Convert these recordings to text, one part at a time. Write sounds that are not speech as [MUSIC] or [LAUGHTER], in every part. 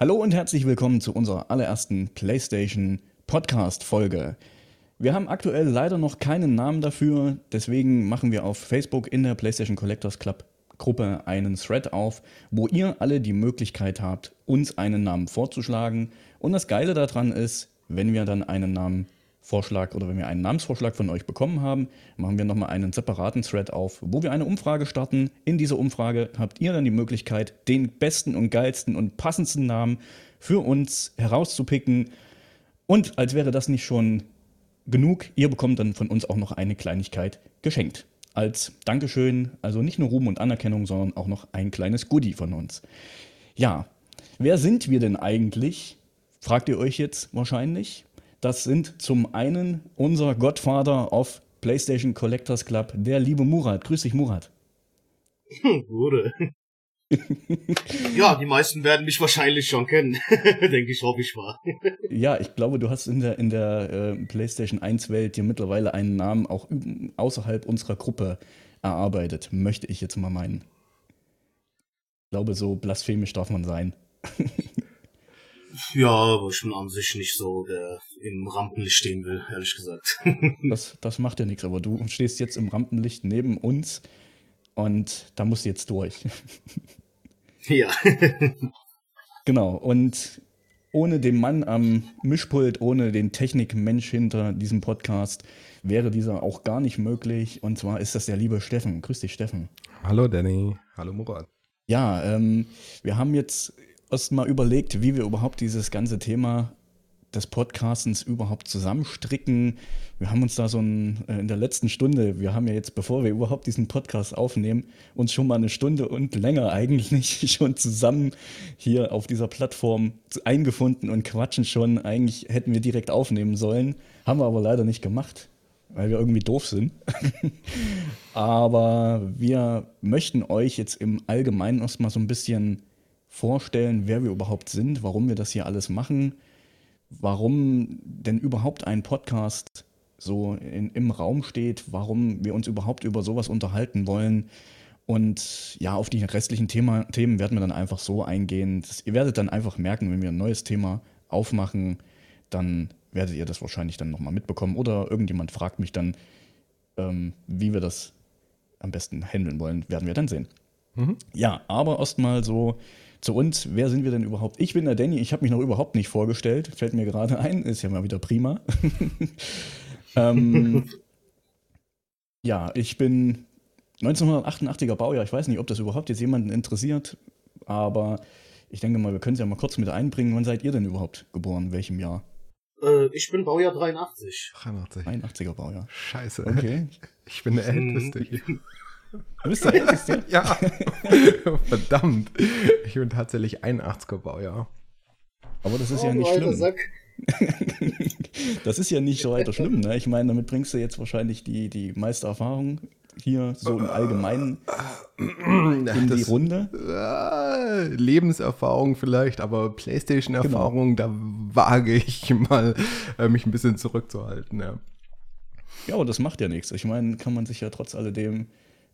Hallo und herzlich willkommen zu unserer allerersten PlayStation Podcast Folge. Wir haben aktuell leider noch keinen Namen dafür, deswegen machen wir auf Facebook in der PlayStation Collectors Club Gruppe einen Thread auf, wo ihr alle die Möglichkeit habt, uns einen Namen vorzuschlagen. Und das Geile daran ist, wenn wir dann einen Namenvorschlag oder wenn wir einen Namensvorschlag von euch bekommen haben, machen wir nochmal einen separaten Thread auf, wo wir eine Umfrage starten. In dieser Umfrage habt ihr dann die Möglichkeit, den besten und geilsten und passendsten Namen für uns herauszupicken. Und als wäre das nicht schon genug, ihr bekommt dann von uns auch noch eine Kleinigkeit geschenkt als Dankeschön, also nicht nur Ruhm und Anerkennung, sondern auch noch ein kleines Goodie von uns. Ja, wer sind wir denn eigentlich? Fragt ihr euch jetzt wahrscheinlich. Das sind zum einen unser Godfather of PlayStation Collectors Club, der liebe Murat. Grüß dich, Murat. Gute. [LAUGHS] ja, die meisten werden mich wahrscheinlich schon kennen. [LAUGHS] Denke ich, hoffe ich mal. [LAUGHS] ja, ich glaube, du hast in der, in der äh, PlayStation 1-Welt dir mittlerweile einen Namen auch außerhalb unserer Gruppe erarbeitet, möchte ich jetzt mal meinen. Ich glaube, so blasphemisch darf man sein. Ja, aber ich bin an sich nicht so, der im Rampenlicht stehen will, ehrlich gesagt. [LAUGHS] das, das macht ja nichts, aber du stehst jetzt im Rampenlicht neben uns und da musst du jetzt durch. [LAUGHS] ja. [LAUGHS] genau. Und ohne den Mann am Mischpult, ohne den Technikmensch hinter diesem Podcast, wäre dieser auch gar nicht möglich. Und zwar ist das der liebe Steffen. Grüß dich, Steffen. Hallo, Danny. Hallo, Murat. Ja, ähm, wir haben jetzt erst mal überlegt, wie wir überhaupt dieses ganze Thema des Podcastens überhaupt zusammenstricken. Wir haben uns da so ein, äh, in der letzten Stunde, wir haben ja jetzt, bevor wir überhaupt diesen Podcast aufnehmen, uns schon mal eine Stunde und länger eigentlich [LAUGHS] schon zusammen hier auf dieser Plattform eingefunden und quatschen schon. Eigentlich hätten wir direkt aufnehmen sollen, haben wir aber leider nicht gemacht, weil wir irgendwie doof sind. [LAUGHS] aber wir möchten euch jetzt im Allgemeinen erstmal so ein bisschen vorstellen, wer wir überhaupt sind, warum wir das hier alles machen warum denn überhaupt ein Podcast so in, im Raum steht, warum wir uns überhaupt über sowas unterhalten wollen. Und ja, auf die restlichen Thema, Themen werden wir dann einfach so eingehen. Das, ihr werdet dann einfach merken, wenn wir ein neues Thema aufmachen, dann werdet ihr das wahrscheinlich dann nochmal mitbekommen. Oder irgendjemand fragt mich dann, ähm, wie wir das am besten handeln wollen, werden wir dann sehen. Mhm. Ja, aber erstmal so zu uns, wer sind wir denn überhaupt? Ich bin der Danny, ich habe mich noch überhaupt nicht vorgestellt, fällt mir gerade ein, ist ja mal wieder prima. [LAUGHS] ähm, ja, ich bin 1988er Baujahr, ich weiß nicht, ob das überhaupt jetzt jemanden interessiert, aber ich denke mal, wir können es ja mal kurz mit einbringen. Wann seid ihr denn überhaupt geboren? In welchem Jahr? Äh, ich bin Baujahr 83. 83. 81er Baujahr. Scheiße. Okay. Ich bin der Älteste hier. Älteste? [LAUGHS] ja. [LAUGHS] Verdammt. Ich bin tatsächlich 81er Baujahr. Aber das ist oh, ja nicht schlimm. Sack. [LAUGHS] das ist ja nicht so weiter schlimm, ne? Ich meine, damit bringst du jetzt wahrscheinlich die, die meiste Erfahrung hier so im Allgemeinen [CLEARS THROAT] in das, die Runde. Äh, Lebenserfahrung vielleicht, aber Playstation-Erfahrung, genau. da wage ich mal, äh, mich ein bisschen zurückzuhalten, ja. Ja, aber das macht ja nichts. Ich meine, kann man sich ja trotz alledem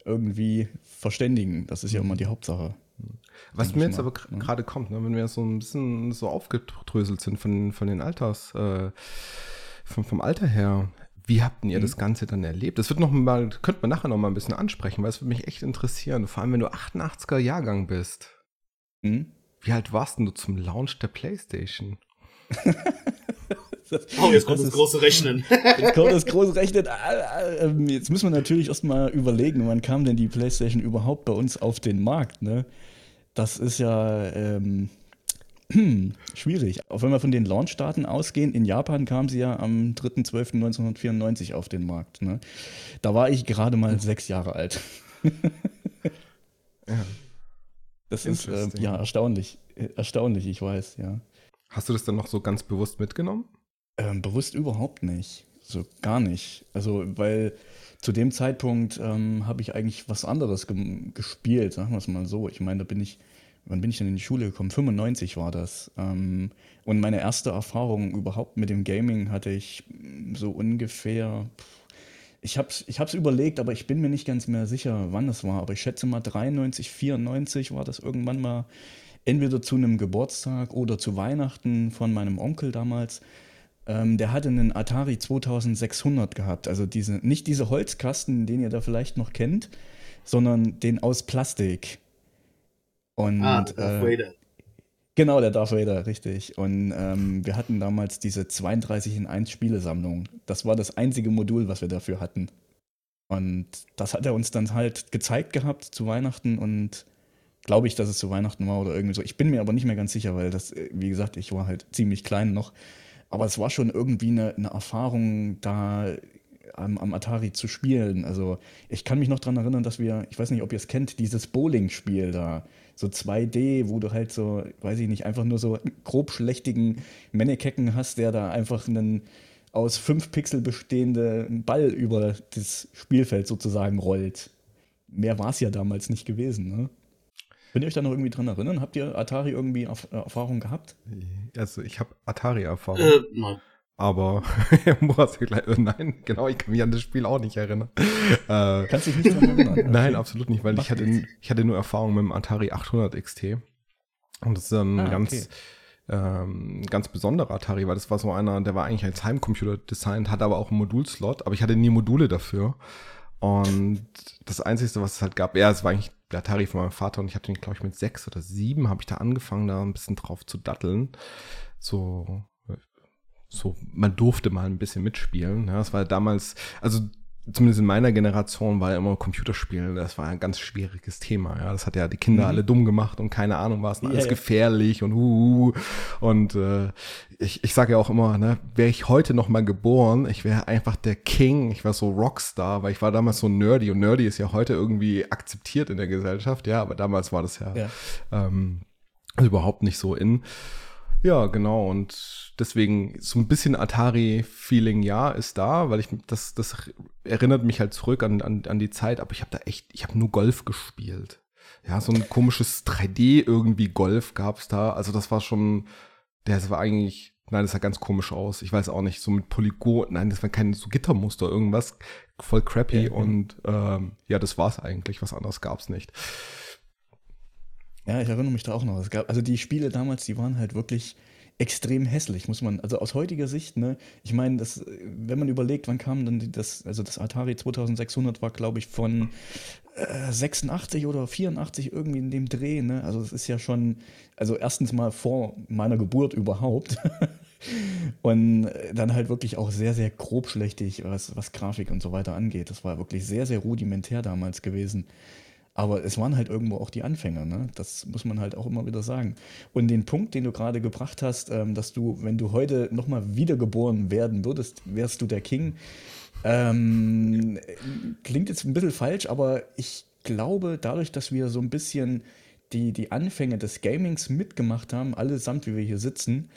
irgendwie verständigen. Das ist ja immer die Hauptsache. Was mir jetzt mal. aber ne? gerade ja. kommt, ne, wenn wir so ein bisschen so aufgedröselt sind von, von den Alters, äh, vom, vom Alter her, wie habt ihr mhm. das Ganze dann erlebt? Das wird noch mal, könnte man nachher noch mal ein bisschen ansprechen, weil es würde mich echt interessieren. Vor allem, wenn du 88er Jahrgang bist. Mhm. Wie alt warst denn du zum Launch der Playstation? [LAUGHS] [LAUGHS] oh, jetzt kommt das, das große Rechnen. [LAUGHS] Jetzt kommt das große Rechnen. Ähm, jetzt müssen wir natürlich erstmal überlegen, wann kam denn die PlayStation überhaupt bei uns auf den Markt, ne? Das ist ja ähm, [CLEARS THROAT] schwierig. Auch wenn wir von den Launchdaten ausgehen, in Japan kam sie ja am 3.12.1994 auf den Markt. Ne? Da war ich gerade mal sechs Jahre alt. ja. [LAUGHS] Das ist äh, ja erstaunlich. Erstaunlich, ich weiß, ja. Hast du das dann noch so ganz bewusst mitgenommen? Ähm, bewusst überhaupt nicht. So gar nicht. Also, weil zu dem Zeitpunkt ähm, habe ich eigentlich was anderes ge gespielt, sagen wir es mal so. Ich meine, da bin ich, wann bin ich denn in die Schule gekommen? 95 war das. Ähm, und meine erste Erfahrung überhaupt mit dem Gaming hatte ich so ungefähr. Ich habe es ich hab's überlegt, aber ich bin mir nicht ganz mehr sicher, wann das war. Aber ich schätze mal 93, 94 war das irgendwann mal entweder zu einem Geburtstag oder zu Weihnachten von meinem Onkel damals. Ähm, der hatte einen Atari 2600 gehabt. Also diese, nicht diese Holzkasten, den ihr da vielleicht noch kennt, sondern den aus Plastik. Und, ah, Darth äh, Vader. Genau, der Darth Vader, richtig. Und ähm, wir hatten damals diese 32 in 1 Spielesammlung. Das war das einzige Modul, was wir dafür hatten. Und das hat er uns dann halt gezeigt gehabt zu Weihnachten und glaube ich, dass es zu Weihnachten war oder irgendwie so. Ich bin mir aber nicht mehr ganz sicher, weil das, wie gesagt, ich war halt ziemlich klein noch. Aber es war schon irgendwie eine, eine Erfahrung, da am, am, Atari zu spielen. Also ich kann mich noch daran erinnern, dass wir, ich weiß nicht, ob ihr es kennt, dieses Bowling-Spiel da, so 2D, wo du halt so, weiß ich nicht, einfach nur so grobschlächtigen Mannekecken hast, der da einfach einen aus fünf Pixel bestehenden Ball über das Spielfeld sozusagen rollt. Mehr war es ja damals nicht gewesen, ne? Könnt ihr euch da noch irgendwie dran erinnern? Habt ihr Atari irgendwie Erfahrung gehabt? Also ich habe Atari-Erfahrung. Äh, nein. Aber [LAUGHS] äh, nein, genau, ich kann mich an das Spiel auch nicht erinnern. Äh, Kannst du dich nicht daran erinnern? [LAUGHS] nein, absolut nicht, weil ich hatte, ich hatte nur Erfahrung mit dem Atari 800 XT. Und das ist ein ah, ganz, okay. ähm, ganz besonderer Atari, weil das war so einer, der war eigentlich als Heimcomputer designt, hat aber auch einen Modulslot, aber ich hatte nie Module dafür. Und das Einzige, was es halt gab, ja, es war eigentlich der Atari von meinem Vater und ich hatte den, glaube ich, mit sechs oder sieben, habe ich da angefangen, da ein bisschen drauf zu datteln. So so, man durfte mal ein bisschen mitspielen. Ja, das war damals, also zumindest in meiner Generation war ja immer Computerspielen, das war ein ganz schwieriges Thema. Ja, das hat ja die Kinder mhm. alle dumm gemacht und keine Ahnung was, und alles ja, gefährlich und uh, und äh, ich, ich sage ja auch immer, ne, wäre ich heute noch mal geboren, ich wäre einfach der King, ich war so Rockstar, weil ich war damals so nerdy und nerdy ist ja heute irgendwie akzeptiert in der Gesellschaft, ja, aber damals war das ja, ja. Ähm, überhaupt nicht so in. Ja, genau. Und deswegen so ein bisschen Atari-Feeling, ja, ist da, weil ich das, das erinnert mich halt zurück an, an, an die Zeit, aber ich habe da echt, ich habe nur Golf gespielt. Ja, so ein komisches 3D irgendwie Golf gab's da. Also das war schon, das war eigentlich, nein, das sah ganz komisch aus. Ich weiß auch nicht, so mit Polygon, nein, das war kein so Gittermuster, irgendwas voll crappy ja, und ähm, ja, das war's eigentlich. Was anderes gab's nicht. Ja, ich erinnere mich da auch noch. Es gab, also die Spiele damals, die waren halt wirklich extrem hässlich, muss man, also aus heutiger Sicht, ne, ich meine, das, wenn man überlegt, wann kam dann das, also das Atari 2600 war, glaube ich, von äh, 86 oder 84 irgendwie in dem Dreh, ne, also das ist ja schon, also erstens mal vor meiner Geburt überhaupt [LAUGHS] und dann halt wirklich auch sehr, sehr grobschlächtig, was, was Grafik und so weiter angeht. Das war wirklich sehr, sehr rudimentär damals gewesen. Aber es waren halt irgendwo auch die Anfänger, ne? Das muss man halt auch immer wieder sagen. Und den Punkt, den du gerade gebracht hast, ähm, dass du, wenn du heute nochmal wiedergeboren werden würdest, wärst du der King. Ähm, klingt jetzt ein bisschen falsch, aber ich glaube, dadurch, dass wir so ein bisschen die, die Anfänge des Gamings mitgemacht haben, allesamt, wie wir hier sitzen,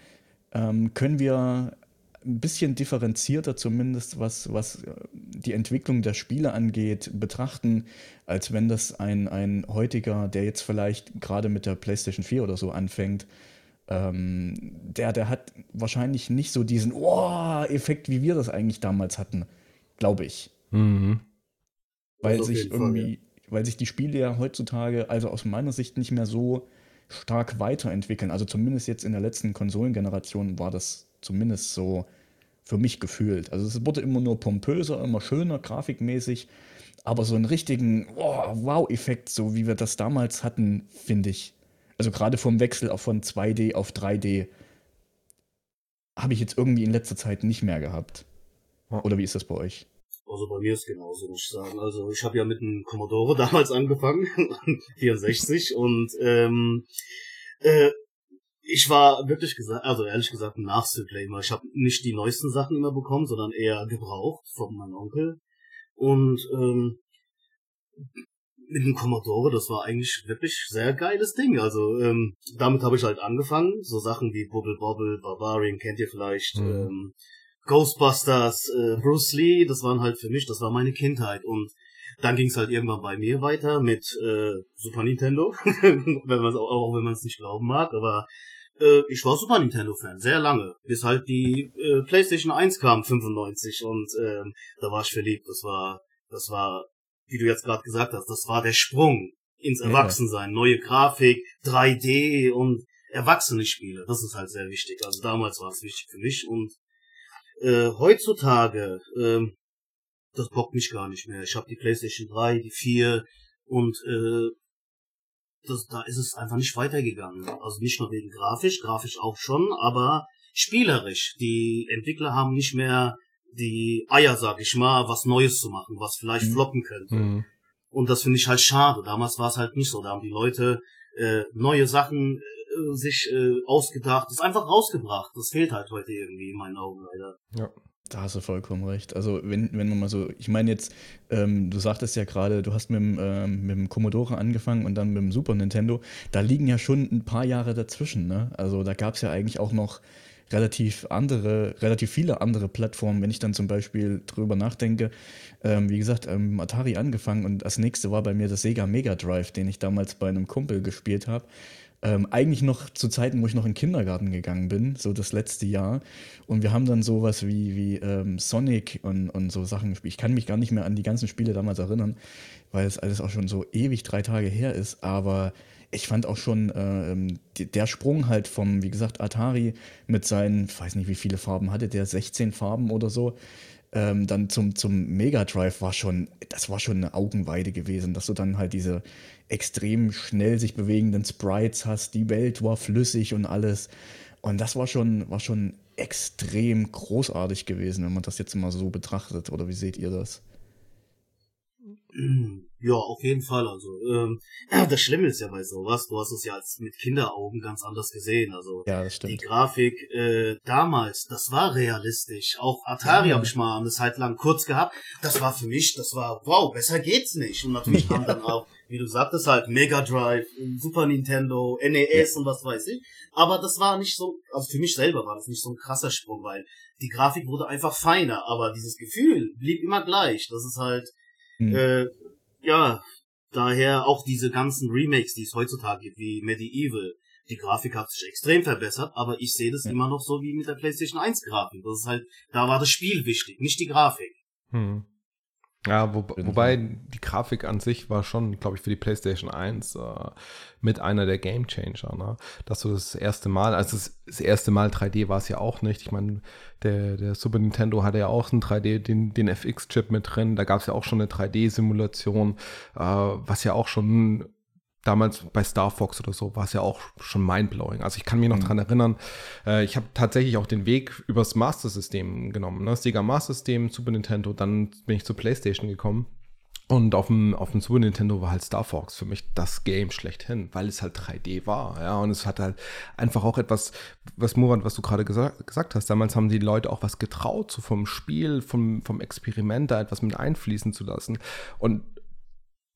ähm, können wir ein bisschen differenzierter zumindest, was, was äh, die Entwicklung der Spiele angeht, betrachten, als wenn das ein, ein heutiger, der jetzt vielleicht gerade mit der PlayStation 4 oder so anfängt, ähm, der, der hat wahrscheinlich nicht so diesen Oh-Effekt, wie wir das eigentlich damals hatten, glaube ich. Mhm. Weil sich irgendwie, Fall, ja. weil sich die Spiele ja heutzutage, also aus meiner Sicht, nicht mehr so stark weiterentwickeln. Also zumindest jetzt in der letzten Konsolengeneration war das zumindest so für mich gefühlt. Also es wurde immer nur pompöser, immer schöner, grafikmäßig, aber so einen richtigen oh, Wow-Effekt, so wie wir das damals hatten, finde ich. Also gerade vom Wechsel von 2D auf 3D habe ich jetzt irgendwie in letzter Zeit nicht mehr gehabt. Oder wie ist das bei euch? Also bei mir ist genauso, muss ich sagen. Also ich habe ja mit einem Commodore [LAUGHS] damals angefangen, [LAUGHS] 64, und ähm, äh, ich war wirklich gesagt, also ehrlich gesagt ein Nachzügler immer. Ich habe nicht die neuesten Sachen immer bekommen, sondern eher gebraucht von meinem Onkel. Und ähm, mit dem Commodore, das war eigentlich wirklich sehr geiles Ding. Also ähm, damit habe ich halt angefangen. So Sachen wie Bubble Bobble, Barbarian kennt ihr vielleicht, mhm. ähm, Ghostbusters, äh, Bruce Lee, das waren halt für mich, das war meine Kindheit. Und dann ging es halt irgendwann bei mir weiter mit äh, Super Nintendo, [LAUGHS] wenn man auch, auch wenn man es nicht glauben mag, aber äh, ich war Super Nintendo-Fan, sehr lange, bis halt die äh, PlayStation 1 kam, 95, und äh, da war ich verliebt. Das war, das war, wie du jetzt gerade gesagt hast, das war der Sprung ins Erwachsensein. Neue Grafik, 3D und erwachsene Spiele. Das ist halt sehr wichtig. Also damals war es wichtig für mich und äh, heutzutage, äh, das bockt mich gar nicht mehr. Ich habe die PlayStation 3, die 4 und äh, das, da ist es einfach nicht weitergegangen. Also nicht nur wegen grafisch, grafisch auch schon, aber spielerisch. Die Entwickler haben nicht mehr die Eier, sag ich mal, was Neues zu machen, was vielleicht mhm. floppen könnte. Mhm. Und das finde ich halt schade. Damals war es halt nicht so. Da haben die Leute äh, neue Sachen äh, sich äh, ausgedacht, das einfach rausgebracht. Das fehlt halt heute irgendwie in meinen Augen leider. Ja. Da hast du vollkommen recht. Also wenn, wenn man mal so, ich meine jetzt, ähm, du sagtest ja gerade, du hast mit dem, ähm, mit dem Commodore angefangen und dann mit dem Super Nintendo. Da liegen ja schon ein paar Jahre dazwischen. Ne? Also da gab es ja eigentlich auch noch relativ andere, relativ viele andere Plattformen, wenn ich dann zum Beispiel drüber nachdenke. Ähm, wie gesagt, ähm, Atari angefangen und als nächste war bei mir das Sega Mega Drive, den ich damals bei einem Kumpel gespielt habe. Ähm, eigentlich noch zu Zeiten, wo ich noch in den Kindergarten gegangen bin, so das letzte Jahr. Und wir haben dann sowas wie, wie ähm, Sonic und, und so Sachen gespielt. Ich kann mich gar nicht mehr an die ganzen Spiele damals erinnern, weil es alles auch schon so ewig drei Tage her ist. Aber ich fand auch schon äh, ähm, der Sprung halt vom, wie gesagt, Atari mit seinen, ich weiß nicht, wie viele Farben hatte der, 16 Farben oder so, ähm, dann zum, zum Mega Drive war schon, das war schon eine Augenweide gewesen, dass du dann halt diese extrem schnell sich bewegenden Sprites hast, die Welt war flüssig und alles. Und das war schon, war schon extrem großartig gewesen, wenn man das jetzt mal so betrachtet. Oder wie seht ihr das? Ja, auf jeden Fall. Also ähm, [CLEARS THROAT] das Schlimme ist ja bei sowas, du hast es ja als mit Kinderaugen ganz anders gesehen. Also ja, das stimmt. die Grafik äh, damals, das war realistisch. Auch Atari ja. habe ich mal eine Zeit lang kurz gehabt. Das war für mich, das war wow, besser geht's nicht. Und natürlich [LAUGHS] haben dann auch, wie du sagtest, halt Mega Drive, Super Nintendo, NES ja. und was weiß ich. Aber das war nicht so, also für mich selber war das nicht so ein krasser Sprung, weil die Grafik wurde einfach feiner, aber dieses Gefühl blieb immer gleich. Das ist halt hm. Äh, ja, daher auch diese ganzen Remakes, die es heutzutage gibt, wie Medieval. Die Grafik hat sich extrem verbessert, aber ich sehe das ja. immer noch so wie mit der PlayStation 1 Grafik. Das ist halt, da war das Spiel wichtig, nicht die Grafik. Hm. Ja, wo, wobei die Grafik an sich war schon, glaube ich, für die PlayStation 1 äh, mit einer der Game Changer. Ne? Dass du das erste Mal, also das, das erste Mal 3D war es ja auch nicht. Ich meine, der, der Super Nintendo hatte ja auch ein 3D, den, den FX-Chip mit drin. Da gab es ja auch schon eine 3D-Simulation, äh, was ja auch schon damals bei Star Fox oder so war es ja auch schon mindblowing. Also ich kann mich noch mhm. dran erinnern, äh, ich habe tatsächlich auch den Weg übers Master System genommen. Ne? Sega Master System, Super Nintendo, dann bin ich zur PlayStation gekommen. Und auf dem, auf dem Super Nintendo war halt Star Fox für mich das Game schlechthin, weil es halt 3D war, ja. Und es hat halt einfach auch etwas, was Murat, was du gerade gesagt, gesagt hast, damals haben die Leute auch was getraut, so vom Spiel, vom, vom Experiment da etwas mit einfließen zu lassen. Und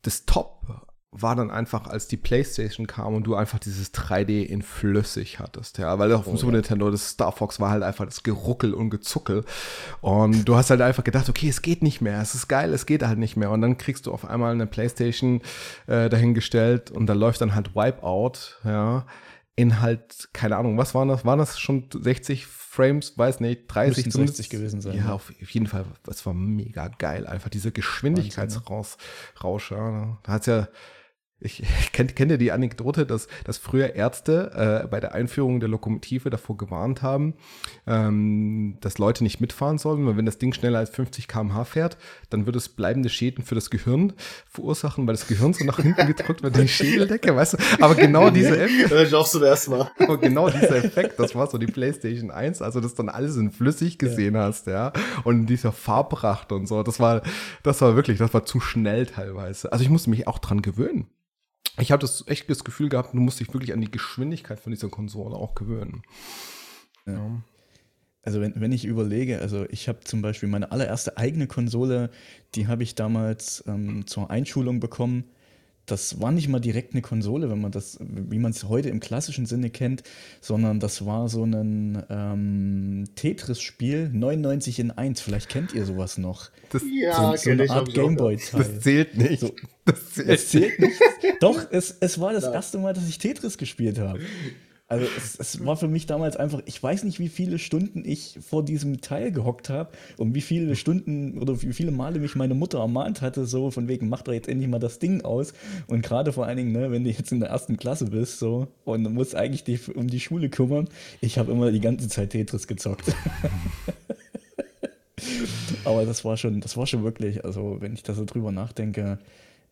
das Top war dann einfach, als die PlayStation kam und du einfach dieses 3D in flüssig hattest, ja, weil auf dem oh, Super ja. Nintendo das Star Fox war halt einfach das Geruckel und Gezuckel und du hast halt einfach gedacht, okay, es geht nicht mehr, es ist geil, es geht halt nicht mehr und dann kriegst du auf einmal eine PlayStation äh, dahingestellt und da läuft dann halt Wipeout, ja, in halt, keine Ahnung, was waren das? Waren das schon 60 Frames, weiß nicht, 30 Müssen 60 gewesen sein. Ja, auf jeden Fall, es war mega geil. Einfach diese Geschwindigkeitsrausch. Ja. Da hat's ja ich kennt, kennt ihr die Anekdote, dass, dass früher Ärzte äh, bei der Einführung der Lokomotive davor gewarnt haben, ähm, dass Leute nicht mitfahren sollen, weil wenn das Ding schneller als 50 km/h fährt, dann wird es bleibende Schäden für das Gehirn verursachen, weil das Gehirn so nach hinten gedrückt wird in die Schädeldecke, weißt du? Aber genau [LAUGHS] diese Effekt. ich auch so erstmal. Aber genau dieser Effekt, das war so die PlayStation 1, also dass dann alles in flüssig gesehen ja. hast, ja. Und dieser Farbpracht und so, das war, das war wirklich, das war zu schnell teilweise. Also ich musste mich auch dran gewöhnen ich habe das echt das Gefühl gehabt, du musst dich wirklich an die Geschwindigkeit von dieser Konsole auch gewöhnen. Ja. Also wenn, wenn ich überlege, also ich habe zum Beispiel meine allererste eigene Konsole, die habe ich damals ähm, zur Einschulung bekommen das war nicht mal direkt eine Konsole, wenn man das, wie man es heute im klassischen Sinne kennt, sondern das war so ein ähm, Tetris-Spiel 99 in 1. Vielleicht kennt ihr sowas noch. Das, ja, so, so eine Art Gameboy-Teil. Das zählt nicht. So, das, zählt. das zählt nicht. Doch, es, es war das ja. erste Mal, dass ich Tetris gespielt habe. Also es, es, war für mich damals einfach, ich weiß nicht, wie viele Stunden ich vor diesem Teil gehockt habe und wie viele Stunden oder wie viele Male mich meine Mutter ermahnt hatte, so von wegen, mach doch jetzt endlich mal das Ding aus. Und gerade vor allen Dingen, ne, wenn du jetzt in der ersten Klasse bist, so, und du musst eigentlich dich um die Schule kümmern, ich habe immer die ganze Zeit Tetris gezockt. [LAUGHS] Aber das war schon, das war schon wirklich, also wenn ich da so drüber nachdenke,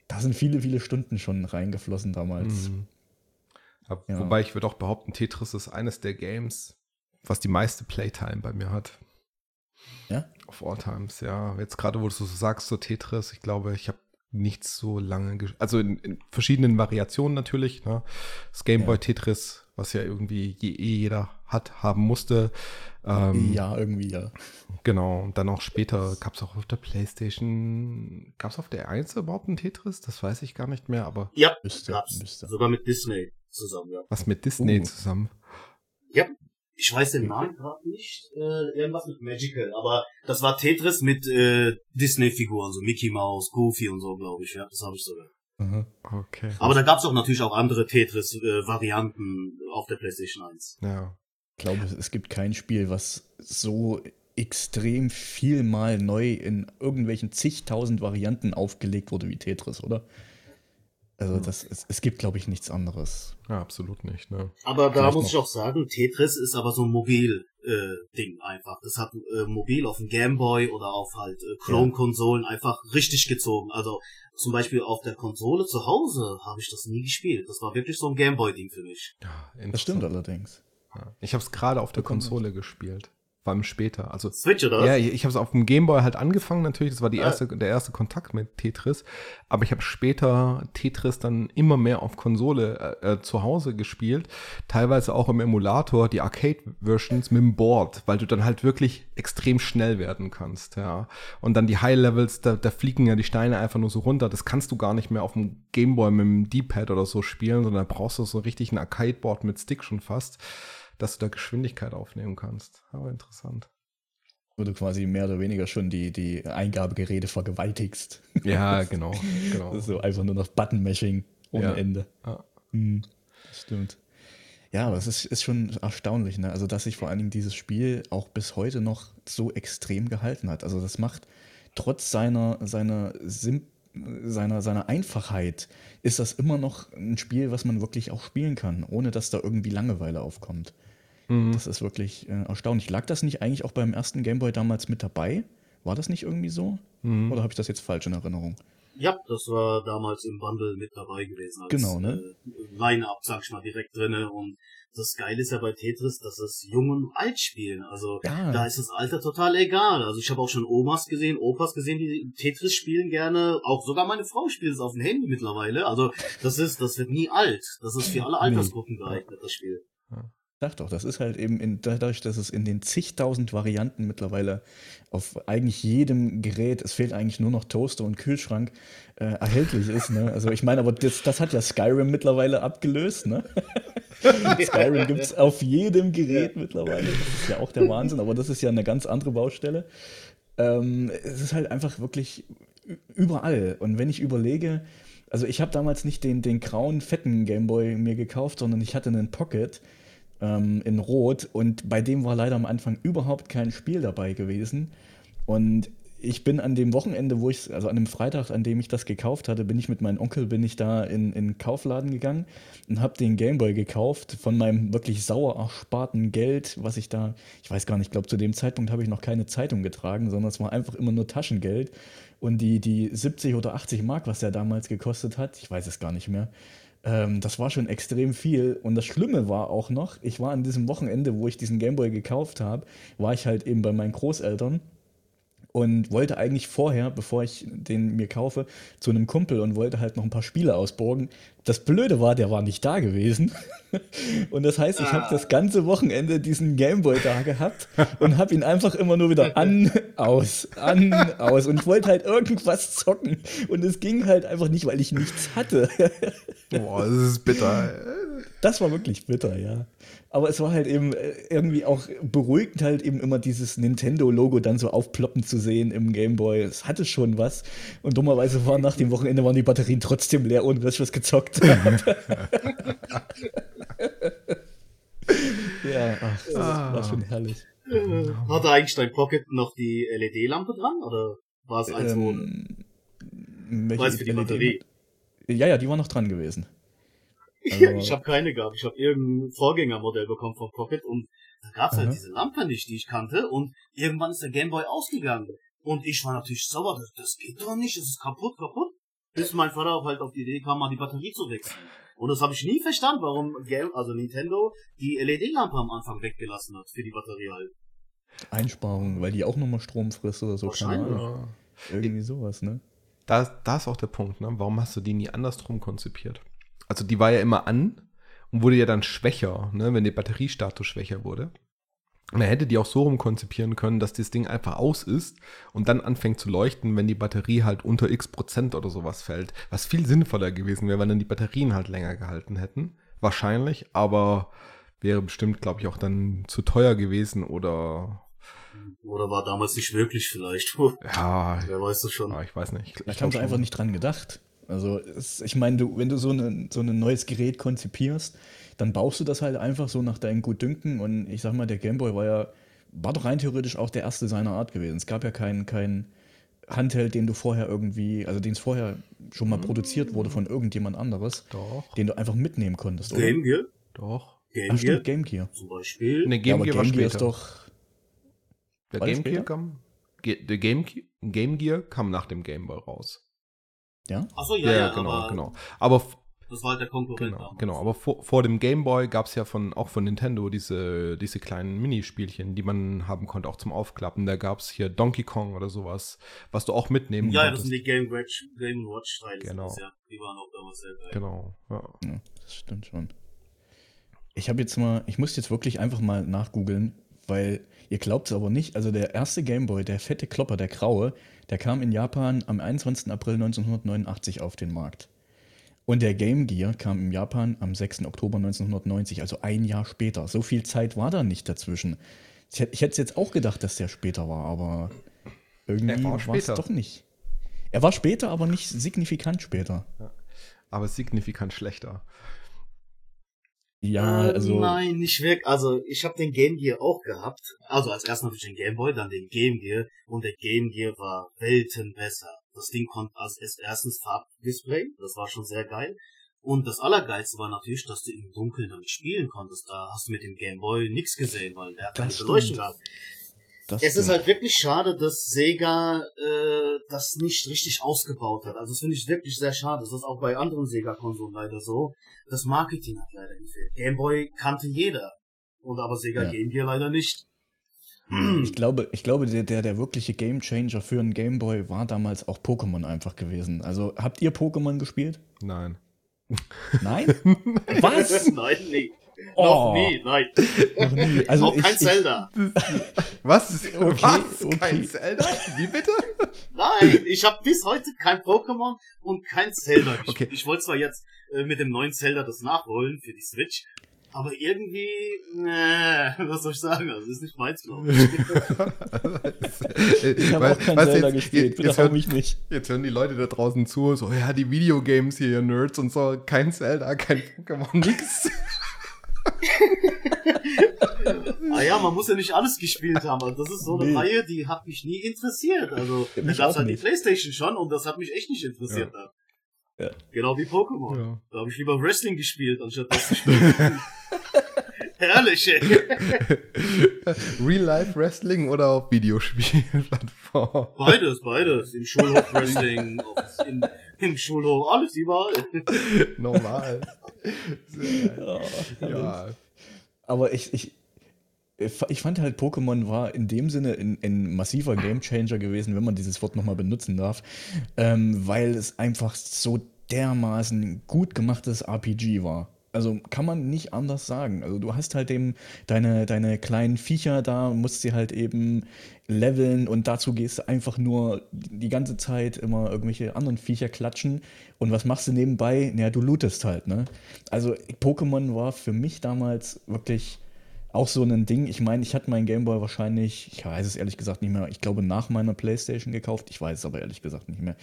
da sind viele, viele Stunden schon reingeflossen damals. Mhm. Ja. Wobei ich würde auch behaupten, Tetris ist eines der Games, was die meiste Playtime bei mir hat. Ja? Of all times, ja. Jetzt gerade, wo du so sagst, so Tetris, ich glaube, ich habe nicht so lange, also in, in, verschiedenen Variationen natürlich. Ne? Das Gameboy ja. Tetris, was ja irgendwie je, eh jeder hat, haben musste. Ähm, ja, irgendwie, ja. Genau, und dann auch später gab es auch auf der Playstation, gab es auf der 1 überhaupt ein Tetris? Das weiß ich gar nicht mehr, aber. Ja, müsste, gab's. Müsste. Sogar mit Disney zusammen, ja. Was mit Disney uh. zusammen? Ja, ich weiß den Namen gerade nicht, äh, irgendwas mit Magical, aber das war Tetris mit äh, Disney-Figuren, so Mickey Mouse, Goofy und so, glaube ich, ja, das habe ich sogar. Mhm. Okay. Aber da gab es auch natürlich auch andere Tetris-Varianten äh, auf der PlayStation 1. Ja. Ich glaube, es gibt kein Spiel, was so extrem viel mal neu in irgendwelchen zigtausend Varianten aufgelegt wurde wie Tetris, oder? Also das, es, es gibt, glaube ich, nichts anderes. Ja, absolut nicht. Ne? Aber da Vielleicht muss noch. ich auch sagen, Tetris ist aber so ein Mobil-Ding äh, einfach. Das hat äh, mobil auf dem Gameboy oder auf halt äh, Clone-Konsolen ja. einfach richtig gezogen. Also zum Beispiel auf der Konsole zu Hause habe ich das nie gespielt. Das war wirklich so ein Gameboy-Ding für mich. Ja, das stimmt allerdings. Ja. Ich habe es gerade auf der Konsole gespielt vor allem später. Also, Switch oder was? Ja, ich, ich habe es auf dem Gameboy halt angefangen natürlich, das war die ah. erste, der erste Kontakt mit Tetris, aber ich habe später Tetris dann immer mehr auf Konsole äh, äh, zu Hause gespielt, teilweise auch im Emulator, die Arcade-Versions mit dem Board, weil du dann halt wirklich extrem schnell werden kannst, ja. Und dann die High-Levels, da, da fliegen ja die Steine einfach nur so runter, das kannst du gar nicht mehr auf dem Gameboy mit dem D-Pad oder so spielen, sondern da brauchst du so richtig ein Arcade-Board mit Stick schon fast dass du da Geschwindigkeit aufnehmen kannst. Aber interessant. Wo du quasi mehr oder weniger schon die, die Eingabegeräte vergewaltigst. Ja, [LAUGHS] genau. genau. So einfach nur noch Button-Mashing ohne ja. Ende. Ja. Hm, das stimmt. Ja, aber es ist, ist schon erstaunlich, ne? Also, dass sich vor allen Dingen dieses Spiel auch bis heute noch so extrem gehalten hat. Also, das macht trotz seiner, seiner Sim seiner, seiner Einfachheit ist das immer noch ein Spiel, was man wirklich auch spielen kann, ohne dass da irgendwie Langeweile aufkommt. Mhm. Das ist wirklich äh, erstaunlich. Lag das nicht eigentlich auch beim ersten Gameboy damals mit dabei? War das nicht irgendwie so? Mhm. Oder habe ich das jetzt falsch in Erinnerung? Ja, das war damals im Bundle mit dabei gewesen. Als, genau, ne? Äh, Line-Up, sag ich mal, direkt drinne. Und das Geile ist ja bei Tetris, dass es jung und alt spielen. Also ja. da ist das Alter total egal. Also ich habe auch schon Omas gesehen, Opas gesehen, die Tetris spielen gerne. Auch sogar meine Frau spielt es auf dem Handy mittlerweile. Also das ist, das wird nie alt. Das ist für alle Altersgruppen geeignet, das Spiel. Ja. Sag doch, das ist halt eben in, dadurch, dass es in den zigtausend Varianten mittlerweile auf eigentlich jedem Gerät, es fehlt eigentlich nur noch Toaster und Kühlschrank, äh, erhältlich ist. Ne? Also ich meine, aber das, das hat ja Skyrim mittlerweile abgelöst. Ne? [LAUGHS] Skyrim gibt es auf jedem Gerät mittlerweile. Das ist ja auch der Wahnsinn, aber das ist ja eine ganz andere Baustelle. Ähm, es ist halt einfach wirklich überall. Und wenn ich überlege, also ich habe damals nicht den, den grauen, fetten Gameboy mir gekauft, sondern ich hatte einen Pocket ähm, in Rot und bei dem war leider am Anfang überhaupt kein Spiel dabei gewesen. Und ich bin an dem Wochenende, wo ich, also an dem Freitag, an dem ich das gekauft hatte, bin ich mit meinem Onkel, bin ich da in, in Kaufladen gegangen und habe den Gameboy gekauft von meinem wirklich sauer ersparten Geld, was ich da, ich weiß gar nicht, ich glaube zu dem Zeitpunkt habe ich noch keine Zeitung getragen, sondern es war einfach immer nur Taschengeld und die, die 70 oder 80 Mark, was der damals gekostet hat, ich weiß es gar nicht mehr, ähm, das war schon extrem viel. Und das Schlimme war auch noch, ich war an diesem Wochenende, wo ich diesen Gameboy gekauft habe, war ich halt eben bei meinen Großeltern und wollte eigentlich vorher, bevor ich den mir kaufe, zu einem Kumpel und wollte halt noch ein paar Spiele ausborgen. Das Blöde war, der war nicht da gewesen. [LAUGHS] Und das heißt, ich ah. habe das ganze Wochenende diesen Gameboy da gehabt und habe ihn einfach immer nur wieder an, aus, an, aus. Und ich wollte halt irgendwas zocken. Und es ging halt einfach nicht, weil ich nichts hatte. [LAUGHS] Boah, das ist bitter. Das war wirklich bitter, ja. Aber es war halt eben äh, irgendwie auch beruhigend, halt eben immer dieses Nintendo-Logo dann so aufploppen zu sehen im Gameboy. Es hatte schon was. Und dummerweise waren nach dem Wochenende waren die Batterien trotzdem leer, ohne dass ich was gezockt [LAUGHS] habe. Ja, ach, das ah. war schon herrlich. Hatte eigentlich dein Pocket noch die LED-Lampe dran oder war es eins ähm, ohne? Weiß für die Batterie. Ja, ja, die war noch dran gewesen. Also, [LAUGHS] ich habe keine gehabt. Ich habe irgendein Vorgängermodell bekommen vom Pocket und da gab's halt diese Lampe nicht, die ich kannte und irgendwann ist der Gameboy ausgegangen. Und ich war natürlich sauer, das, das geht doch nicht, das ist kaputt, kaputt. Bis mein Vater halt auf die Idee kam, mal die Batterie zu wechseln. Und das habe ich nie verstanden, warum Game, also Nintendo die LED-Lampe am Anfang weggelassen hat für die Batterie halt. Einsparung, weil die auch nochmal Strom frisst oder so. Keine Ahnung. Irgendwie sowas, ne? Da, da ist auch der Punkt, ne? Warum hast du die nie andersrum konzipiert? Also die war ja immer an und wurde ja dann schwächer, ne? wenn der Batteriestatus schwächer wurde. Man hätte die auch so rum konzipieren können, dass das Ding einfach aus ist und dann anfängt zu leuchten, wenn die Batterie halt unter x Prozent oder sowas fällt. Was viel sinnvoller gewesen wäre, wenn dann die Batterien halt länger gehalten hätten. Wahrscheinlich, aber wäre bestimmt, glaube ich, auch dann zu teuer gewesen oder. Oder war damals nicht wirklich vielleicht. [LAUGHS] ja. Wer weiß das schon. Ja, ich weiß nicht. Ich, ich habe einfach nicht dran gedacht. Also, es, ich meine, du, wenn du so, eine, so ein neues Gerät konzipierst, dann baust du das halt einfach so nach deinem Gutdünken. Und ich sag mal, der Gameboy war ja, war doch rein theoretisch auch der erste seiner Art gewesen. Es gab ja keinen kein Handheld, den du vorher irgendwie, also den es vorher schon mal mhm. produziert wurde von irgendjemand anderes, doch. den du einfach mitnehmen konntest, oder? Game Gear? Doch. Game Ach, stimmt, Game Gear. Zum Beispiel. Ne, Game Gear ja, Game Gear ist doch. Der Game Gear kam. Der Game, Game Gear kam nach dem Game Boy raus. Ja? Achso, ja, ja, ja, genau, aber genau. Aber das war halt der Konkurrent. Genau, genau. aber vor, vor dem Game Boy gab es ja von, auch von Nintendo diese, diese kleinen Minispielchen, die man haben konnte, auch zum Aufklappen. Da gab es hier Donkey Kong oder sowas, was du auch mitnehmen ja, konntest. Ja, das sind die Game Watch, Game Watch Teile. Genau. ja. Die waren auch damals sehr geil. Genau, ja. ja das stimmt schon. Ich habe jetzt mal, ich muss jetzt wirklich einfach mal nachgoogeln, weil ihr glaubt es aber nicht, also der erste Game Boy, der fette Klopper, der graue, der kam in Japan am 21. April 1989 auf den Markt. Und der Game Gear kam in Japan am 6. Oktober 1990, also ein Jahr später. So viel Zeit war da nicht dazwischen. Ich hätte es jetzt auch gedacht, dass der später war, aber irgendwie war es doch nicht. Er war später, aber nicht signifikant später. Ja, aber signifikant schlechter. Ja, äh, also. Nein, nicht weg. Also, ich habe den Game Gear auch gehabt. Also, als erstes natürlich den Game Boy, dann den Game Gear. Und der Game Gear war Welten besser. Das Ding konnte als erstens Farbdisplay, das war schon sehr geil. Und das Allergeilste war natürlich, dass du im Dunkeln damit spielen konntest. Da hast du mit dem Game Boy nichts gesehen, weil der hat keine Beleuchtung gehabt. Das es stimmt. ist halt wirklich schade, dass Sega äh, das nicht richtig ausgebaut hat. Also das finde ich wirklich sehr schade. Das ist auch bei anderen Sega-Konsolen leider so. Das Marketing hat leider gefehlt. Game Boy kannte jeder. Und aber Sega ja. Game Gear leider nicht. Hm. Ich glaube, ich glaube der, der, der wirkliche Gamechanger für einen Gameboy war damals auch Pokémon einfach gewesen. Also habt ihr Pokémon gespielt? Nein. Nein? [LAUGHS] Was? nein, nee. Oh. Noch nie, nein. Noch nie. Also auch kein ich, Zelda. Was? [LAUGHS] Okay, Was? Okay. Kein Zelda? Wie bitte? Nein, ich habe bis heute kein Pokémon und kein Zelda gespielt. Okay. Ich wollte zwar jetzt äh, mit dem neuen Zelda das nachholen für die Switch, aber irgendwie, ne, [LAUGHS] was soll ich sagen? Also, das ist nicht meins, glaube ich. [LAUGHS] ich habe auch kein was, Zelda jetzt, gespielt, bitte hau mich nicht. Jetzt hören die Leute da draußen zu, so, ja, die Videogames hier, ihr Nerds und so, kein Zelda, kein Pokémon, nix. Ah ja, man muss ja nicht alles gespielt haben. Also das ist so eine nee. Reihe, die hat mich nie interessiert. Also, da gab halt die Playstation schon und das hat mich echt nicht interessiert. Ja. Ja. Genau wie Pokémon. Ja. Da habe ich lieber Wrestling gespielt, anstatt das zu spielen. [LAUGHS] Herrlich, ey. [LAUGHS] Real-Life-Wrestling oder auf Videospielplattform? Beides, beides. Im Schulhof Wrestling, [LAUGHS] in, im Schulhof, alles überall. [LAUGHS] Normal. Ja, ja. Aber ich, ich, ich fand halt, Pokémon war in dem Sinne ein, ein massiver Gamechanger gewesen, wenn man dieses Wort nochmal benutzen darf, ähm, weil es einfach so dermaßen gut gemachtes RPG war. Also kann man nicht anders sagen. Also du hast halt eben deine, deine kleinen Viecher da, musst sie halt eben leveln und dazu gehst du einfach nur die ganze Zeit immer irgendwelche anderen Viecher klatschen. Und was machst du nebenbei? Naja, du lootest halt, ne? Also Pokémon war für mich damals wirklich auch so ein Ding. Ich meine, ich hatte meinen Gameboy wahrscheinlich, ich weiß es ehrlich gesagt nicht mehr, ich glaube nach meiner Playstation gekauft. Ich weiß es aber ehrlich gesagt nicht mehr.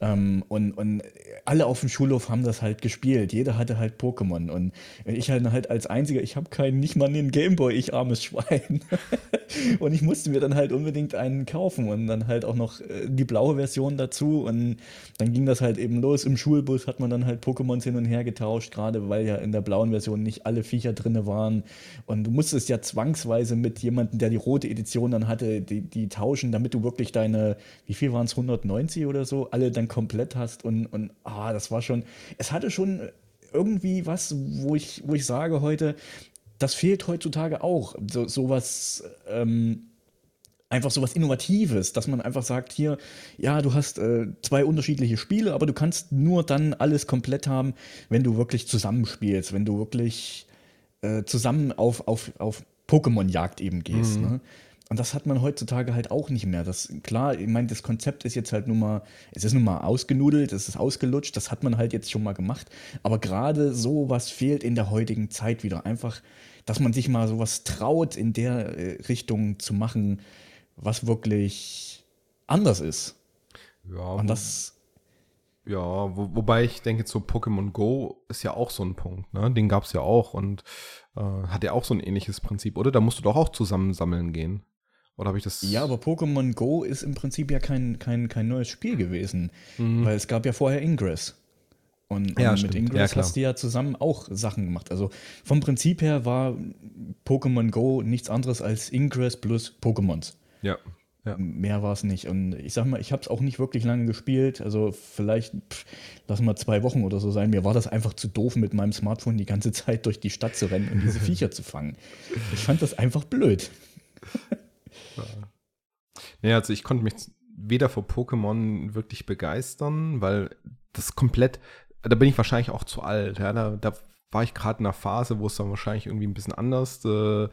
Ähm, und, und alle auf dem Schulhof haben das halt gespielt. Jeder hatte halt Pokémon. Und ich halt, halt als einziger, ich habe keinen, nicht mal einen Gameboy, ich armes Schwein. [LAUGHS] und ich musste mir dann halt unbedingt einen kaufen und dann halt auch noch äh, die blaue Version dazu. Und dann ging das halt eben los. Im Schulbus hat man dann halt Pokémons hin und her getauscht, gerade weil ja in der blauen Version nicht alle Viecher drin waren. Und du musstest ja zwangsweise mit jemandem, der die rote Edition dann hatte, die, die tauschen, damit du wirklich deine, wie viel waren es, 190 oder so, alle dann komplett hast und, und ah, das war schon, es hatte schon irgendwie was, wo ich, wo ich sage heute, das fehlt heutzutage auch. So, sowas, ähm, einfach sowas Innovatives, dass man einfach sagt, hier, ja, du hast äh, zwei unterschiedliche Spiele, aber du kannst nur dann alles komplett haben, wenn du wirklich zusammenspielst, wenn du wirklich äh, zusammen auf, auf, auf Pokémon-Jagd eben gehst. Mhm. Ne? Und das hat man heutzutage halt auch nicht mehr. Das, klar, ich meine, das Konzept ist jetzt halt nun mal, es ist nun mal ausgenudelt, es ist ausgelutscht, das hat man halt jetzt schon mal gemacht. Aber gerade so was fehlt in der heutigen Zeit wieder. Einfach, dass man sich mal sowas traut, in der äh, Richtung zu machen, was wirklich anders ist. Ja. Und das. Ja, wo, wobei ich denke, so Pokémon Go ist ja auch so ein Punkt, ne? Den gab es ja auch und äh, hat ja auch so ein ähnliches Prinzip, oder? Da musst du doch auch zusammen sammeln gehen. Oder habe ich das? Ja, aber Pokémon Go ist im Prinzip ja kein, kein, kein neues Spiel gewesen, mhm. weil es gab ja vorher Ingress. Und, ja, und mit Ingress ja, hast du ja zusammen auch Sachen gemacht. Also vom Prinzip her war Pokémon Go nichts anderes als Ingress plus Pokémons. Ja. ja. Mehr war es nicht. Und ich sag mal, ich habe es auch nicht wirklich lange gespielt. Also vielleicht, pff, lass mal zwei Wochen oder so sein. Mir war das einfach zu doof, mit meinem Smartphone die ganze [LAUGHS] Zeit durch die Stadt zu rennen und diese [LAUGHS] Viecher zu fangen. Ich fand das einfach blöd. [LAUGHS] Nee, also ich konnte mich weder vor Pokémon wirklich begeistern, weil das komplett, da bin ich wahrscheinlich auch zu alt. Ja, da, da war ich gerade in einer Phase, wo es dann wahrscheinlich irgendwie ein bisschen anders äh,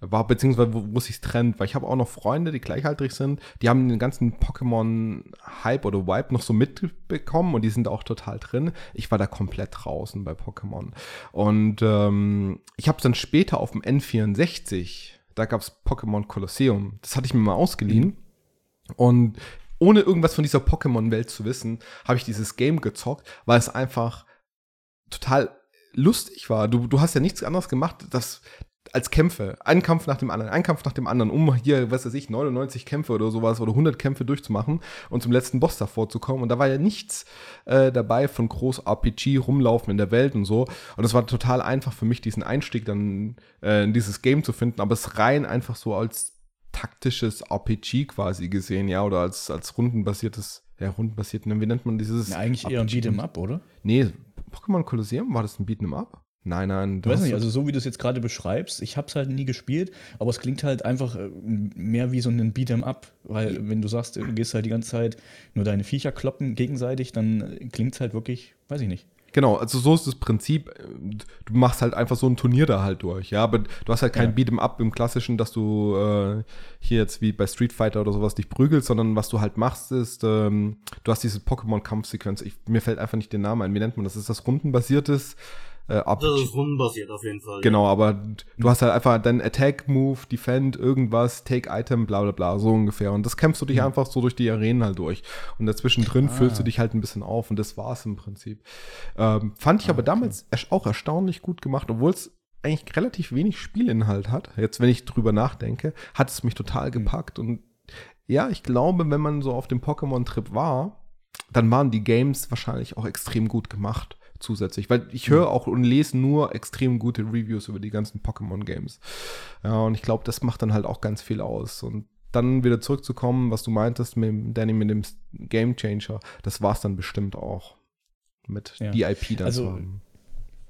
war, beziehungsweise wo, wo sich trennt, weil ich habe auch noch Freunde, die gleichaltrig sind, die haben den ganzen Pokémon-Hype oder Vibe noch so mitbekommen und die sind auch total drin. Ich war da komplett draußen bei Pokémon. Und ähm, ich habe es dann später auf dem N64 da gab es Pokémon Colosseum. Das hatte ich mir mal ausgeliehen. Und ohne irgendwas von dieser Pokémon-Welt zu wissen, habe ich dieses Game gezockt, weil es einfach total lustig war. Du, du hast ja nichts anderes gemacht, das, als Kämpfe. Ein Kampf nach dem anderen, ein Kampf nach dem anderen, um hier, was weiß ich, 99 Kämpfe oder sowas oder 100 Kämpfe durchzumachen und zum letzten Boss davor zu kommen. Und da war ja nichts äh, dabei von groß RPG rumlaufen in der Welt und so. Und es war total einfach für mich, diesen Einstieg dann äh, in dieses Game zu finden, aber es rein einfach so als taktisches RPG quasi gesehen, ja, oder als, als rundenbasiertes, ja, rundenbasiert, wie nennt man dieses? Ja, eigentlich eher ein Beat'em Up, oder? Nee, Pokémon Colosseum, war das ein Beat'em Up? Nein, nein. Du weißt nicht, also so wie du es jetzt gerade beschreibst, ich habe es halt nie gespielt, aber es klingt halt einfach äh, mehr wie so ein Beat'em Up, weil wenn du sagst, du gehst halt die ganze Zeit nur deine Viecher kloppen gegenseitig, dann klingt es halt wirklich, weiß ich nicht. Genau, also so ist das Prinzip. Du machst halt einfach so ein Turnier da halt durch, ja, aber du hast halt kein ja. Beat'em Up im klassischen, dass du äh, hier jetzt wie bei Street Fighter oder sowas dich prügelst, sondern was du halt machst ist, ähm, du hast diese Pokémon-Kampfsequenz. Mir fällt einfach nicht der Name ein. Wie nennt man das? Ist das rundenbasiertes? Äh, ab. Das ist rundenbasiert auf jeden Fall. Genau, ja. aber du hast halt einfach deinen Attack, Move, Defend, irgendwas, Take Item, bla bla bla, so ungefähr. Und das kämpfst du dich mhm. einfach so durch die Arenen halt durch. Und dazwischen drin ah. füllst du dich halt ein bisschen auf und das war's im Prinzip. Ähm, fand ich ah, aber okay. damals auch erstaunlich gut gemacht, obwohl es eigentlich relativ wenig Spielinhalt hat. Jetzt, wenn ich drüber nachdenke, hat es mich total mhm. gepackt. Und ja, ich glaube, wenn man so auf dem Pokémon-Trip war, dann waren die Games wahrscheinlich auch extrem gut gemacht zusätzlich, weil ich höre auch und lese nur extrem gute Reviews über die ganzen Pokémon-Games. Ja, und ich glaube, das macht dann halt auch ganz viel aus. Und dann wieder zurückzukommen, was du meintest, mit, Danny, mit dem Game Changer, das war es dann bestimmt auch. Mit ja. DIP dann also,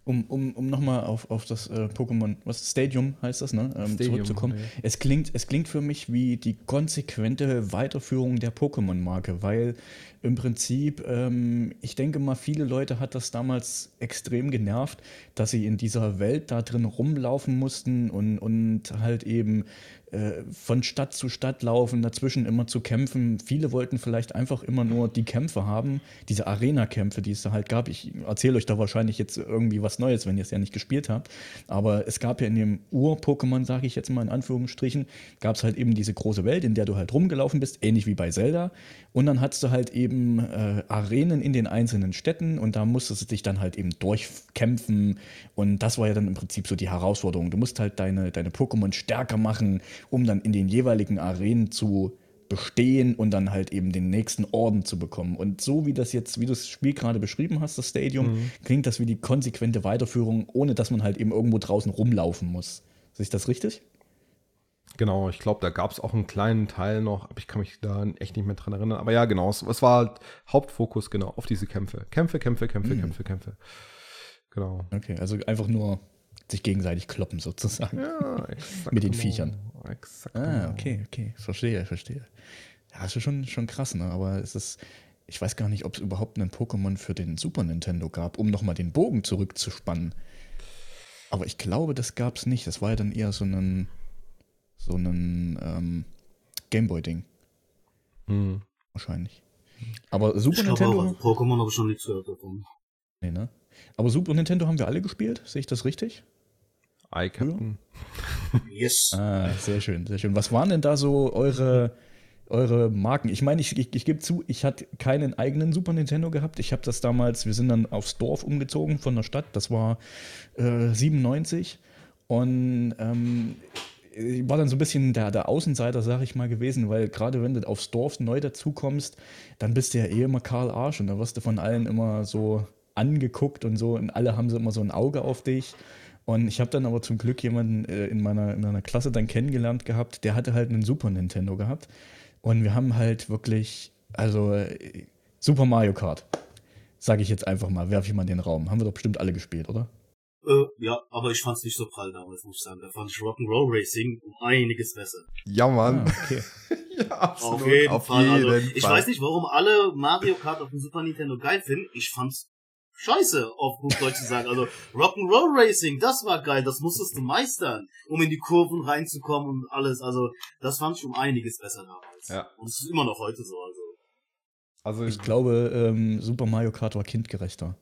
um, um, um nochmal auf, auf das äh, Pokémon, was Stadium heißt das, ne? Ähm, Stadium, zurückzukommen. Ja. Es, klingt, es klingt für mich wie die konsequente Weiterführung der Pokémon-Marke, weil im Prinzip, ähm, ich denke mal, viele Leute hat das damals extrem genervt, dass sie in dieser Welt da drin rumlaufen mussten und, und halt eben von Stadt zu Stadt laufen, dazwischen immer zu kämpfen. Viele wollten vielleicht einfach immer nur die Kämpfe haben, diese Arena-Kämpfe, die es da halt gab. Ich erzähle euch da wahrscheinlich jetzt irgendwie was was Neues, wenn ihr es ja nicht gespielt habt. Aber es gab ja in dem Ur-Pokémon, sage ich jetzt mal in Anführungsstrichen, gab es halt eben diese große Welt, in der du halt rumgelaufen bist, ähnlich wie bei Zelda. Und dann hattest du halt eben äh, Arenen in den einzelnen Städten und da musstest du dich dann halt eben durchkämpfen. Und das war ja dann im Prinzip so die Herausforderung. Du musst halt deine, deine Pokémon stärker machen, um dann in den jeweiligen Arenen zu bestehen und dann halt eben den nächsten Orden zu bekommen. Und so wie das jetzt, wie du das Spiel gerade beschrieben hast, das Stadium, mhm. klingt das wie die konsequente Weiterführung, ohne dass man halt eben irgendwo draußen rumlaufen muss. Ich das richtig? Genau, ich glaube, da gab es auch einen kleinen Teil noch, aber ich kann mich da echt nicht mehr dran erinnern. Aber ja, genau, es, es war halt Hauptfokus genau auf diese Kämpfe. Kämpfe, Kämpfe, Kämpfe, mhm. Kämpfe, Kämpfe. Genau. Okay, also einfach nur sich gegenseitig kloppen sozusagen. Ja. [LAUGHS] Mit den Viechern. Exakt. Ah, okay, okay. Verstehe, verstehe. Ja, das ist schon, schon krass, ne? Aber es ist, ich weiß gar nicht, ob es überhaupt einen Pokémon für den Super Nintendo gab, um nochmal den Bogen zurückzuspannen. Aber ich glaube, das gab es nicht. Das war ja dann eher so ein, so ein ähm, Gameboy-Ding. Hm. Wahrscheinlich. Aber Super ich Nintendo. Auch, Pokémon habe ich schon nichts gehört davon. Nee, ne? Aber Super Nintendo haben wir alle gespielt, sehe ich das richtig? Eye Captain. Yes. Ah, sehr schön, sehr schön. Was waren denn da so eure, eure Marken? Ich meine, ich, ich, ich gebe zu, ich hatte keinen eigenen Super Nintendo gehabt. Ich habe das damals, wir sind dann aufs Dorf umgezogen von der Stadt. Das war äh, 97. Und ähm, ich war dann so ein bisschen der, der Außenseiter, sag ich mal, gewesen, weil gerade wenn du aufs Dorf neu dazukommst, dann bist du ja eh immer Karl Arsch und da wirst du von allen immer so angeguckt und so und alle haben so immer so ein Auge auf dich. Und ich habe dann aber zum Glück jemanden äh, in, meiner, in meiner Klasse dann kennengelernt gehabt, der hatte halt einen Super Nintendo gehabt. Und wir haben halt wirklich, also äh, Super Mario Kart, sage ich jetzt einfach mal, werfe ich mal in den Raum. Haben wir doch bestimmt alle gespielt, oder? Äh, ja, aber ich fand's nicht so prall damals, muss ich sagen. Da fand ich Rock'n'Roll Racing um einiges besser. Ja, Mann. Ah, okay. [LAUGHS] ja, absolut. Auf jeden auf Fall. Jeden also, ich Fall. weiß nicht, warum alle Mario Kart auf dem Super Nintendo geil finden. Ich fand's scheiße, auf gut Deutsch zu sagen. Also Rock'n'Roll Racing, das war geil, das musstest du meistern, um in die Kurven reinzukommen und alles. Also das fand ich um einiges besser damals. Ja. Und es ist immer noch heute so. Also, also ich glaube, ähm, Super Mario Kart war kindgerechter.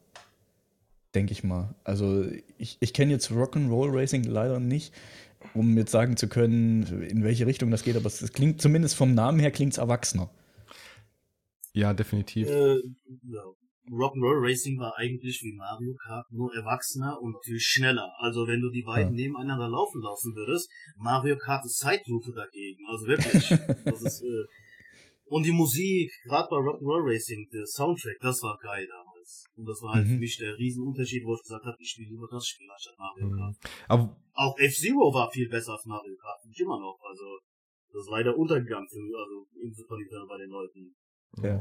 Denke ich mal. Also ich, ich kenne jetzt Rock'n'Roll Racing leider nicht, um jetzt sagen zu können, in welche Richtung das geht, aber es klingt zumindest vom Namen her klingt es erwachsener. Ja, definitiv. Äh, ja. Rock'n'Roll Racing war eigentlich wie Mario Kart, nur erwachsener und natürlich schneller. Also wenn du die beiden ja. nebeneinander laufen lassen würdest, Mario Kart ist Zeitlupe dagegen. Also wirklich. [LAUGHS] das ist, äh, und die Musik, gerade bei Rock'n'Roll Racing, der Soundtrack, das war geil damals. Und das war halt mhm. für mich der Riesenunterschied, wo ich gesagt habe, ich spiele lieber das Spiel anstatt Mario mhm. Kart. Aber Auch F-Zero war viel besser als Mario Kart, ich immer noch. Also das war der Untergang für mich, also im Super Nintendo bei den Leuten. Ja.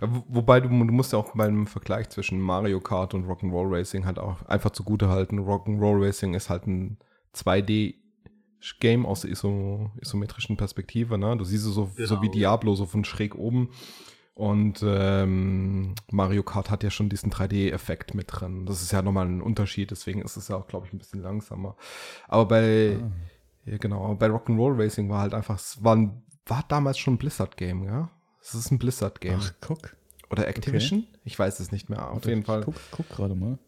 Wobei du, du musst ja auch beim Vergleich zwischen Mario Kart und Rock'n'Roll Racing halt auch einfach zugute halten. Rock'n'Roll Racing ist halt ein 2D Game aus der iso, isometrischen Perspektive. Ne? Du siehst es so, genau, so wie Diablo, so von schräg oben. Und ähm, Mario Kart hat ja schon diesen 3D-Effekt mit drin. Das ist ja nochmal ein Unterschied, deswegen ist es ja auch, glaube ich, ein bisschen langsamer. Aber bei, ah. ja, genau, bei Rock'n'Roll Racing war halt einfach, es war, ein, war damals schon ein Blizzard-Game, ja? Es ist ein Blizzard-Game. Ach, guck. Oder Activision? Okay. Ich weiß es nicht mehr. Auf Warte, jeden Fall. Guck, guck gerade mal.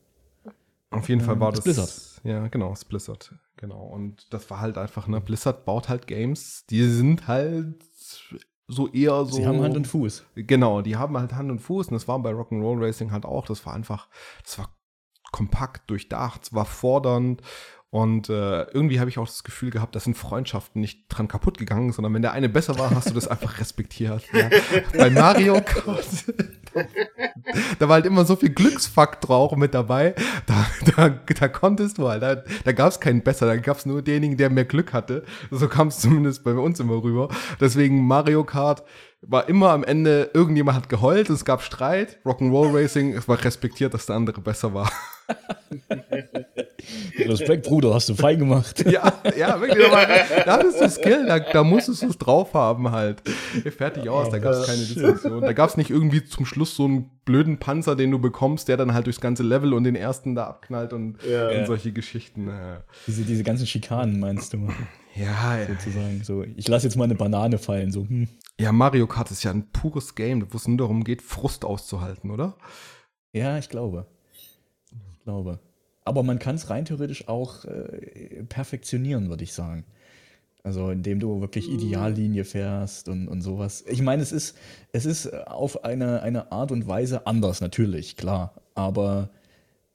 Auf jeden ähm, Fall war das. Blizzard. Ja, genau, das Blizzard. Genau. Und das war halt einfach, ne, Blizzard baut halt Games, die sind halt so eher so. Sie haben Hand und Fuß. Genau, die haben halt Hand und Fuß. Und das war bei Rock'n'Roll Racing halt auch. Das war einfach, das war kompakt, durchdacht, es war fordernd und äh, irgendwie habe ich auch das Gefühl gehabt, dass sind Freundschaften nicht dran kaputt gegangen, sondern wenn der eine besser war, hast du das einfach respektiert. Ja. Bei Mario [LAUGHS] Kart, da war halt immer so viel Glücksfaktor auch mit dabei. Da, da, da konntest du halt, da, da gab es keinen besser, da gab es nur denjenigen, der mehr Glück hatte. So kam es zumindest bei uns immer rüber. Deswegen Mario Kart war immer am Ende, irgendjemand hat geheult, es gab Streit, Rock'n'Roll Racing, es war respektiert, dass der andere besser war. [LAUGHS] Respekt, Bruder, hast du fein gemacht. ja, ja, wirklich. Aber, da hattest du Skill, da, da musstest du es drauf haben halt. Fertig aus, da gab es keine Diskussion. Da gab es nicht irgendwie zum Schluss so einen blöden Panzer, den du bekommst, der dann halt durchs ganze Level und den ersten da abknallt und, ja. und solche Geschichten. Diese, diese ganzen Schikanen meinst du? Ja, ja. Sozusagen so, ich lasse jetzt mal eine Banane fallen, so. Hm. Ja, Mario Kart ist ja ein pures Game, wo es nur darum geht, Frust auszuhalten, oder? Ja, ich glaube. Glaube. aber man kann es rein theoretisch auch äh, perfektionieren, würde ich sagen. Also indem du wirklich mhm. Ideallinie fährst und, und sowas. Ich meine, es ist, es ist auf eine, eine Art und Weise anders, natürlich, klar. Aber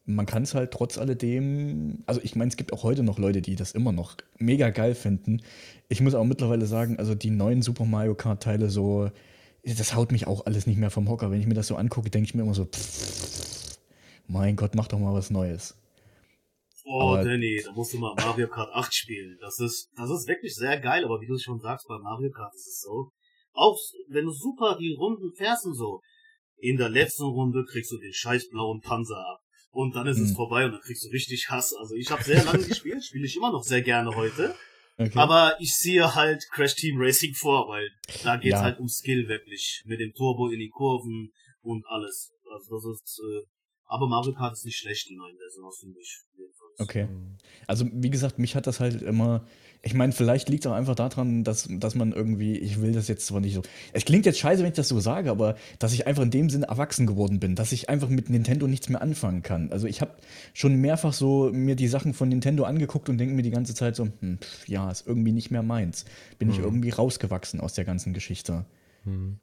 man kann es halt trotz alledem, also ich meine, es gibt auch heute noch Leute, die das immer noch mega geil finden. Ich muss auch mittlerweile sagen, also die neuen Super Mario Kart Teile so, das haut mich auch alles nicht mehr vom Hocker. Wenn ich mir das so angucke, denke ich mir immer so, pff, mein Gott, mach doch mal was Neues. Oh, aber Danny, da musst du mal Mario Kart 8 spielen. Das ist, das ist wirklich sehr geil, aber wie du schon sagst, bei Mario Kart ist es so. Auch wenn du super die Runden fährst und so, in der letzten Runde kriegst du den scheiß blauen Panzer ab. Und dann ist hm. es vorbei und dann kriegst du richtig Hass. Also ich habe sehr lange gespielt, spiele ich immer noch sehr gerne heute. Okay. Aber ich sehe halt Crash Team Racing vor, weil da geht's ja. halt um Skill wirklich. Mit dem Turbo in die Kurven und alles. Also das ist, äh, aber Mario Kart ist nicht schlecht in neuen Versions, finde ich. Okay. Also wie gesagt, mich hat das halt immer. Ich meine, vielleicht liegt es auch einfach daran, dass, dass man irgendwie, ich will das jetzt zwar nicht so. Es klingt jetzt scheiße, wenn ich das so sage, aber dass ich einfach in dem Sinne erwachsen geworden bin, dass ich einfach mit Nintendo nichts mehr anfangen kann. Also ich habe schon mehrfach so mir die Sachen von Nintendo angeguckt und denke mir die ganze Zeit so, hm, pf, ja, ist irgendwie nicht mehr meins. Bin mhm. ich irgendwie rausgewachsen aus der ganzen Geschichte. Mhm.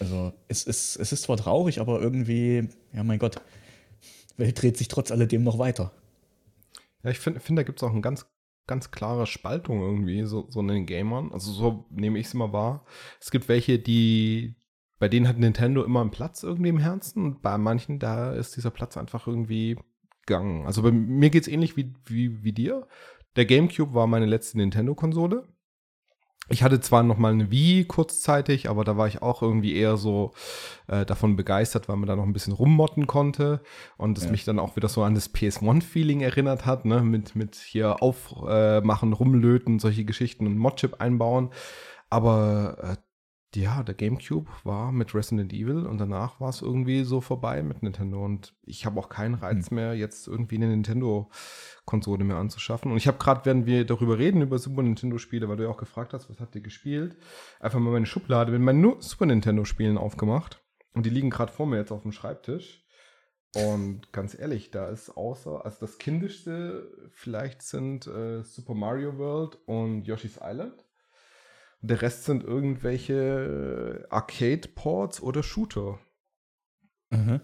Also es ist, es ist zwar traurig, aber irgendwie, ja mein Gott, Welt dreht sich trotz alledem noch weiter. Ja, ich finde, find, da gibt es auch eine ganz, ganz klare Spaltung irgendwie, so, so in den Gamern. Also so nehme ich es immer wahr. Es gibt welche, die, bei denen hat Nintendo immer einen Platz irgendwie im Herzen und bei manchen, da ist dieser Platz einfach irgendwie gegangen. Also bei mir geht es ähnlich wie, wie, wie dir. Der GameCube war meine letzte Nintendo-Konsole. Ich hatte zwar noch mal eine Wii kurzzeitig, aber da war ich auch irgendwie eher so äh, davon begeistert, weil man da noch ein bisschen rummotten konnte und es ja. mich dann auch wieder so an das PS1-Feeling erinnert hat, ne? mit, mit hier aufmachen, äh, rumlöten, solche Geschichten und Modchip einbauen. Aber äh, ja, der GameCube war mit Resident Evil und danach war es irgendwie so vorbei mit Nintendo und ich habe auch keinen Reiz hm. mehr, jetzt irgendwie eine Nintendo-Konsole mehr anzuschaffen. Und ich habe gerade, während wir darüber reden, über Super Nintendo-Spiele, weil du ja auch gefragt hast, was habt ihr gespielt, einfach mal meine Schublade mit meinen Super Nintendo-Spielen aufgemacht und die liegen gerade vor mir jetzt auf dem Schreibtisch. Und ganz ehrlich, da ist außer, also das Kindischste vielleicht sind äh, Super Mario World und Yoshi's Island. Der Rest sind irgendwelche Arcade-Ports oder Shooter. Mhm.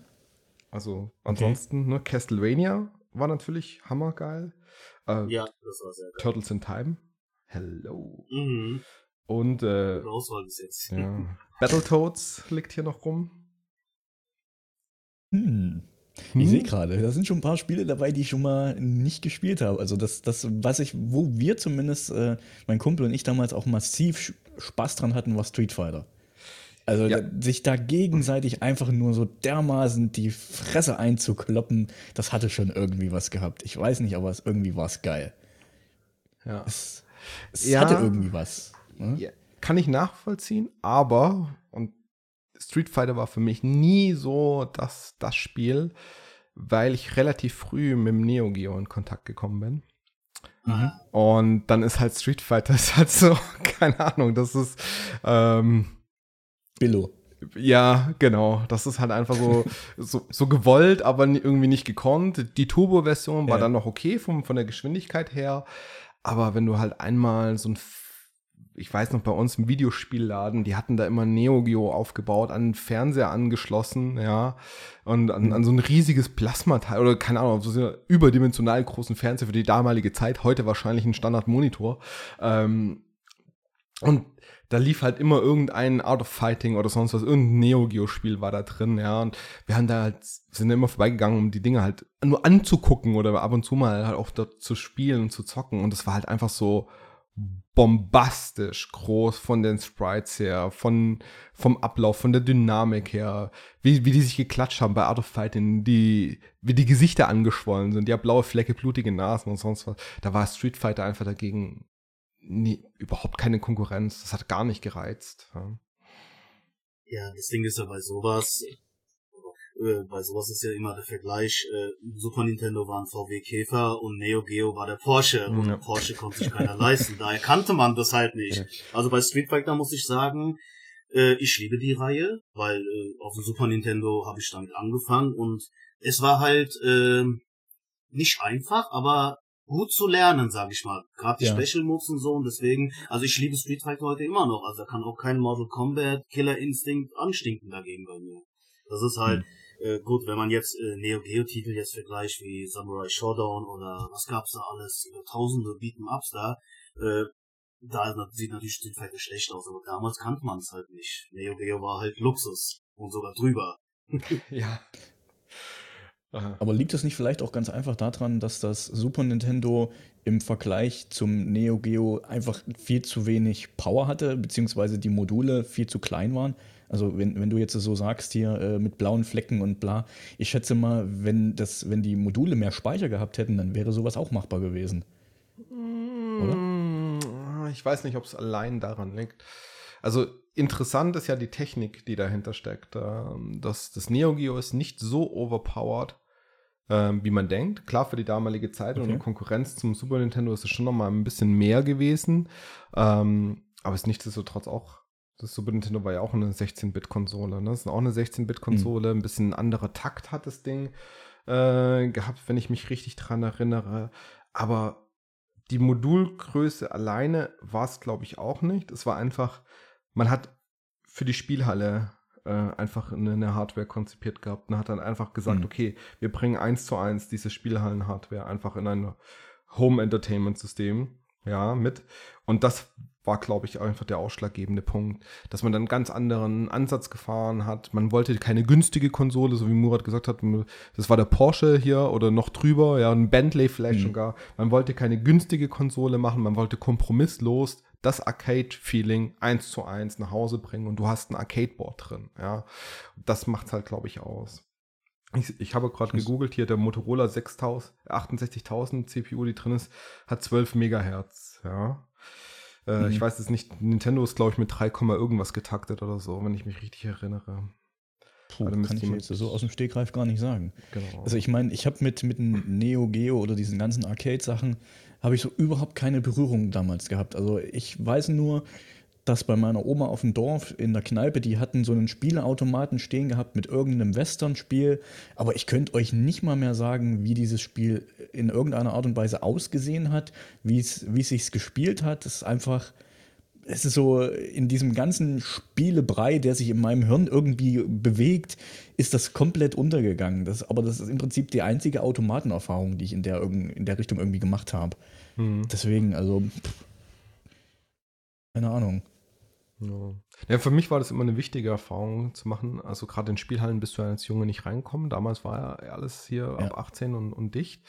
Also ansonsten, okay. ne, Castlevania war natürlich hammergeil. Äh, ja, das war sehr geil. Turtles in Time. Hello. Mhm. Und äh, jetzt. Ja. [LAUGHS] Battletoads liegt hier noch rum. Hm. Hm? Ich sehe gerade, da sind schon ein paar Spiele dabei, die ich schon mal nicht gespielt habe. Also das, das was ich, wo wir zumindest, äh, mein Kumpel und ich damals auch massiv Spaß dran hatten, war Street Fighter. Also ja. da, sich da gegenseitig einfach nur so dermaßen die Fresse einzukloppen, das hatte schon irgendwie was gehabt. Ich weiß nicht, aber es, irgendwie war es geil. Ja. Es, es ja, hatte irgendwie was. Ne? Ja, kann ich nachvollziehen, aber, und Street Fighter war für mich nie so das, das Spiel, weil ich relativ früh mit dem Neo Geo in Kontakt gekommen bin. Mhm. Und dann ist halt Street Fighter [LAUGHS] ist halt so, keine Ahnung, das ist ähm, Billo. Ja, genau. Das ist halt einfach so, [LAUGHS] so, so gewollt, aber irgendwie nicht gekonnt. Die Turbo-Version war ja. dann noch okay vom, von der Geschwindigkeit her. Aber wenn du halt einmal so ein ich weiß noch, bei uns im Videospielladen, die hatten da immer Neo Geo aufgebaut, an den Fernseher angeschlossen, ja, und an, an so ein riesiges Plasmateil oder keine Ahnung, so einen überdimensional großen Fernseher für die damalige Zeit, heute wahrscheinlich ein Standardmonitor. Ähm, und da lief halt immer irgendein Art of Fighting oder sonst was, irgendein Neo Geo Spiel war da drin, ja, und wir haben da halt, sind immer vorbeigegangen, um die Dinge halt nur anzugucken oder ab und zu mal halt auch dort zu spielen und zu zocken. Und das war halt einfach so, bombastisch groß von den Sprites her, von, vom Ablauf, von der Dynamik her, wie, wie die sich geklatscht haben bei Art of Fighting, die, wie die Gesichter angeschwollen sind, die haben blaue Flecke, blutige Nasen und sonst was. Da war Street Fighter einfach dagegen nie, überhaupt keine Konkurrenz. Das hat gar nicht gereizt. Ja. Ja, das Ding ist ja bei sowas, äh, bei sowas ist ja immer der Vergleich, äh, Super Nintendo war ein VW Käfer und Neo Geo war der Porsche und ja. Porsche konnte sich keiner leisten. [LAUGHS] Daher kannte man das halt nicht. Also bei Street Fighter muss ich sagen, äh, ich liebe die Reihe, weil äh, auf dem Super Nintendo habe ich damit angefangen und es war halt, äh, nicht einfach, aber gut zu lernen, sag ich mal. Gerade die ja. Special Moves und so und deswegen, also ich liebe Street Fighter heute immer noch. Also da kann auch kein Mortal Kombat Killer Instinct anstinken dagegen bei mir. Das ist halt mhm. Äh, gut, wenn man jetzt äh, Neo Geo Titel jetzt vergleicht wie Samurai Showdown oder was gab's da alles, über tausende Beat'em Ups da, äh, da sieht natürlich Street Fighter schlecht aus, aber damals kannte man es halt nicht. Neo Geo war halt Luxus und sogar drüber. [LAUGHS] ja. Aha. Aber liegt es nicht vielleicht auch ganz einfach daran, dass das Super Nintendo im Vergleich zum Neo Geo einfach viel zu wenig Power hatte, beziehungsweise die Module viel zu klein waren? Also wenn, wenn du jetzt so sagst hier äh, mit blauen Flecken und bla, ich schätze mal, wenn, das, wenn die Module mehr Speicher gehabt hätten, dann wäre sowas auch machbar gewesen. Oder? Mm, ich weiß nicht, ob es allein daran liegt. Also interessant ist ja die Technik, die dahinter steckt. Ähm, das, das Neo Geo ist nicht so overpowered, ähm, wie man denkt. Klar, für die damalige Zeit okay. und Konkurrenz zum Super Nintendo ist es schon noch mal ein bisschen mehr gewesen. Ähm, aber es ist nichtsdestotrotz auch, das Super Nintendo war ja auch eine 16-Bit-Konsole. Ne? Das ist auch eine 16-Bit-Konsole. Mhm. Ein bisschen anderer Takt hat das Ding äh, gehabt, wenn ich mich richtig dran erinnere. Aber die Modulgröße alleine war es, glaube ich, auch nicht. Es war einfach, man hat für die Spielhalle äh, einfach eine, eine, Hardware konzipiert gehabt und hat dann einfach gesagt, mhm. okay, wir bringen eins zu eins diese Spielhallen-Hardware einfach in ein Home-Entertainment-System, ja, mit. Und das war, glaube ich, einfach der ausschlaggebende Punkt, dass man dann einen ganz anderen Ansatz gefahren hat. Man wollte keine günstige Konsole, so wie Murat gesagt hat, das war der Porsche hier oder noch drüber, ja, ein Bentley vielleicht mhm. sogar. Man wollte keine günstige Konsole machen, man wollte kompromisslos das Arcade-Feeling eins zu eins nach Hause bringen und du hast ein Arcade-Board drin. Ja, das macht's halt, glaube ich, aus. Ich, ich habe gerade gegoogelt hier, der Motorola 6000, 68.000 CPU, die drin ist, hat 12 Megahertz. Ja. Äh, mhm. Ich weiß es nicht, Nintendo ist, glaube ich, mit 3, irgendwas getaktet oder so, wenn ich mich richtig erinnere. Puh, also kann ich jetzt so aus dem Stegreif gar nicht sagen. Genau. Also ich meine, ich habe mit, mit Neo Geo oder diesen ganzen Arcade-Sachen habe ich so überhaupt keine Berührung damals gehabt. Also ich weiß nur, dass bei meiner Oma auf dem Dorf in der Kneipe, die hatten so einen Spieleautomaten stehen gehabt mit irgendeinem Western-Spiel. Aber ich könnte euch nicht mal mehr sagen, wie dieses Spiel in irgendeiner Art und Weise ausgesehen hat, wie es sich gespielt hat. Das ist einfach, es ist so in diesem ganzen Spielebrei, der sich in meinem Hirn irgendwie bewegt, ist das komplett untergegangen. Das, aber das ist im Prinzip die einzige Automatenerfahrung, die ich in der, in der Richtung irgendwie gemacht habe. Mhm. Deswegen, also, pff, keine Ahnung. Ja. ja. für mich war das immer eine wichtige Erfahrung zu machen. Also gerade in Spielhallen bist du als Junge nicht reinkommen. Damals war ja alles hier ja. ab 18 und, und dicht.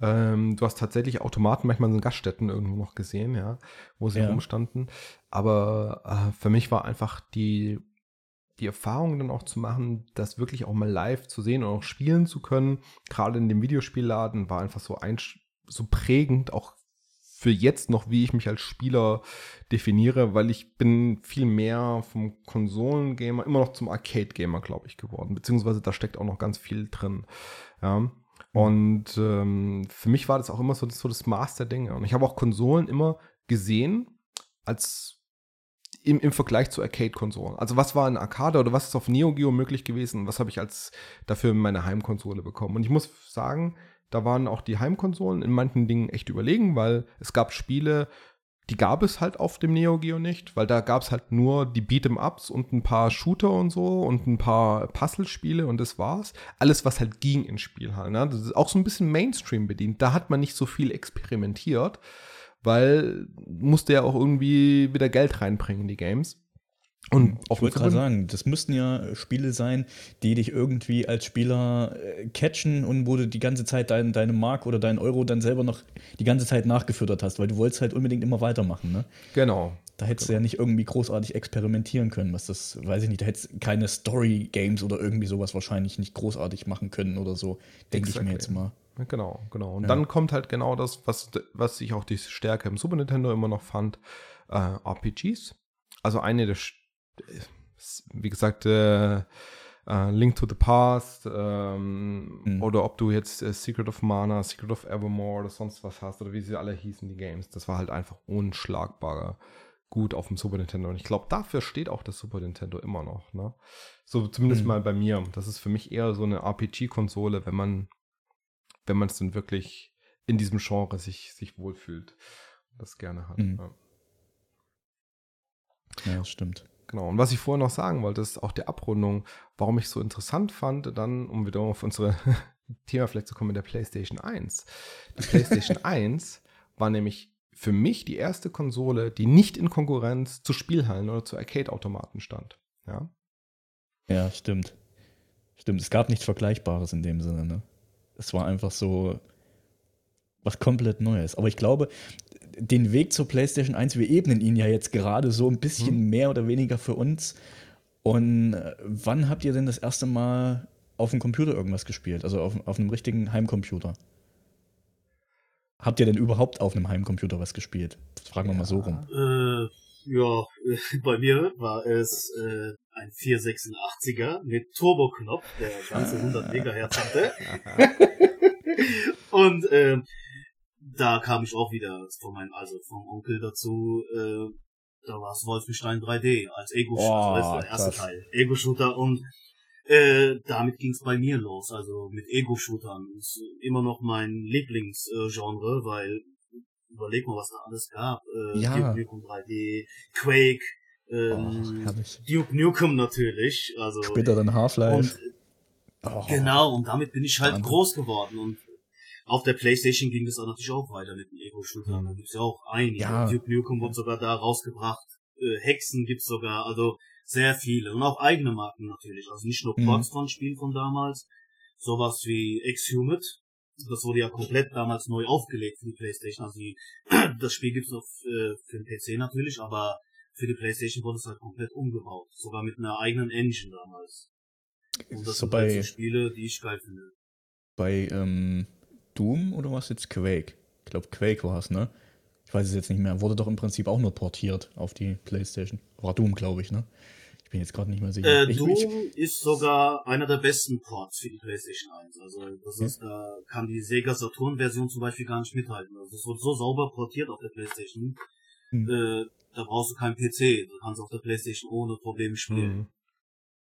Ähm, du hast tatsächlich Automaten manchmal in Gaststätten irgendwo noch gesehen, ja, wo sie ja. rumstanden. Aber äh, für mich war einfach die, die Erfahrung dann auch zu machen, das wirklich auch mal live zu sehen und auch spielen zu können, gerade in dem Videospielladen, war einfach so ein, so prägend, auch für jetzt noch, wie ich mich als Spieler definiere, weil ich bin viel mehr vom Konsolengamer immer noch zum Arcade-Gamer, glaube ich, geworden. Beziehungsweise da steckt auch noch ganz viel drin. Ja. Mhm. Und ähm, für mich war das auch immer so, so das Maß der Dinge. Und ich habe auch Konsolen immer gesehen als im, im Vergleich zu Arcade-Konsolen. Also was war in Arcade oder was ist auf Neo Geo möglich gewesen was habe ich als dafür meine Heimkonsole bekommen. Und ich muss sagen, da waren auch die Heimkonsolen in manchen Dingen echt überlegen, weil es gab Spiele, die gab es halt auf dem Neo Geo nicht, weil da gab es halt nur die Beat'em-Ups und ein paar Shooter und so und ein paar Puzzle-Spiele und das war's. Alles, was halt ging ins Spiel halt. Ne? Das ist auch so ein bisschen Mainstream bedient. Da hat man nicht so viel experimentiert, weil musste ja auch irgendwie wieder Geld reinbringen in die Games. Und ich wollte gerade sagen, das müssten ja Spiele sein, die dich irgendwie als Spieler äh, catchen und wo du die ganze Zeit dein, deine Mark oder deinen Euro dann selber noch die ganze Zeit nachgefüttert hast, weil du wolltest halt unbedingt immer weitermachen, ne? Genau. Da hättest genau. du ja nicht irgendwie großartig experimentieren können, was das, weiß ich nicht, da hättest keine Story-Games oder irgendwie sowas wahrscheinlich nicht großartig machen können oder so, denke ich mir jetzt mal. Genau, genau. Und ja. dann kommt halt genau das, was, was ich auch die Stärke im Super Nintendo immer noch fand, äh, RPGs. Also eine der wie gesagt, äh, Uh, Link to the Past ähm, mhm. oder ob du jetzt äh, Secret of Mana, Secret of Evermore oder sonst was hast oder wie sie alle hießen, die Games. Das war halt einfach unschlagbarer gut auf dem Super Nintendo. Und ich glaube, dafür steht auch das Super Nintendo immer noch. Ne? So zumindest mhm. mal bei mir. Das ist für mich eher so eine RPG-Konsole, wenn man wenn man es dann wirklich in diesem Genre sich, sich wohlfühlt und das gerne hat. Mhm. Ja. ja, das stimmt. Genau. Und was ich vorher noch sagen wollte, ist auch die Abrundung, warum ich so interessant fand, dann, um wieder auf unsere [LAUGHS] Thema vielleicht zu kommen mit der PlayStation 1. Die PlayStation [LAUGHS] 1 war nämlich für mich die erste Konsole, die nicht in Konkurrenz zu Spielhallen oder zu Arcade-Automaten stand. Ja? ja, stimmt. Stimmt, es gab nichts Vergleichbares in dem Sinne. Ne? Es war einfach so was komplett Neues. Aber ich glaube, den Weg zur PlayStation 1, wir ebnen ihn ja jetzt gerade so ein bisschen mhm. mehr oder weniger für uns. Und äh, wann habt ihr denn das erste Mal auf dem Computer irgendwas gespielt? Also auf, auf einem richtigen Heimcomputer? Habt ihr denn überhaupt auf einem Heimcomputer was gespielt? Das fragen wir mal so rum. Äh, ja, [LAUGHS] bei mir war es äh, ein 486er mit Turboknopf, der ganze 100 Megahertz hatte. [LAUGHS] Und äh, da kam ich auch wieder von meinem, also vom Onkel dazu, äh, da war es Wolfenstein 3D als Ego-Shooter, oh, das der erste Teil. Ego-Shooter und äh, damit ging es bei mir los, also mit Ego-Shootern. Ist immer noch mein Lieblingsgenre, äh, weil überleg mal, was da alles gab. Äh, ja. Duke Nukem 3D, Quake, ähm, oh, Duke Nukem natürlich. Also, Später dann Half-Life. Oh, genau, und damit bin ich halt Wahnsinn. groß geworden. Und auf der Playstation ging auch natürlich auch weiter mit den Ego-Shootern. Mhm. Da gibt's ja auch einige. Ja. Duke Nukem wurde sogar da rausgebracht. Äh, Hexen gibt's sogar, also sehr viele. Und auch eigene Marken natürlich. Also nicht nur Ports mhm. von Spielen von damals. Sowas wie Exhumed. Das wurde ja komplett damals neu aufgelegt für die Playstation. Also die, [CLEARS THROAT] das Spiel gibt's auf, äh, für den PC natürlich, aber für die Playstation wurde es halt komplett umgebaut. Sogar mit einer eigenen Engine damals. Und das so sind halt so Spiele, die ich geil finde. Bei ähm, Doom oder was jetzt Quake? Ich glaube, Quake war es, ne? Ich weiß es jetzt nicht mehr. Wurde doch im Prinzip auch nur portiert auf die PlayStation. War Doom, glaube ich, ne? Ich bin jetzt gerade nicht mehr sicher. Äh, ich, Doom ich, ist sogar einer der besten Ports für die PlayStation 1. Also das ist, da kann die Sega Saturn-Version zum Beispiel gar nicht mithalten. Also es wird so sauber portiert auf der PlayStation. Hm. Äh, da brauchst du keinen PC. Du kannst auf der PlayStation ohne Probleme spielen. Hm.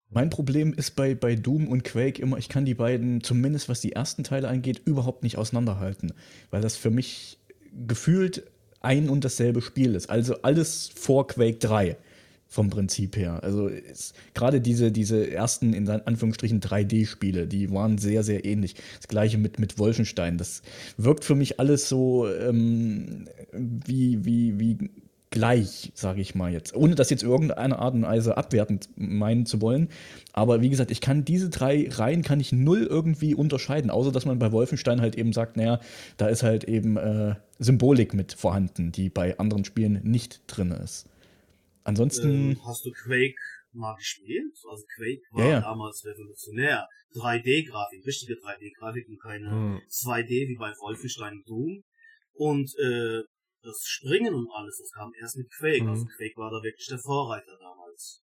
Mein Problem ist bei, bei Doom und Quake immer, ich kann die beiden, zumindest was die ersten Teile angeht, überhaupt nicht auseinanderhalten. Weil das für mich gefühlt ein und dasselbe Spiel ist. Also alles vor Quake 3 vom Prinzip her. Also gerade diese, diese ersten, in Anführungsstrichen, 3D-Spiele, die waren sehr, sehr ähnlich. Das gleiche mit, mit Wolfenstein. Das wirkt für mich alles so ähm, wie, wie, wie gleich, sage ich mal jetzt. Ohne das jetzt irgendeine Art und Weise abwertend meinen zu wollen. Aber wie gesagt, ich kann diese drei Reihen kann ich null irgendwie unterscheiden, außer dass man bei Wolfenstein halt eben sagt, naja, da ist halt eben äh, Symbolik mit vorhanden, die bei anderen Spielen nicht drin ist. Ansonsten. Ähm, hast du Quake mal gespielt? Also Quake war ja, ja. damals revolutionär. 3D-Grafik, richtige 3D-Grafik und keine hm. 2D wie bei Wolfenstein Doom. Und äh, das Springen und alles, das kam erst mit Quake. Mhm. Also Quake war da wirklich der Vorreiter damals.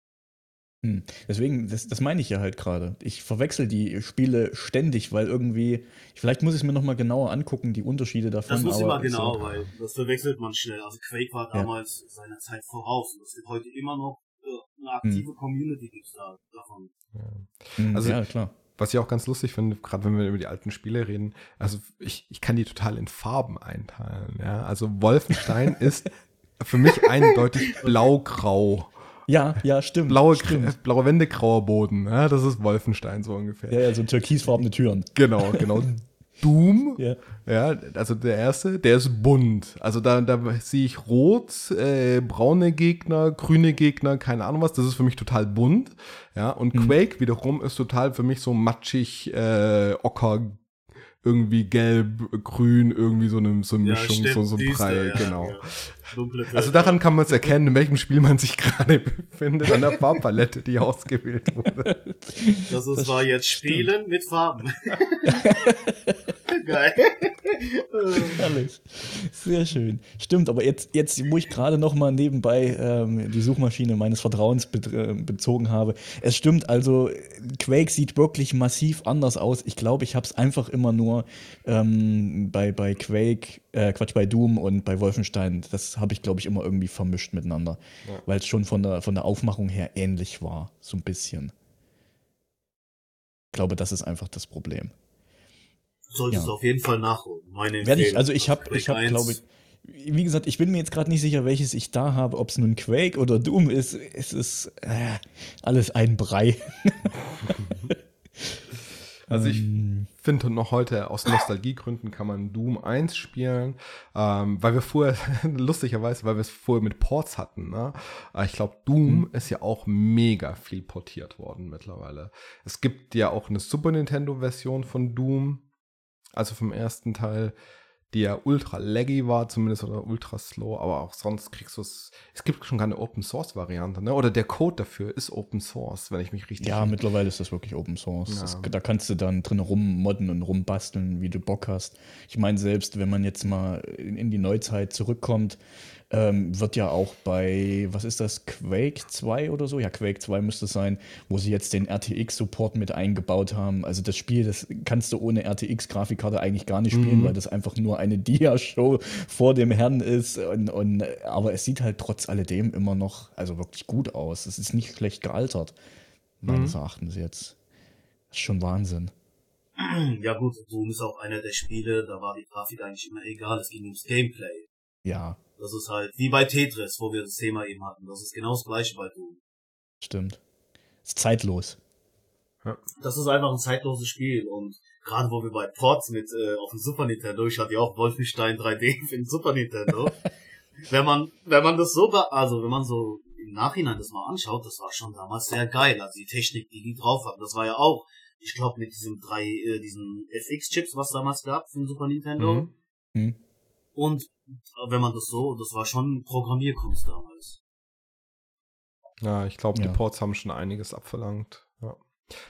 Hm. Deswegen, das, das meine ich ja halt gerade. Ich verwechsel die Spiele ständig, weil irgendwie, vielleicht muss ich es mir nochmal genauer angucken, die Unterschiede davon. Das muss ich mal genau, so. weil das verwechselt man schnell. Also Quake war damals ja. seiner Zeit voraus und es gibt heute immer noch äh, eine aktive hm. Community gibt's da davon. Ja. Also, ja, klar was ich auch ganz lustig finde, gerade wenn wir über die alten Spiele reden, also ich, ich kann die total in Farben einteilen. Ja? Also Wolfenstein [LAUGHS] ist für mich eindeutig blau-grau. Ja, ja, stimmt. Blaue, stimmt. blaue Wände, grauer Boden. Ja, das ist Wolfenstein so ungefähr. Ja, ja, so türkisfarbene Türen. Genau, genau. [LAUGHS] Doom, ja. ja, also der erste, der ist bunt. Also da, da sehe ich rot, äh, braune Gegner, grüne Gegner, keine Ahnung was. Das ist für mich total bunt. Ja, und mhm. Quake wiederum ist total für mich so matschig, äh, ocker, irgendwie gelb, grün, irgendwie so eine, so eine ja, Mischung, so, so ein Brei, ja, Also daran kann man es erkennen, in welchem Spiel man sich gerade befindet, an der Farbpalette, die ausgewählt wurde. Das, ist, das war jetzt Spielen mit Farben. [LAUGHS] [LAUGHS] Geil. [LAUGHS] Herrlich. Sehr schön. Stimmt, aber jetzt, jetzt wo ich gerade noch mal nebenbei ähm, die Suchmaschine meines Vertrauens be äh, bezogen habe, es stimmt, also Quake sieht wirklich massiv anders aus. Ich glaube, ich habe es einfach immer nur ähm, bei, bei Quake, äh, Quatsch, bei Doom und bei Wolfenstein, das habe ich, glaube ich, immer irgendwie vermischt miteinander, ja. weil es schon von der, von der Aufmachung her ähnlich war, so ein bisschen. Ich glaube, das ist einfach das Problem. Solltest ja. du auf jeden Fall nachholen. Meine Werde ich, also ich habe, ich habe, glaube ich, wie gesagt, ich bin mir jetzt gerade nicht sicher, welches ich da habe, ob es nun Quake oder Doom ist. Es ist äh, alles ein Brei. [LAUGHS] also ich ähm. finde noch heute aus Nostalgiegründen kann man Doom 1 spielen, ähm, weil wir vorher, [LAUGHS] lustigerweise, weil wir es vorher mit Ports hatten. Ne? ich glaube, Doom mhm. ist ja auch mega viel portiert worden mittlerweile. Es gibt ja auch eine Super Nintendo-Version von Doom, also vom ersten Teil die ja ultra laggy war, zumindest oder ultra slow, aber auch sonst kriegst du es. Es gibt schon keine Open Source Variante, ne? Oder der Code dafür ist Open Source, wenn ich mich richtig. Ja, mittlerweile ist das wirklich Open Source. Ja. Das, da kannst du dann drin rummodden und rumbasteln, wie du Bock hast. Ich meine, selbst wenn man jetzt mal in, in die Neuzeit zurückkommt, ähm, wird ja auch bei, was ist das, Quake 2 oder so? Ja, Quake 2 müsste es sein, wo sie jetzt den RTX-Support mit eingebaut haben. Also das Spiel, das kannst du ohne RTX-Grafikkarte eigentlich gar nicht spielen, mhm. weil das einfach nur eine [LAUGHS] Dia-Show vor dem Herrn ist. Und, und, aber es sieht halt trotz alledem immer noch, also wirklich gut aus. Es ist nicht schlecht gealtert, meines mhm. Erachtens jetzt. Das ist schon Wahnsinn. [CLEARS THROAT] Ja gut, Doom ist auch einer der Spiele, da war die Grafik eigentlich immer egal, es ging ums Gameplay. Ja, das ist halt wie bei Tetris, wo wir das Thema eben hatten. Das ist genau das gleiche bei Doom. Stimmt. Ist zeitlos. Ja. Das ist einfach ein zeitloses Spiel und gerade wo wir bei Ports mit äh, auf dem Super Nintendo, ich hatte ja auch Wolfenstein 3D [LAUGHS] für den Super Nintendo. [LAUGHS] wenn man wenn man das so also wenn man so im Nachhinein das mal anschaut, das war schon damals sehr geil. Also die Technik, die die drauf hatten, das war ja auch, ich glaube mit diesen drei äh, diesen FX Chips, was damals gab für den Super Nintendo. Mhm. Mhm. Und wenn man das so, das war schon Programmierkunst damals. Ja, ich glaube, ja. die Ports haben schon einiges abverlangt. Ja.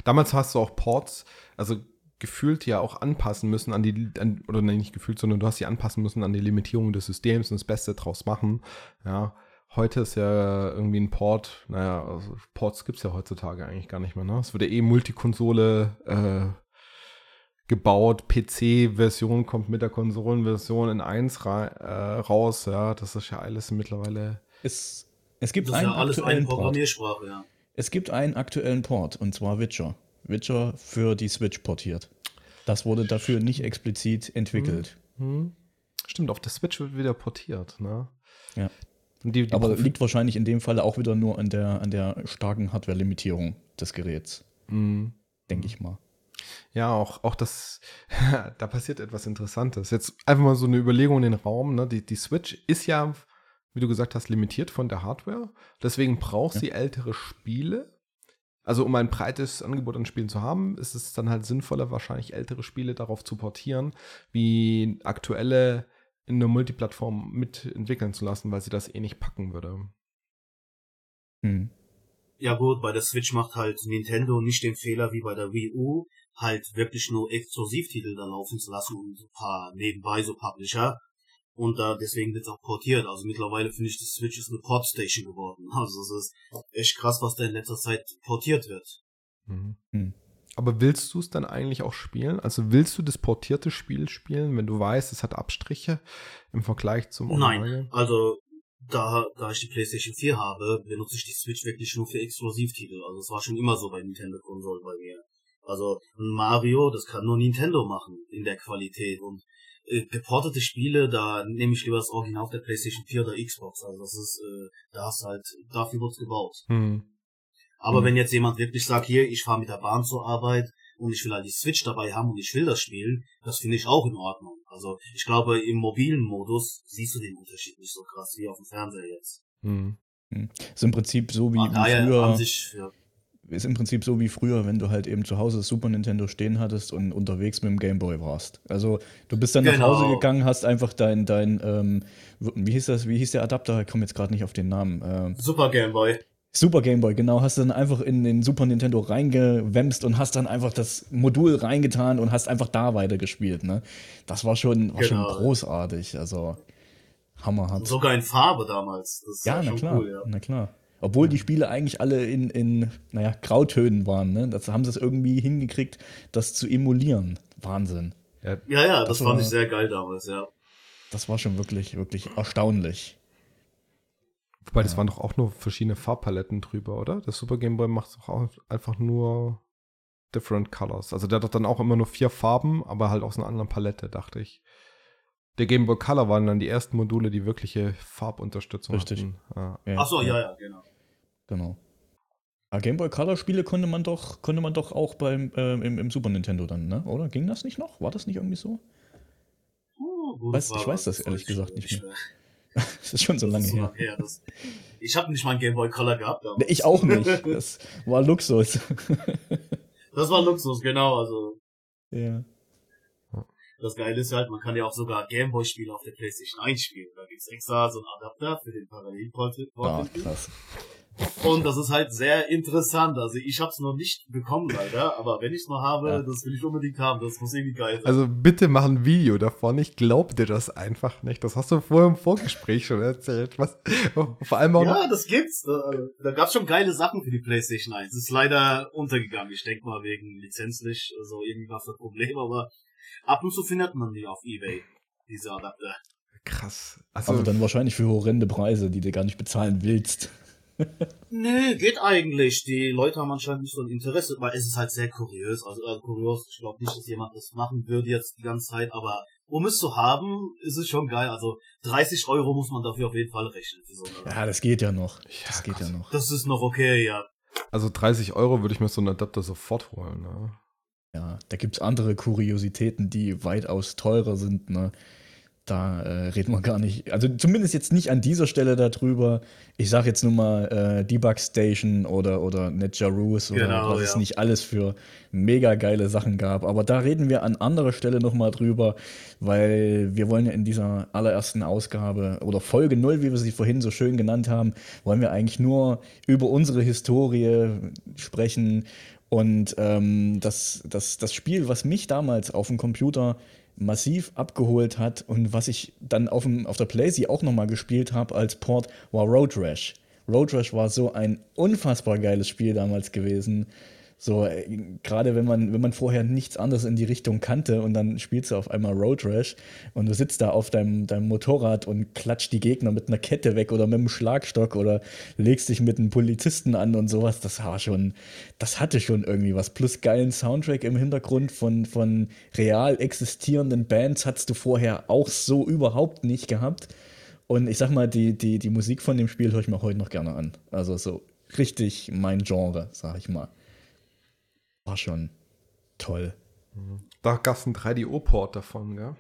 Damals hast du auch Ports, also gefühlt ja auch anpassen müssen an die, an, oder nicht gefühlt, sondern du hast sie anpassen müssen an die Limitierungen des Systems und das Beste draus machen. Ja, heute ist ja irgendwie ein Port, naja, also Ports gibt es ja heutzutage eigentlich gar nicht mehr, ne? Es wird ja eh Multikonsole äh, gebaut. PC-Version kommt mit der Konsolenversion in 1 ra äh, raus. Ja, das ist ja alles mittlerweile. Es, es gibt einen ja aktuellen Port. Ja. Es gibt einen aktuellen Port und zwar Witcher. Witcher für die Switch portiert. Das wurde dafür nicht explizit entwickelt. Hm, hm. Stimmt, auf der Switch wird wieder portiert, ne? Ja. Die, die Aber liegt wahrscheinlich in dem Fall auch wieder nur an der, an der starken Hardware-Limitierung des Geräts. Mhm. Denke ich mal. Ja, auch, auch das, [LAUGHS] da passiert etwas Interessantes. Jetzt einfach mal so eine Überlegung in den Raum. Ne? Die, die Switch ist ja, wie du gesagt hast, limitiert von der Hardware. Deswegen braucht ja. sie ältere Spiele. Also um ein breites Angebot an Spielen zu haben, ist es dann halt sinnvoller, wahrscheinlich ältere Spiele darauf zu portieren, wie aktuelle in der Multiplattform mitentwickeln zu lassen, weil sie das eh nicht packen würde. Hm. Ja gut, bei der Switch macht halt Nintendo nicht den Fehler wie bei der Wii U, halt wirklich nur Exklusivtitel da laufen zu lassen und ein paar nebenbei so Publisher. Und da deswegen wird's auch portiert. Also mittlerweile finde ich, das Switch ist eine Portstation geworden. [LAUGHS] Also es ist echt krass, was da in letzter Zeit portiert wird. Mhm. Hm. Aber willst du es dann eigentlich auch spielen? Also willst du das portierte Spiel spielen, wenn du weißt, es hat Abstriche im Vergleich zum Nein, also da, da ich die PlayStation 4 habe, benutze ich die Switch wirklich nur für Exklusivtitel. Also es war schon immer so bei Nintendo-Konsolen bei mir. Also Mario, das kann nur Nintendo machen in der Qualität. Und äh, geportete Spiele, da nehme ich lieber das Original auf der PlayStation 4 oder Xbox. Also das ist, äh, da ist halt, dafür wird's gebaut. Mhm. Aber mhm. wenn jetzt jemand wirklich sagt, hier, ich fahre mit der Bahn zur Arbeit und ich will halt die Switch dabei haben und ich will das spielen, das finde ich auch in Ordnung. Also ich glaube, im mobilen Modus siehst du den Unterschied nicht so krass wie auf dem Fernseher jetzt. Mhm. Ist im Prinzip so wie, wie früher. Sich, ja ist im Prinzip so wie früher, wenn du halt eben zu Hause das Super Nintendo stehen hattest und unterwegs mit dem Gameboy warst. Also du bist dann genau. nach Hause gegangen, hast einfach dein, dein ähm, wie hieß das, wie hieß der Adapter? Ich komme jetzt gerade nicht auf den Namen. Ähm, Super Gameboy. Super Gameboy, genau, hast du dann einfach in den Super Nintendo reingewemst und hast dann einfach das Modul reingetan und hast einfach da weitergespielt, ne? Das war schon, war genau. schon großartig, also hammerhart. Sogar in Farbe damals. ja, na klar, cool, ja. na klar. Obwohl die Spiele eigentlich alle in, in naja, Grautönen waren. Ne? Das haben sie es irgendwie hingekriegt, das zu emulieren. Wahnsinn. Ja, ja, ja das, das fand war, ich sehr geil damals, ja. Das war schon wirklich, wirklich erstaunlich. Wobei, das waren doch auch nur verschiedene Farbpaletten drüber, oder? Das Super Game Boy macht doch auch einfach nur different colors. Also der hat doch dann auch immer nur vier Farben, aber halt aus einer anderen Palette, dachte ich. Der Game Boy Color waren dann die ersten Module, die wirkliche Farbunterstützung Richtig. hatten. Ja. Ja. Achso, ja, ja, genau. Genau. Aber Game Boy Color Spiele konnte man doch, konnte man doch auch beim, äh, im, im, Super Nintendo dann, ne? Oder? Ging das nicht noch? War das nicht irgendwie so? Oh, weiß, ich weiß das ehrlich gesagt nicht mehr. [LAUGHS] das ist schon so lange her. Her das, ich habe nicht mal einen Game Boy Color gehabt. Damals. Ich auch nicht. [LAUGHS] Das war Luxus. [LAUGHS] das war Luxus, genau. Also. Ja. Das Geile ist halt, man kann ja auch sogar Gameboy-Spiele auf der PlayStation 1 spielen. Da gibt's extra so einen Adapter für den Parallelport. Ah, krass. Und das ist halt sehr interessant. Also ich habe es noch nicht bekommen leider, aber wenn ich es noch habe, ja. das will ich unbedingt haben. Das muss irgendwie geil sein. Also bitte mach ein Video davon. Ich glaub dir das einfach nicht. Das hast du vorher im Vorgespräch schon erzählt. Was? Vor allem auch Ja, das gibt's. Da, da gab's schon geile Sachen für die PlayStation 1. Das ist leider untergegangen. Ich denke mal wegen lizenzlich, also irgendwie war das Problem, aber ab und zu findet man die auf Ebay, diese Adapter. Krass. Also, also dann wahrscheinlich für horrende Preise, die du gar nicht bezahlen willst. Nö, geht eigentlich. Die Leute haben anscheinend nicht so ein Interesse, weil es ist halt sehr kurios. Also, also kurios, ich glaube nicht, dass jemand das machen würde jetzt die ganze Zeit, aber um es zu haben, ist es schon geil. Also 30 Euro muss man dafür auf jeden Fall rechnen. So ja, das geht ja noch. Das ja, geht Gott. ja noch. Das ist noch okay, ja. Also 30 Euro würde ich mir so einen Adapter sofort holen, ne? Ja, da gibt es andere Kuriositäten, die weitaus teurer sind, ne? Da äh, reden wir gar nicht, also zumindest jetzt nicht an dieser Stelle darüber. Ich sage jetzt nur mal äh, Debug Station oder, oder NetJaroos oder genau, was ja. es nicht alles für mega geile Sachen gab. Aber da reden wir an anderer Stelle nochmal drüber, weil wir wollen ja in dieser allerersten Ausgabe oder Folge 0, wie wir sie vorhin so schön genannt haben, wollen wir eigentlich nur über unsere Historie sprechen und ähm, das, das, das Spiel, was mich damals auf dem Computer massiv abgeholt hat und was ich dann auf, dem, auf der Playsee auch nochmal gespielt habe als Port, war Road Rash. Road Rash war so ein unfassbar geiles Spiel damals gewesen. So, äh, gerade wenn man, wenn man vorher nichts anderes in die Richtung kannte und dann spielst du auf einmal Road Rash und du sitzt da auf deinem, deinem Motorrad und klatscht die Gegner mit einer Kette weg oder mit einem Schlagstock oder legst dich mit einem Polizisten an und sowas, das war schon, das hatte schon irgendwie was. Plus geilen Soundtrack im Hintergrund von, von real existierenden Bands hattest du vorher auch so überhaupt nicht gehabt. Und ich sag mal, die, die, die Musik von dem Spiel höre ich mir heute noch gerne an. Also so richtig mein Genre, sag ich mal war schon toll. Da gab es einen 3DO-Port davon, gell?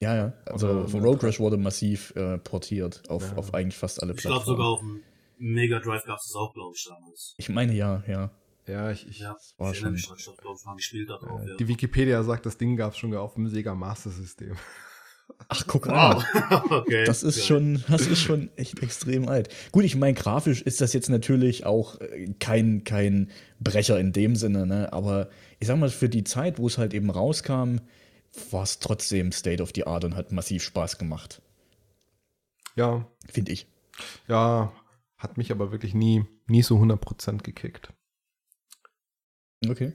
Ja, ja. Also von Road Rash wurde massiv äh, portiert auf, ja. auf eigentlich fast alle ich Plattformen. Ich glaube sogar auf dem Mega Drive gab es das auch, glaube ich, damals. Ich meine ja, ja. Ja, ich, ich ja, war schon. Mich, ich glaube, mal gespielt hat äh, ja. Die Wikipedia sagt, das Ding gab es schon auf dem Sega Master System. Ach, guck mal. [LAUGHS] okay. Das ist schon, das ist schon echt extrem alt. Gut, ich meine, grafisch ist das jetzt natürlich auch äh, kein, kein Brecher in dem Sinne, ne? Aber ich sag mal, für die Zeit, wo es halt eben rauskam, war es trotzdem State of the Art und hat massiv Spaß gemacht. Ja. Finde ich. Ja, hat mich aber wirklich nie, nie so 100% gekickt. Okay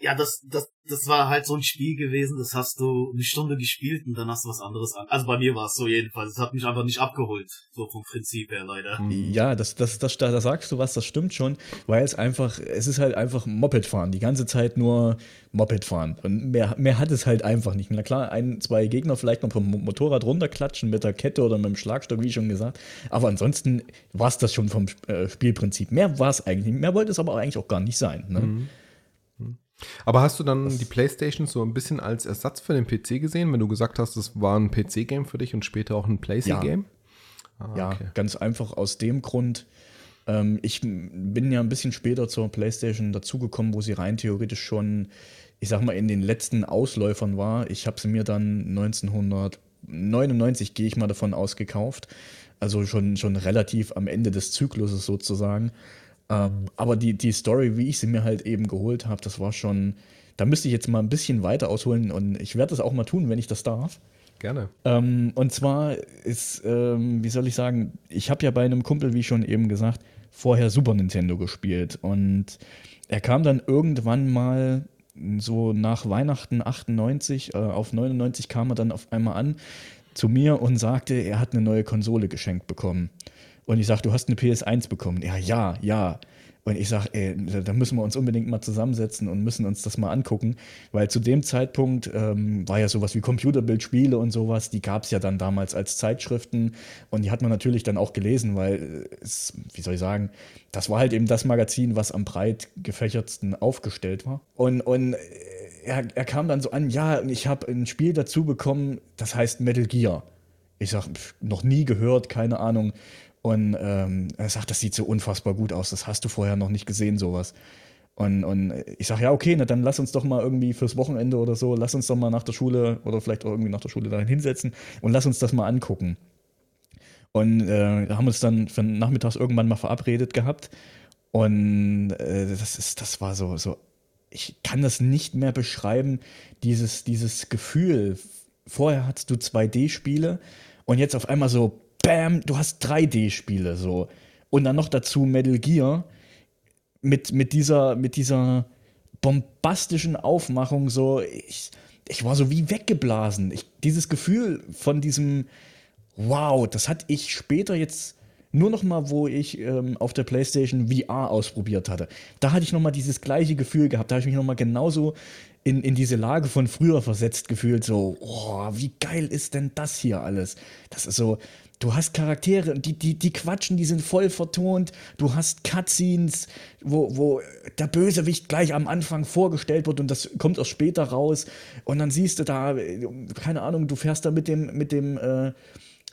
ja, das, das, das war halt so ein Spiel gewesen, das hast du eine Stunde gespielt und dann hast du was anderes an. Also bei mir war es so jedenfalls. Es hat mich einfach nicht abgeholt, so vom Prinzip her leider. Mhm. Ja, das, das, das, da sagst du was, das stimmt schon, weil es einfach, es ist halt einfach Moped fahren, die ganze Zeit nur Moped fahren. Und mehr, mehr hat es halt einfach nicht. Na klar, ein, zwei Gegner vielleicht noch vom Motorrad runterklatschen mit der Kette oder mit dem Schlagstock, wie schon gesagt. Aber ansonsten war es das schon vom äh, Spielprinzip. Mehr war es eigentlich, mehr wollte es aber eigentlich auch gar nicht sein. Ne? Mhm. Aber hast du dann das die PlayStation so ein bisschen als Ersatz für den PC gesehen, wenn du gesagt hast, das war ein PC-Game für dich und später auch ein PlayStation-Game? Ja, ah, ja okay. ganz einfach aus dem Grund. Ähm, ich bin ja ein bisschen später zur PlayStation dazugekommen, wo sie rein theoretisch schon, ich sag mal, in den letzten Ausläufern war. Ich habe sie mir dann 1999, gehe ich mal davon aus, gekauft. Also schon, schon relativ am Ende des Zykluses sozusagen. Ähm, aber die, die Story, wie ich sie mir halt eben geholt habe, das war schon. Da müsste ich jetzt mal ein bisschen weiter ausholen und ich werde das auch mal tun, wenn ich das darf. Gerne. Ähm, und zwar ist, ähm, wie soll ich sagen, ich habe ja bei einem Kumpel, wie schon eben gesagt, vorher Super Nintendo gespielt und er kam dann irgendwann mal so nach Weihnachten 98, äh, auf 99 kam er dann auf einmal an zu mir und sagte, er hat eine neue Konsole geschenkt bekommen. Und ich sage, du hast eine PS1 bekommen. Ja, ja, ja. Und ich sage, ey, da müssen wir uns unbedingt mal zusammensetzen und müssen uns das mal angucken, weil zu dem Zeitpunkt ähm, war ja sowas wie Computerbildspiele und sowas, die gab es ja dann damals als Zeitschriften und die hat man natürlich dann auch gelesen, weil es, wie soll ich sagen, das war halt eben das Magazin, was am breit gefächertsten aufgestellt war. Und, und er, er kam dann so an, ja, ich habe ein Spiel dazu bekommen, das heißt Metal Gear. Ich sage, noch nie gehört, keine Ahnung. Und ähm, er sagt, das sieht so unfassbar gut aus. Das hast du vorher noch nicht gesehen, sowas. Und, und ich sage, ja, okay, na, dann lass uns doch mal irgendwie fürs Wochenende oder so, lass uns doch mal nach der Schule oder vielleicht auch irgendwie nach der Schule dahin hinsetzen und lass uns das mal angucken. Und äh, haben uns dann für nachmittags irgendwann mal verabredet gehabt. Und äh, das, ist, das war so, so, ich kann das nicht mehr beschreiben, dieses, dieses Gefühl. Vorher hattest du 2D-Spiele und jetzt auf einmal so, bam, du hast 3D-Spiele so. Und dann noch dazu Metal Gear mit, mit, dieser, mit dieser bombastischen Aufmachung so. Ich, ich war so wie weggeblasen. Ich, dieses Gefühl von diesem Wow, das hatte ich später jetzt nur noch mal, wo ich ähm, auf der PlayStation VR ausprobiert hatte. Da hatte ich noch mal dieses gleiche Gefühl gehabt. Da habe ich mich noch mal genauso in, in diese Lage von früher versetzt gefühlt. So, oh, wie geil ist denn das hier alles? Das ist so, Du hast Charaktere, die, die, die quatschen, die sind voll vertont. Du hast Cutscenes, wo, wo der Bösewicht gleich am Anfang vorgestellt wird und das kommt erst später raus. Und dann siehst du da, keine Ahnung, du fährst da mit dem, mit dem, äh,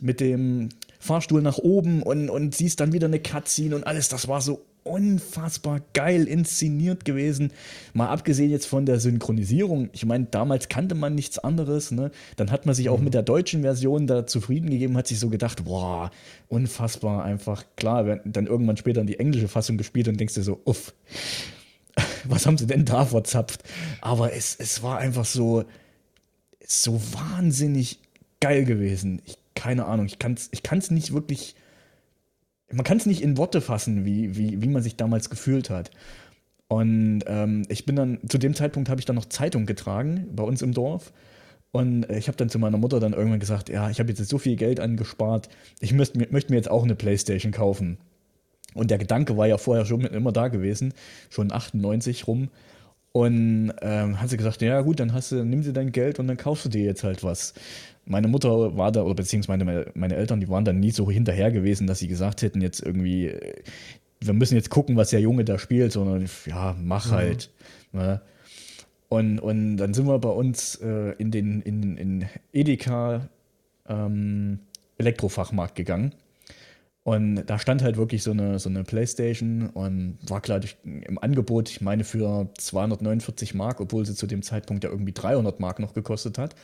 mit dem Fahrstuhl nach oben und, und siehst dann wieder eine Cutscene und alles. Das war so unfassbar geil inszeniert gewesen. Mal abgesehen jetzt von der Synchronisierung. Ich meine, damals kannte man nichts anderes. Ne? Dann hat man sich auch mhm. mit der deutschen Version da zufrieden gegeben, hat sich so gedacht, boah, unfassbar einfach. Klar, dann irgendwann später in die englische Fassung gespielt und denkst dir so, uff, [LAUGHS] was haben sie denn da verzapft? Aber es, es war einfach so, so wahnsinnig geil gewesen. Ich, keine Ahnung, ich kann es ich kann's nicht wirklich man kann es nicht in Worte fassen, wie, wie, wie man sich damals gefühlt hat. Und ähm, ich bin dann, zu dem Zeitpunkt habe ich dann noch Zeitung getragen bei uns im Dorf. Und ich habe dann zu meiner Mutter dann irgendwann gesagt, ja, ich habe jetzt so viel Geld angespart, ich möchte möcht mir jetzt auch eine Playstation kaufen. Und der Gedanke war ja vorher schon immer da gewesen, schon 98 rum. Und ähm, hat sie gesagt, ja gut, dann hast du, nimm dir dein Geld und dann kaufst du dir jetzt halt was meine Mutter war da, oder beziehungsweise meine, meine Eltern, die waren da nie so hinterher gewesen, dass sie gesagt hätten, jetzt irgendwie, wir müssen jetzt gucken, was der Junge da spielt, sondern ja, mach mhm. halt. Ne? Und, und dann sind wir bei uns äh, in den in, in Edeka ähm, Elektrofachmarkt gegangen. Und da stand halt wirklich so eine, so eine Playstation und war klar im Angebot, ich meine für 249 Mark, obwohl sie zu dem Zeitpunkt ja irgendwie 300 Mark noch gekostet hat.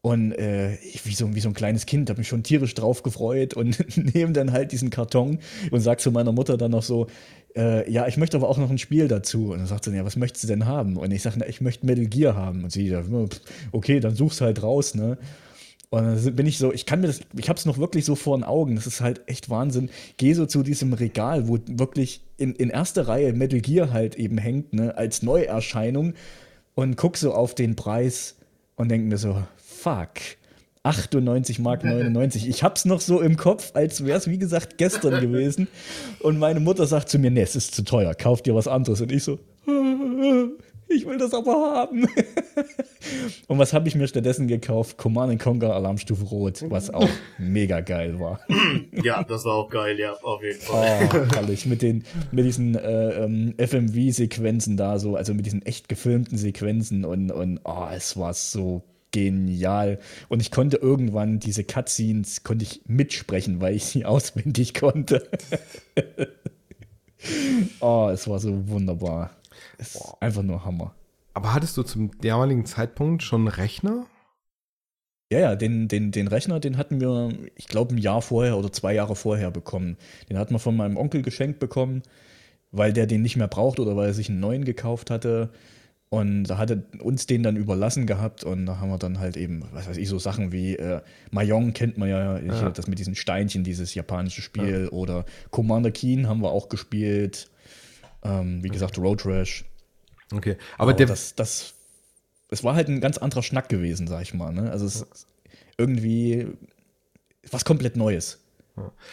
Und äh, ich, wie, so, wie so ein kleines Kind, habe mich schon tierisch drauf gefreut und [LAUGHS] nehme dann halt diesen Karton und sag zu meiner Mutter dann noch so, äh, ja, ich möchte aber auch noch ein Spiel dazu. Und dann sagt sie, ja, was möchtest du denn haben? Und ich sage, ich möchte Metal Gear haben. Und sie, okay, dann such's halt raus, ne? Und dann bin ich so, ich kann mir das, ich habe es noch wirklich so vor den Augen, das ist halt echt Wahnsinn. Geh so zu diesem Regal, wo wirklich in, in erster Reihe Metal Gear halt eben hängt, ne, als Neuerscheinung und guck so auf den Preis und denke mir so, fuck. 98 Mark 99. Ich hab's noch so im Kopf, als wäre es wie gesagt gestern gewesen. Und meine Mutter sagt zu mir, nee, es ist zu teuer, kauf dir was anderes. Und ich so, [LAUGHS] ich will das aber haben. [LAUGHS] Und was habe ich mir stattdessen gekauft? Command Conquer Alarmstufe Rot, was auch mega geil war. [LAUGHS] Ja, das war auch geil, ja, auf jeden Fall. Oh, herrlich. Mit, den, mit diesen äh, ähm, FMV-Sequenzen da so, also mit diesen echt gefilmten Sequenzen und, und oh, es war so genial. Und ich konnte irgendwann diese Cutscenes konnte ich mitsprechen, weil ich sie [LAUGHS] auswendig konnte. [LAUGHS] oh, es war so wunderbar. Es ist einfach nur Hammer. Aber hattest du zum damaligen Zeitpunkt schon einen Rechner? Ja, ja, den, den, den Rechner, den hatten wir, ich glaube, ein Jahr vorher oder zwei Jahre vorher bekommen. Den hatten wir von meinem Onkel geschenkt bekommen, weil der den nicht mehr braucht oder weil er sich einen neuen gekauft hatte. Und da hat er uns den dann überlassen gehabt und da haben wir dann halt eben, was weiß ich, so Sachen wie äh, Mahjong kennt man ja, ja. das mit diesen Steinchen, dieses japanische Spiel ja. oder Commander Keen haben wir auch gespielt. Ähm, wie gesagt, Road Rash. Okay, aber, aber der. Das, das, es war halt ein ganz anderer Schnack gewesen, sag ich mal. Ne? Also es ist irgendwie was komplett Neues.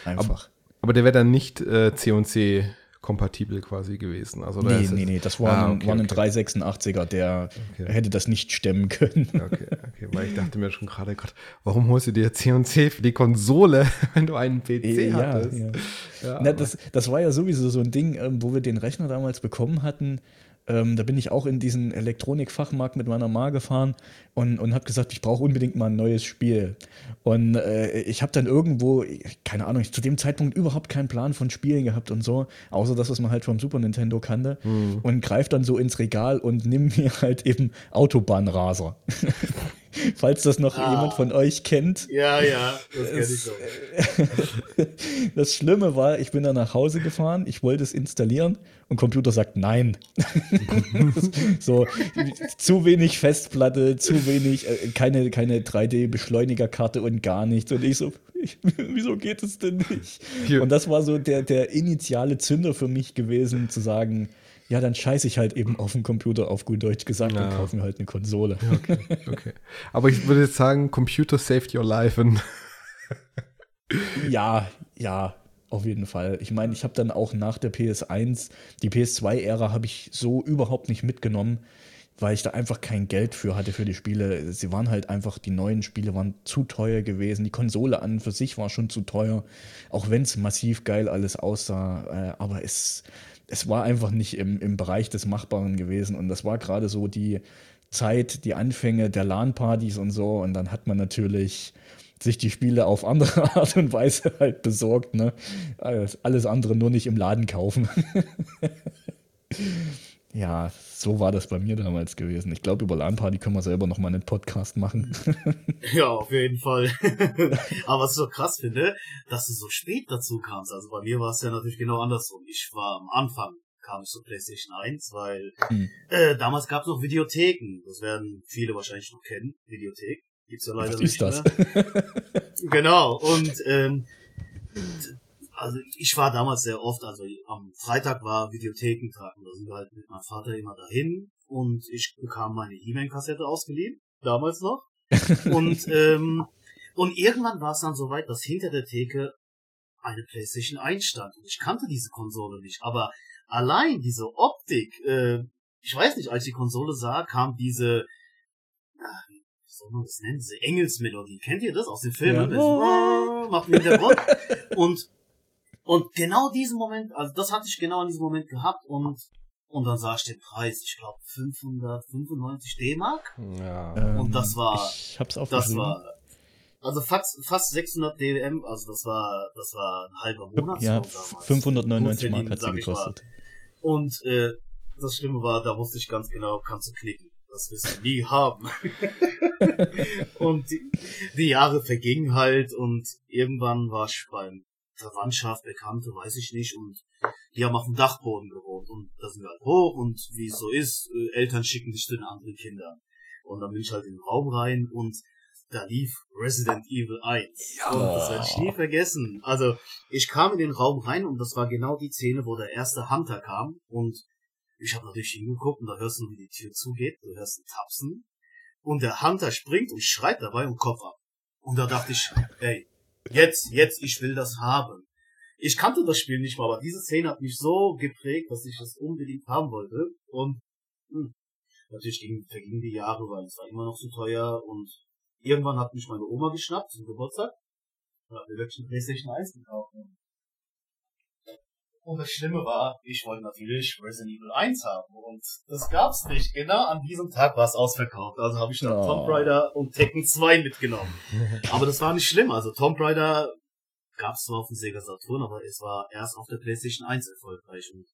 Einfach. Aber, aber der wäre dann nicht äh, C&C kompatibel quasi gewesen. Also nee, nee, nee, das war, ah, okay, war ein okay. 386er, der okay. hätte das nicht stemmen können. Okay, okay, weil ich dachte mir schon gerade, Gott, warum holst du dir C&C für die Konsole, [LAUGHS] wenn du einen PC ja, hattest? Ja. Ja, Na, das, das war ja sowieso so ein Ding, ähm, wo wir den Rechner damals bekommen hatten, ähm, da bin ich auch in diesen Elektronikfachmarkt mit meiner Ma gefahren und, und habe gesagt, ich brauche unbedingt mal ein neues Spiel. Und äh, ich habe dann irgendwo, keine Ahnung, zu dem Zeitpunkt überhaupt keinen Plan von Spielen gehabt und so, außer das, was man halt vom Super Nintendo kannte. Mhm. Und greife dann so ins Regal und nimm mir halt eben Autobahnraser. [LAUGHS] [LAUGHS] Falls das noch ah. jemand von euch kennt. Ja, ja, das kenne ich so. [LAUGHS] das Schlimme war, ich bin dann nach Hause gefahren, ich wollte es installieren und Computer sagt nein. [LAUGHS] so, zu wenig Festplatte, zu wenig, äh, keine, keine 3D-Beschleunigerkarte und gar nichts. Und ich so, ich, wieso geht es denn nicht? Und das war so der, der initiale Zünder für mich gewesen, zu sagen, ja, dann scheiße ich halt eben auf dem Computer, auf gut Deutsch gesagt, ja. und kaufe mir halt eine Konsole. Ja, okay, okay. Aber ich würde jetzt sagen, Computer saved your life. [LAUGHS] ja, ja, auf jeden Fall. Ich meine, ich habe dann auch nach der PS1, die PS2-Ära habe ich so überhaupt nicht mitgenommen, weil ich da einfach kein Geld für hatte für die Spiele. Sie waren halt einfach, die neuen Spiele waren zu teuer gewesen. Die Konsole an für sich war schon zu teuer, auch wenn es massiv geil alles aussah. Äh, aber es es war einfach nicht im, im Bereich des Machbaren gewesen. Und das war gerade so die Zeit, die Anfänge der LAN-Partys und so. Und dann hat man natürlich sich die Spiele auf andere [LAUGHS] Art und Weise halt besorgt. Ne? Alles, alles andere nur nicht im Laden kaufen. [LAUGHS] Ja, so war das bei mir damals gewesen. Ich glaube, über LAN-Party können wir selber noch mal einen Podcast machen. [LAUGHS] ja, auf jeden Fall. [LAUGHS] Aber was ich so krass finde, dass du so spät dazu kamst. Also bei mir war es ja natürlich genau andersrum. Ich war am Anfang kam ich zur PlayStation 1, weil hm. äh, damals gab es noch Videotheken. Das werden viele wahrscheinlich noch kennen. Videothek gibt's ja leider was nicht ist das? [LAUGHS] genau. Und ähm, also ich war damals sehr oft, also am Freitag war Videothekentag und da sind wir halt mit meinem Vater immer dahin und ich bekam meine He-Man-Kassette ausgeliehen, damals noch. [LAUGHS] und, ähm, und irgendwann war es dann soweit, dass hinter der Theke eine PlayStation 1 stand. Und ich kannte diese Konsole nicht, aber allein diese Optik, äh, ich weiß nicht, als ich die Konsole sah, kam diese, ach, wie soll man das nennen, diese Engelsmelodie. Kennt ihr das aus den Filmen? Ja. Das [LAUGHS] macht im Hintergrund. und und genau diesen Moment, also das hatte ich genau in diesem Moment gehabt und und dann sah ich den Preis, ich glaube 595 D-Mark. Ja. Und das war, ich hab's das war, also fast, fast 600 DM, also das war, das war ein halber Monat. Ja, 599 Mark hat sie gekostet. Und äh, das Schlimme war, da wusste ich ganz genau, kannst du knicken. Das wirst du nie haben. [LAUGHS] und die, die Jahre vergingen halt und irgendwann war ich beim Verwandtschaft, Bekannte, weiß ich nicht, und die haben auf dem Dachboden gewohnt und da sind wir halt hoch und wie es so ist, äh, Eltern schicken sich zu den anderen Kindern. Und dann bin ich halt in den Raum rein und da lief Resident Evil 1. Ja. Und das werde ich nie vergessen. Also, ich kam in den Raum rein und das war genau die Szene, wo der erste Hunter kam und ich habe natürlich hingeguckt und da hörst du, wie die Tür zugeht, du hörst ein Tapsen und der Hunter springt und schreit dabei und Kopf ab. Und da dachte ich, ey, Jetzt, jetzt, ich will das haben. Ich kannte das Spiel nicht mal, aber diese Szene hat mich so geprägt, dass ich das unbedingt haben wollte. Und hm, natürlich ging, vergingen die Jahre, weil es war immer noch zu teuer. Und irgendwann hat mich meine Oma geschnappt zum Geburtstag und hat mir wirklich eine Playstation 1 gekauft. Und das Schlimme war, ich wollte natürlich Resident Evil 1 haben und das gab's nicht. Genau an diesem Tag war es ausverkauft. Also habe ich dann oh. Tomb Raider und Tekken 2 mitgenommen. [LAUGHS] aber das war nicht schlimm. Also Tomb Raider gab's zwar auf dem Sega Saturn, aber es war erst auf der PlayStation 1 erfolgreich. Und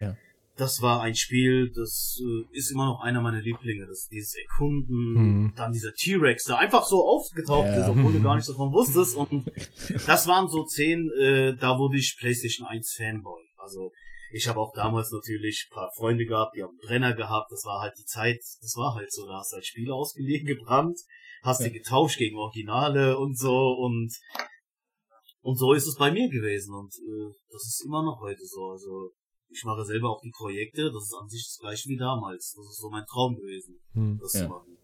ja das war ein Spiel, das äh, ist immer noch einer meiner Lieblinge. Das dieses Erkunden, mhm. dann dieser T-Rex, der einfach so aufgetaucht ja. ist, obwohl du gar nichts [LAUGHS] davon wusstest. Und das waren so zehn, äh, da wurde ich PlayStation 1 Fanboy. Also ich habe auch damals natürlich ein paar Freunde gehabt, die haben Brenner gehabt. Das war halt die Zeit, das war halt so, da hast du halt Spiele ausgelegen, gebrannt, hast ja. die getauscht gegen Originale und so und und so ist es bei mir gewesen und äh, das ist immer noch heute so. Also ich mache selber auch die Projekte, das ist an sich das gleiche wie damals. Das ist so mein Traum gewesen, hm. das ja. zu machen.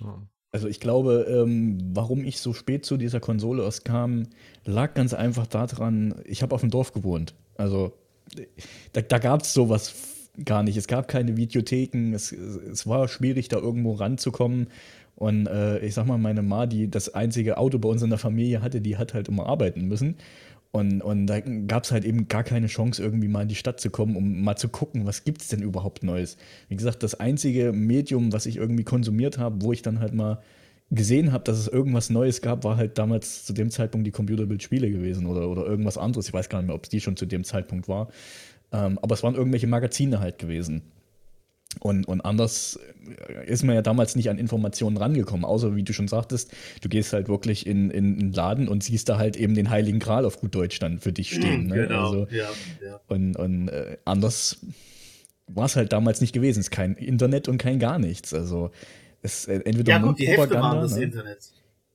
Ja. Also ich glaube, ähm, warum ich so spät zu dieser Konsole erst kam, lag ganz einfach daran, ich habe auf dem Dorf gewohnt. Also da, da gab es sowas gar nicht. Es gab keine Videotheken, es, es war schwierig, da irgendwo ranzukommen. Und äh, ich sag mal, meine Ma, die das einzige Auto bei uns in der Familie hatte, die hat halt immer arbeiten müssen. Und, und da gab es halt eben gar keine Chance, irgendwie mal in die Stadt zu kommen, um mal zu gucken, was gibt es denn überhaupt Neues. Wie gesagt, das einzige Medium, was ich irgendwie konsumiert habe, wo ich dann halt mal gesehen habe, dass es irgendwas Neues gab, war halt damals zu dem Zeitpunkt die Computerbildspiele gewesen oder, oder irgendwas anderes. Ich weiß gar nicht mehr, ob es die schon zu dem Zeitpunkt war. Ähm, aber es waren irgendwelche Magazine halt gewesen. Und, und anders ist man ja damals nicht an Informationen rangekommen, außer wie du schon sagtest, du gehst halt wirklich in, in einen Laden und siehst da halt eben den Heiligen Gral auf gut Deutsch dann für dich stehen. Ne? Genau, also, ja, ja. Und, und äh, anders war es halt damals nicht gewesen. Es ist kein Internet und kein gar nichts. Also es äh, entweder ja, gut, die Hefte waren das ne? Internet.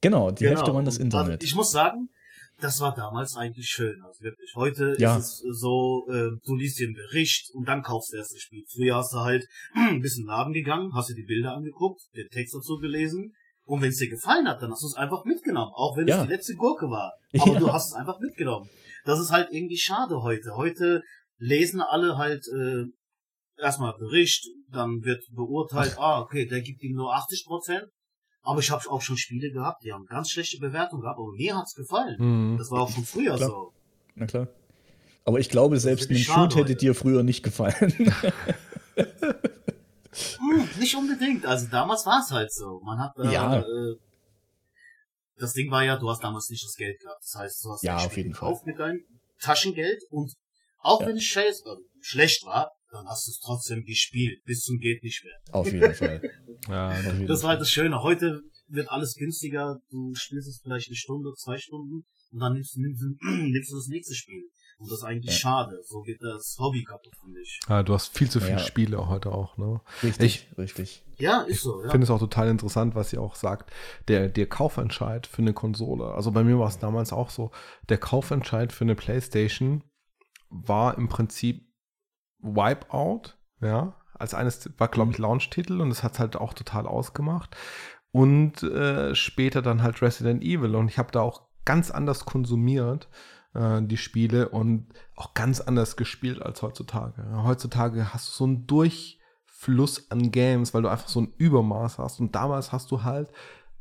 Genau, die genau. Hefte waren das Internet. Ich muss sagen, das war damals eigentlich schön, also wirklich. Heute ja. ist es so, äh, du liest dir einen Bericht und dann kaufst du erst das Spiel. Früher hast du halt [CLEARS THROAT] ein bisschen Laden gegangen, hast dir die Bilder angeguckt, den Text dazu gelesen und wenn es dir gefallen hat, dann hast du es einfach mitgenommen, auch wenn ja. es die letzte Gurke war. [LAUGHS] Aber ja. du hast es einfach mitgenommen. Das ist halt irgendwie schade heute. Heute lesen alle halt äh, erstmal Bericht, dann wird beurteilt, Ach. ah, okay, der gibt ihm nur 80 Prozent. Aber ich habe auch schon Spiele gehabt, die haben ganz schlechte Bewertungen gehabt, aber mir hat's gefallen. Mhm. Das war auch schon früher klar. so. Na klar. Aber ich glaube, selbst ein Shoot hätte dir früher nicht gefallen. [LAUGHS] [LAUGHS] hm, nicht unbedingt. Also damals war es halt so. Man hat äh, ja. äh, das Ding war ja, du hast damals nicht das Geld gehabt. Das heißt, du hast ja, auf jeden gekauft Fall. mit deinem Taschengeld und auch ja. wenn es scheiß, äh, schlecht war, dann hast du es trotzdem gespielt, bis zum geht nicht mehr. Auf jeden Fall. [LAUGHS] ja, auf jeden das war halt das Schöne. Heute wird alles günstiger. Du spielst es vielleicht eine Stunde, zwei Stunden und dann nimmst, nimmst, [CLEARS THROAT] nimmst du das nächste Spiel. Und das ist eigentlich ja. schade. So geht das Hobby kaputt, finde ich. Ja, du hast viel zu viele ja. Spiele heute auch, ne? Richtig, ich, richtig. Ja, ist so. Ich ja. finde es auch total interessant, was sie auch sagt. Der, der Kaufentscheid für eine Konsole. Also bei mir war es damals auch so. Der Kaufentscheid für eine Playstation war im Prinzip Wipeout, ja, als eines, war glaube ich Launch-Titel und das hat halt auch total ausgemacht. Und äh, später dann halt Resident Evil und ich habe da auch ganz anders konsumiert, äh, die Spiele und auch ganz anders gespielt als heutzutage. Heutzutage hast du so einen Durchfluss an Games, weil du einfach so ein Übermaß hast und damals hast du halt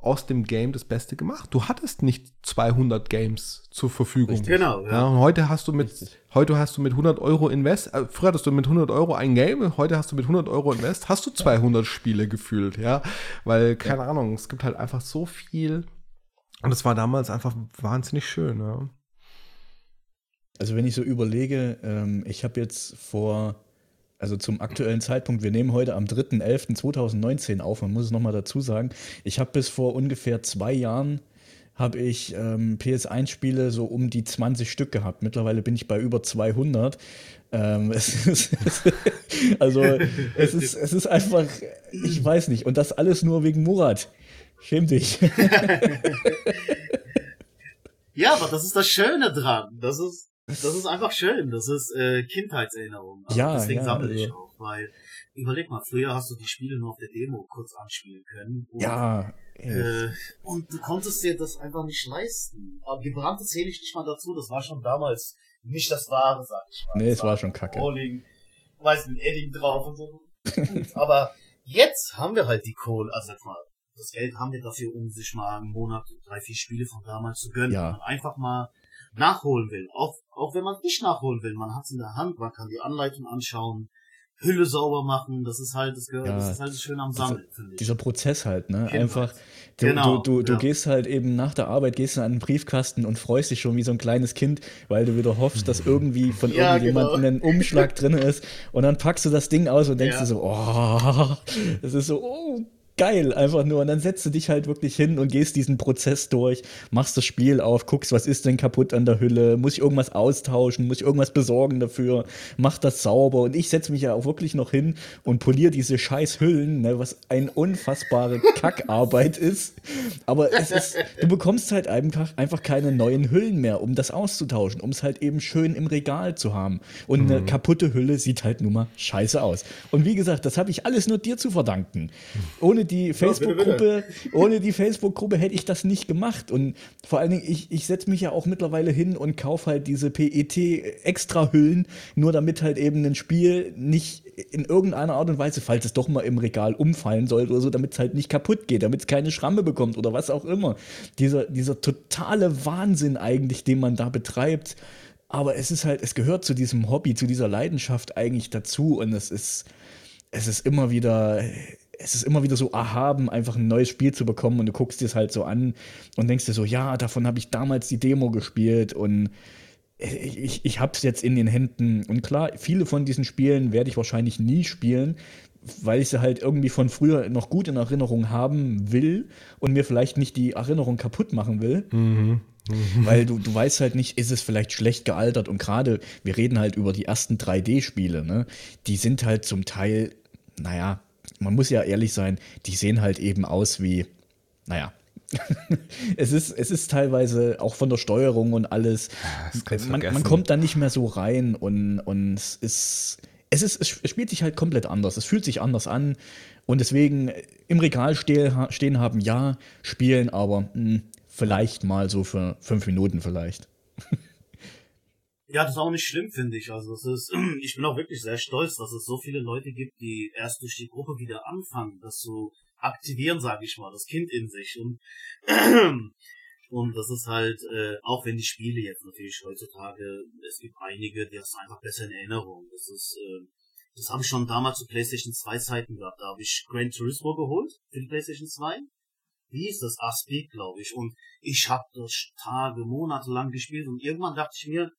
aus dem Game das Beste gemacht. Du hattest nicht 200 Games zur Verfügung. Richtig, genau. Ja. ja. und heute hast du mit, Richtig. heute hast du mit 100 Euro Invest, äh, früher hattest du mit 100 Euro ein Game, heute hast du mit 100 Euro Invest, hast du 200 Spiele gefühlt, ja, weil, keine ja. Ahnung, es gibt halt einfach so viel und es war damals einfach wahnsinnig schön, ja. Also wenn ich so überlege, ähm, ich habe jetzt vor also zum aktuellen Zeitpunkt, wir nehmen heute am 3.11.2019 auf, man muss es nochmal dazu sagen, ich habe bis vor ungefähr zwei Jahren habe ich ähm, PS1-Spiele so um die 20 Stück gehabt. Mittlerweile bin ich bei über 200. Ähm, es ist, [LAUGHS] also es [LAUGHS] ist, es ist einfach, ich weiß nicht. Und das alles nur wegen Murat. Schäm dich. [LAUGHS] ja, aber das ist das Schöne dran. Das ist, das ist einfach schön. Das ist äh, Kindheitserinnerung. Also ja, deswegen ja, sammle ich also. auch, weil überleg mal, früher hast du die Spiele nur auf der Demo kurz anspielen können. Und, ja. Äh, und du konntest dir das einfach nicht leisten. Aber gebrannte zähle ich nicht mal dazu. Das war schon damals nicht das Wahre, sag ich mal. Nee, es war schon kacke. Rolling, weiß ein Edding drauf und so. [LAUGHS] Aber jetzt haben wir halt die Kohle, also sag mal, das Geld haben wir dafür, um sich mal einen Monat drei, vier Spiele von damals zu gönnen. Ja. einfach mal nachholen will. Auch, auch wenn man es nicht nachholen will, man hat es in der Hand, man kann die Anleitung anschauen, Hülle sauber machen, das ist halt das, ja, das, ist halt das Schöne am Sammeln, finde ich. Dieser Prozess halt, ne? Genau. Einfach, du, genau, du, du, du ja. gehst halt eben nach der Arbeit, gehst du an den Briefkasten und freust dich schon wie so ein kleines Kind, weil du wieder hoffst, dass irgendwie von ja, irgendjemandem genau. ein Umschlag drin ist und dann packst du das Ding aus und denkst dir so, oh, [LAUGHS] das ist so, oh geil, einfach nur. Und dann setzt du dich halt wirklich hin und gehst diesen Prozess durch, machst das Spiel auf, guckst, was ist denn kaputt an der Hülle, muss ich irgendwas austauschen, muss ich irgendwas besorgen dafür, mach das sauber. Und ich setze mich ja auch wirklich noch hin und poliere diese scheiß Hüllen, ne, was eine unfassbare [LAUGHS] Kackarbeit ist. Aber es ist, du bekommst halt einfach, einfach keine neuen Hüllen mehr, um das auszutauschen, um es halt eben schön im Regal zu haben. Und mhm. eine kaputte Hülle sieht halt nun mal scheiße aus. Und wie gesagt, das habe ich alles nur dir zu verdanken. Ohne ohne die Facebook-Gruppe, ohne die Facebook-Gruppe hätte ich das nicht gemacht. Und vor allen Dingen, ich, ich setze mich ja auch mittlerweile hin und kaufe halt diese PET-Extra-Hüllen, nur damit halt eben ein Spiel nicht in irgendeiner Art und Weise, falls es doch mal im Regal umfallen sollte oder so, damit es halt nicht kaputt geht, damit es keine Schramme bekommt oder was auch immer. Dieser, dieser totale Wahnsinn eigentlich, den man da betreibt. Aber es ist halt, es gehört zu diesem Hobby, zu dieser Leidenschaft eigentlich dazu und es ist, es ist immer wieder, es ist immer wieder so erhaben, einfach ein neues Spiel zu bekommen und du guckst dir es halt so an und denkst dir so, ja, davon habe ich damals die Demo gespielt und ich, ich habe es jetzt in den Händen. Und klar, viele von diesen Spielen werde ich wahrscheinlich nie spielen, weil ich sie halt irgendwie von früher noch gut in Erinnerung haben will und mir vielleicht nicht die Erinnerung kaputt machen will. Mhm. [LAUGHS] Weil du, du weißt halt nicht, ist es vielleicht schlecht gealtert und gerade, wir reden halt über die ersten 3D-Spiele, ne? Die sind halt zum Teil, naja, man muss ja ehrlich sein, die sehen halt eben aus wie, naja, [LAUGHS] es, ist, es ist teilweise auch von der Steuerung und alles. Man, man, kommt da nicht mehr so rein und, und es ist. Es, ist, es spielt sich halt komplett anders. Es fühlt sich anders an. Und deswegen im Regal stehen haben, ja, spielen, aber mh, hm, vielleicht mal so für fünf Minuten vielleicht. [LAUGHS] Ja, das ist auch nicht schlimm, finde ich. Also es ist, [CLEARS THROAT] ich bin auch wirklich sehr stolz, dass es so viele Leute gibt, die erst durch die Gruppe wieder anfangen, das so aktivieren, sage ich mal, das Kind in sich. Und, [CLEARS THROAT] und das ist halt, äh, auch wenn die Spiele jetzt natürlich heutzutage, es gibt einige, die du einfach besser in Erinnerung. Das ist, äh, das habe ich schon damals zu PlayStation 2 Zeiten gehabt. Da habe ich Gran Turismo geholt für die PlayStation 2. Wie ist das? Aspik, glaube ich. Und ich habe das Tage, Monate lang gespielt und irgendwann dachte ich mir,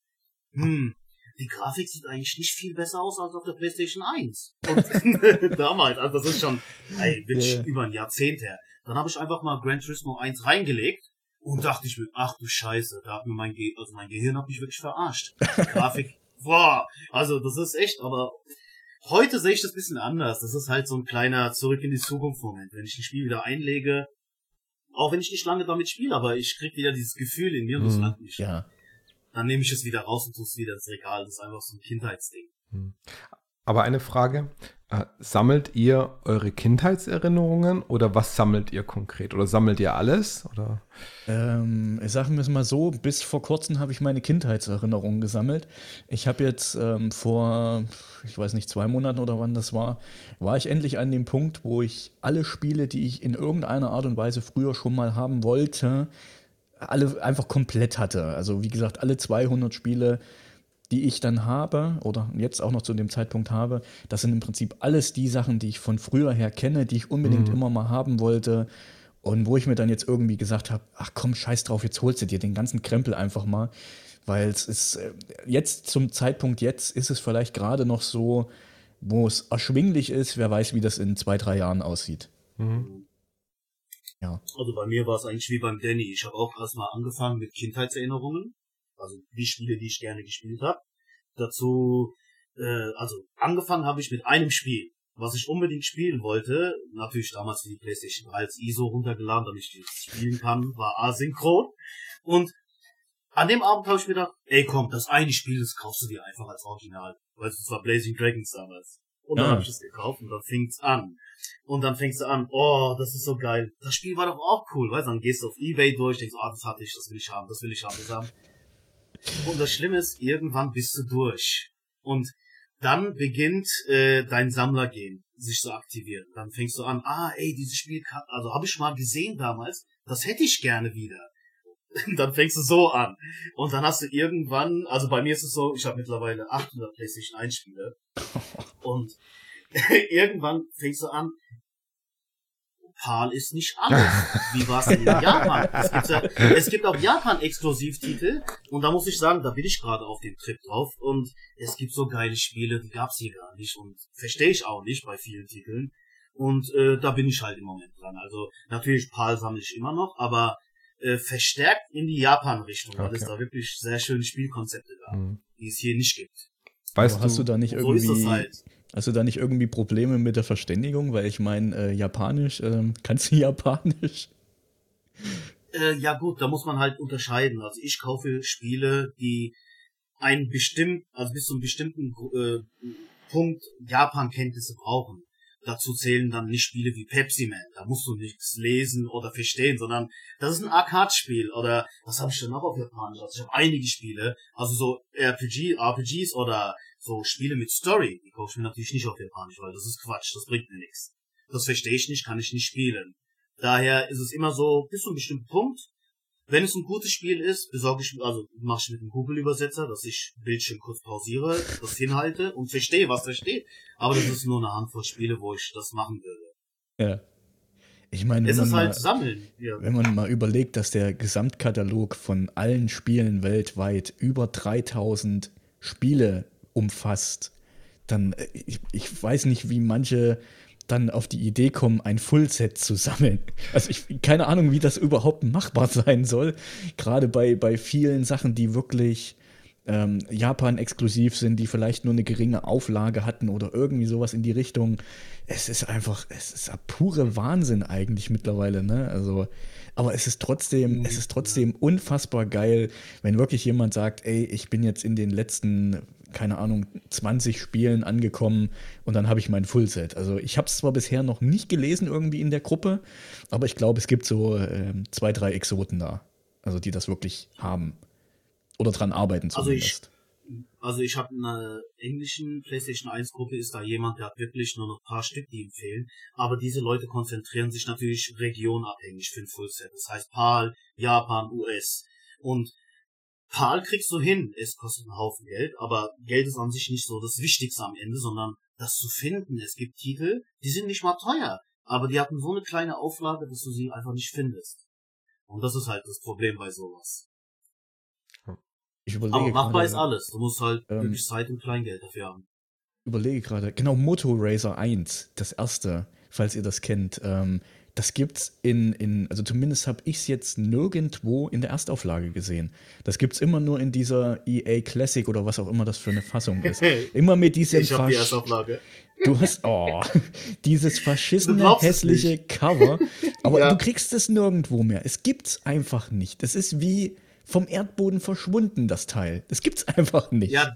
hm, die Grafik sieht eigentlich nicht viel besser aus als auf der PlayStation 1. Und [LAUGHS] damals, also das ist schon ey, yeah. über ein Jahrzehnt her. Dann habe ich einfach mal Gran Turismo 1 reingelegt und dachte ich mir, ach du Scheiße, da hat mir mein, Ge also mein Gehirn hat mich wirklich verarscht. Die Grafik, [LAUGHS] boah, also das ist echt, aber heute sehe ich das bisschen anders. Das ist halt so ein kleiner Zurück in die Zukunft Moment. Wenn ich ein Spiel wieder einlege, auch wenn ich nicht lange damit spiele, aber ich krieg wieder dieses Gefühl in mir und das mhm, langt nicht. Ja dann nehme ich es wieder raus und tue es wieder ins Regal. Das ist einfach so ein Kindheitsding. Hm. Aber eine Frage, äh, sammelt ihr eure Kindheitserinnerungen oder was sammelt ihr konkret? Oder sammelt ihr alles? Oder? Ähm, sagen wir es mal so, bis vor kurzem habe ich meine Kindheitserinnerungen gesammelt. Ich habe jetzt ähm, vor, ich weiß nicht, zwei Monaten oder wann das war, war ich endlich an dem Punkt, wo ich alle Spiele, die ich in irgendeiner Art und Weise früher schon mal haben wollte, alle einfach komplett hatte. Also wie gesagt, alle 200 Spiele, die ich dann habe oder jetzt auch noch zu dem Zeitpunkt habe, das sind im Prinzip alles die Sachen, die ich von früher her kenne, die ich unbedingt mhm. immer mal haben wollte. Und wo ich mir dann jetzt irgendwie gesagt habe, ach komm, scheiß drauf, jetzt holst du dir den ganzen Krempel einfach mal. Weil es ist, äh, jetzt zum Zeitpunkt jetzt ist es vielleicht gerade noch so, wo es erschwinglich ist, wer weiß, wie das in zwei, drei Jahren aussieht. Mhm. Ja. Also bei mir war es eigentlich wie beim Danny. Ich habe auch erstmal angefangen mit Kindheitserinnerungen, also die Spiele, die ich gerne gespielt habe. Dazu, äh, also angefangen habe ich mit einem Spiel, was ich unbedingt spielen wollte. Natürlich damals für die PlayStation 3 als ISO runtergeladen, damit ich das spielen kann, war asynchron. Und an dem Abend habe ich mir gedacht, ey komm, das eine Spiel, das kaufst du dir einfach als Original. Weil es war Blazing Dragons damals. Und dann ja. habe ich es gekauft und dann fing's an. Und dann fängst du an, oh, das ist so geil. Das Spiel war doch auch cool, weißt du? Dann gehst du auf Ebay durch, denkst, oh, das hatte ich, das will ich haben, das will ich haben, das haben. Und das Schlimme ist, irgendwann bist du durch. Und dann beginnt äh, dein Sammlergehen sich zu aktivieren. Dann fängst du an, ah, ey, dieses Spiel, kann, also habe ich mal gesehen damals, das hätte ich gerne wieder. [LAUGHS] dann fängst du so an. Und dann hast du irgendwann, also bei mir ist es so, ich habe mittlerweile 800 PlayStation 1 Spiele. [LAUGHS] Und [LAUGHS] irgendwann fängst du an, PAL ist nicht alles. [LAUGHS] Wie war es denn in Japan? Es gibt, ja, es gibt auch Japan-Exklusivtitel und da muss ich sagen, da bin ich gerade auf dem Trip drauf und es gibt so geile Spiele, die gab's hier gar nicht und verstehe ich auch nicht bei vielen Titeln und äh, da bin ich halt im Moment dran. Also natürlich PAL sammle ich immer noch, aber äh, verstärkt in die Japan-Richtung, weil okay. es da wirklich sehr schöne Spielkonzepte gab, mhm. die es hier nicht gibt. Weißt du, hast du da nicht irgendwie so halt. Hast du da nicht irgendwie Probleme mit der Verständigung? Weil ich meine, äh, Japanisch, äh, [LAUGHS] kannst du Japanisch? Äh, ja gut, da muss man halt unterscheiden. Also ich kaufe Spiele, die einen bestimmten, also bis zu einem bestimmten äh, Punkt Japan-Kenntnisse brauchen. Dazu zählen dann nicht Spiele wie Pepsi Man. Da musst du nichts lesen oder verstehen, sondern das ist ein Arcade-Spiel. Oder was habe ich denn noch auf Japanisch? Also ich habe einige Spiele, also so RPG, RPGs oder so Spiele mit Story. Die kaufe ich mir natürlich nicht auf Japanisch, weil das ist Quatsch, das bringt mir nichts. Das verstehe ich nicht, kann ich nicht spielen. Daher ist es immer so, bis zu einem bestimmten Punkt, wenn es ein gutes Spiel ist, besorge ich, also mache ich mit einem Google-Übersetzer, dass ich Bildschirm kurz pausiere, das hinhalte und verstehe, was da steht. Aber das ist nur eine Handvoll Spiele, wo ich das machen würde. Ja. Ich meine, es wenn, ist man halt mal, sammeln. Ja. wenn man mal überlegt, dass der Gesamtkatalog von allen Spielen weltweit über 3000 Spiele umfasst, dann, äh, ich, ich weiß nicht, wie manche dann auf die Idee kommen, ein Fullset zu sammeln. Also ich keine Ahnung, wie das überhaupt machbar [LAUGHS] sein soll. Gerade bei, bei vielen Sachen, die wirklich ähm, Japan exklusiv sind, die vielleicht nur eine geringe Auflage hatten oder irgendwie sowas in die Richtung. Es ist einfach, es ist ein pure Wahnsinn eigentlich mittlerweile, ne? Also, aber es ist trotzdem, es ist trotzdem unfassbar geil, wenn wirklich jemand sagt, ey, ich bin jetzt in den letzten keine Ahnung, 20 Spielen angekommen und dann habe ich mein Fullset. Also ich habe es zwar bisher noch nicht gelesen irgendwie in der Gruppe, aber ich glaube, es gibt so äh, zwei, drei Exoten da, also die das wirklich haben oder dran arbeiten zumindest. Also ich, also ich habe in einer englischen PlayStation 1 Gruppe ist da jemand, der hat wirklich nur noch ein paar Stück, die ihm fehlen. Aber diese Leute konzentrieren sich natürlich regionabhängig für ein Fullset. Das heißt PAL, Japan, US. Und PAL kriegst du hin, es kostet einen Haufen Geld, aber Geld ist an sich nicht so das Wichtigste am Ende, sondern das zu finden. Es gibt Titel, die sind nicht mal teuer, aber die hatten so eine kleine Auflage, dass du sie einfach nicht findest. Und das ist halt das Problem bei sowas. Ich überlege aber machbar gerade, ist alles. Du musst halt ähm, wirklich Zeit und Kleingeld dafür haben. Überlege gerade, genau, Moto Racer 1, das erste, falls ihr das kennt. Ähm, das gibt's in, in also zumindest habe ich es jetzt nirgendwo in der Erstauflage gesehen. Das gibt's immer nur in dieser EA Classic oder was auch immer das für eine Fassung ist. [LAUGHS] Immer mit diesem Ich habe die Erstauflage. Du hast oh, [LAUGHS] dieses verschissene hässliche Cover, [LAUGHS] aber ja. du kriegst es nirgendwo mehr. Es gibt's einfach nicht. Es ist wie vom Erdboden verschwunden das Teil. Das gibt's einfach nicht. Ja,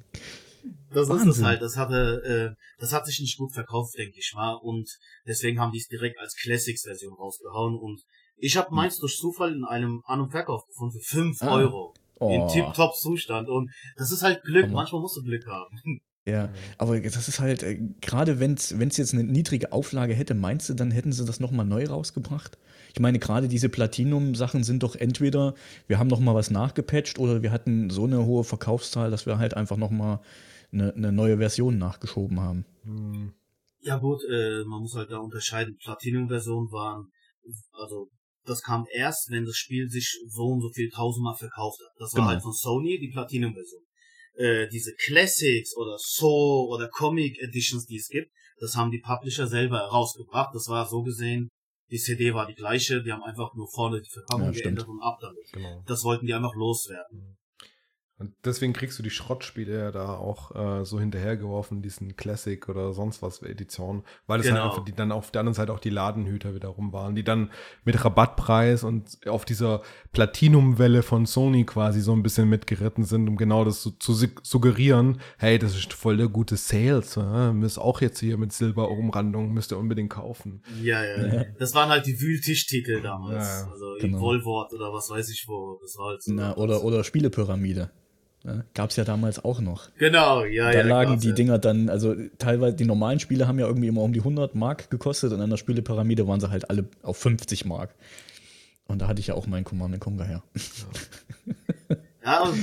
das Wahnsinn. ist es halt. Das hatte, äh, das hat sich nicht gut verkauft, denke ich mal. Und deswegen haben die es direkt als Classics-Version rausgehauen. Und ich habe meins hm. durch Zufall in einem An- und Verkauf gefunden für 5 ah. Euro. Oh. In Tip-Top-Zustand. Und das ist halt Glück. Manchmal musst du Glück haben. [LAUGHS] Ja, aber das ist halt, äh, gerade wenn es jetzt eine niedrige Auflage hätte, meinst du, dann hätten sie das nochmal neu rausgebracht? Ich meine, gerade diese Platinum-Sachen sind doch entweder, wir haben nochmal was nachgepatcht oder wir hatten so eine hohe Verkaufszahl, dass wir halt einfach nochmal eine, eine neue Version nachgeschoben haben. Hm. Ja gut, äh, man muss halt da unterscheiden. Platinum-Versionen waren, also das kam erst, wenn das Spiel sich so und so viel tausendmal verkauft hat. Das war genau. halt von Sony die Platinum-Version. Äh, diese Classics oder So oder Comic Editions, die es gibt, das haben die Publisher selber herausgebracht. Das war so gesehen, die CD war die gleiche, die haben einfach nur vorne die Verpackung ja, geändert und ab damit. Genau. Das wollten die einfach loswerden. Und deswegen kriegst du die Schrottspiele ja da auch äh, so hinterhergeworfen, diesen Classic oder sonst was Edition, weil es halt genau. halt einfach die dann auf der anderen Seite auch die Ladenhüter wiederum waren, die dann mit Rabattpreis und auf dieser Platinum-Welle von Sony quasi so ein bisschen mitgeritten sind, um genau das zu, zu suggerieren, hey, das ist voll der gute Sales, äh? müsst auch jetzt hier mit Silberumrandung, müsst ihr unbedingt kaufen. Ja, ja, ja. Das waren halt die Wühltischtitel damals, ja, also genau. Volvort oder was weiß ich wo, das war halt so. Na, oder, oder Spielepyramide. Ja, Gab es ja damals auch noch. Genau, ja, da ja. Da lagen die ja. Dinger dann, also teilweise, die normalen Spiele haben ja irgendwie immer um die 100 Mark gekostet und an der Spielepyramide waren sie halt alle auf 50 Mark. Und da hatte ich ja auch meinen Command Conquer her. [LAUGHS] Ja,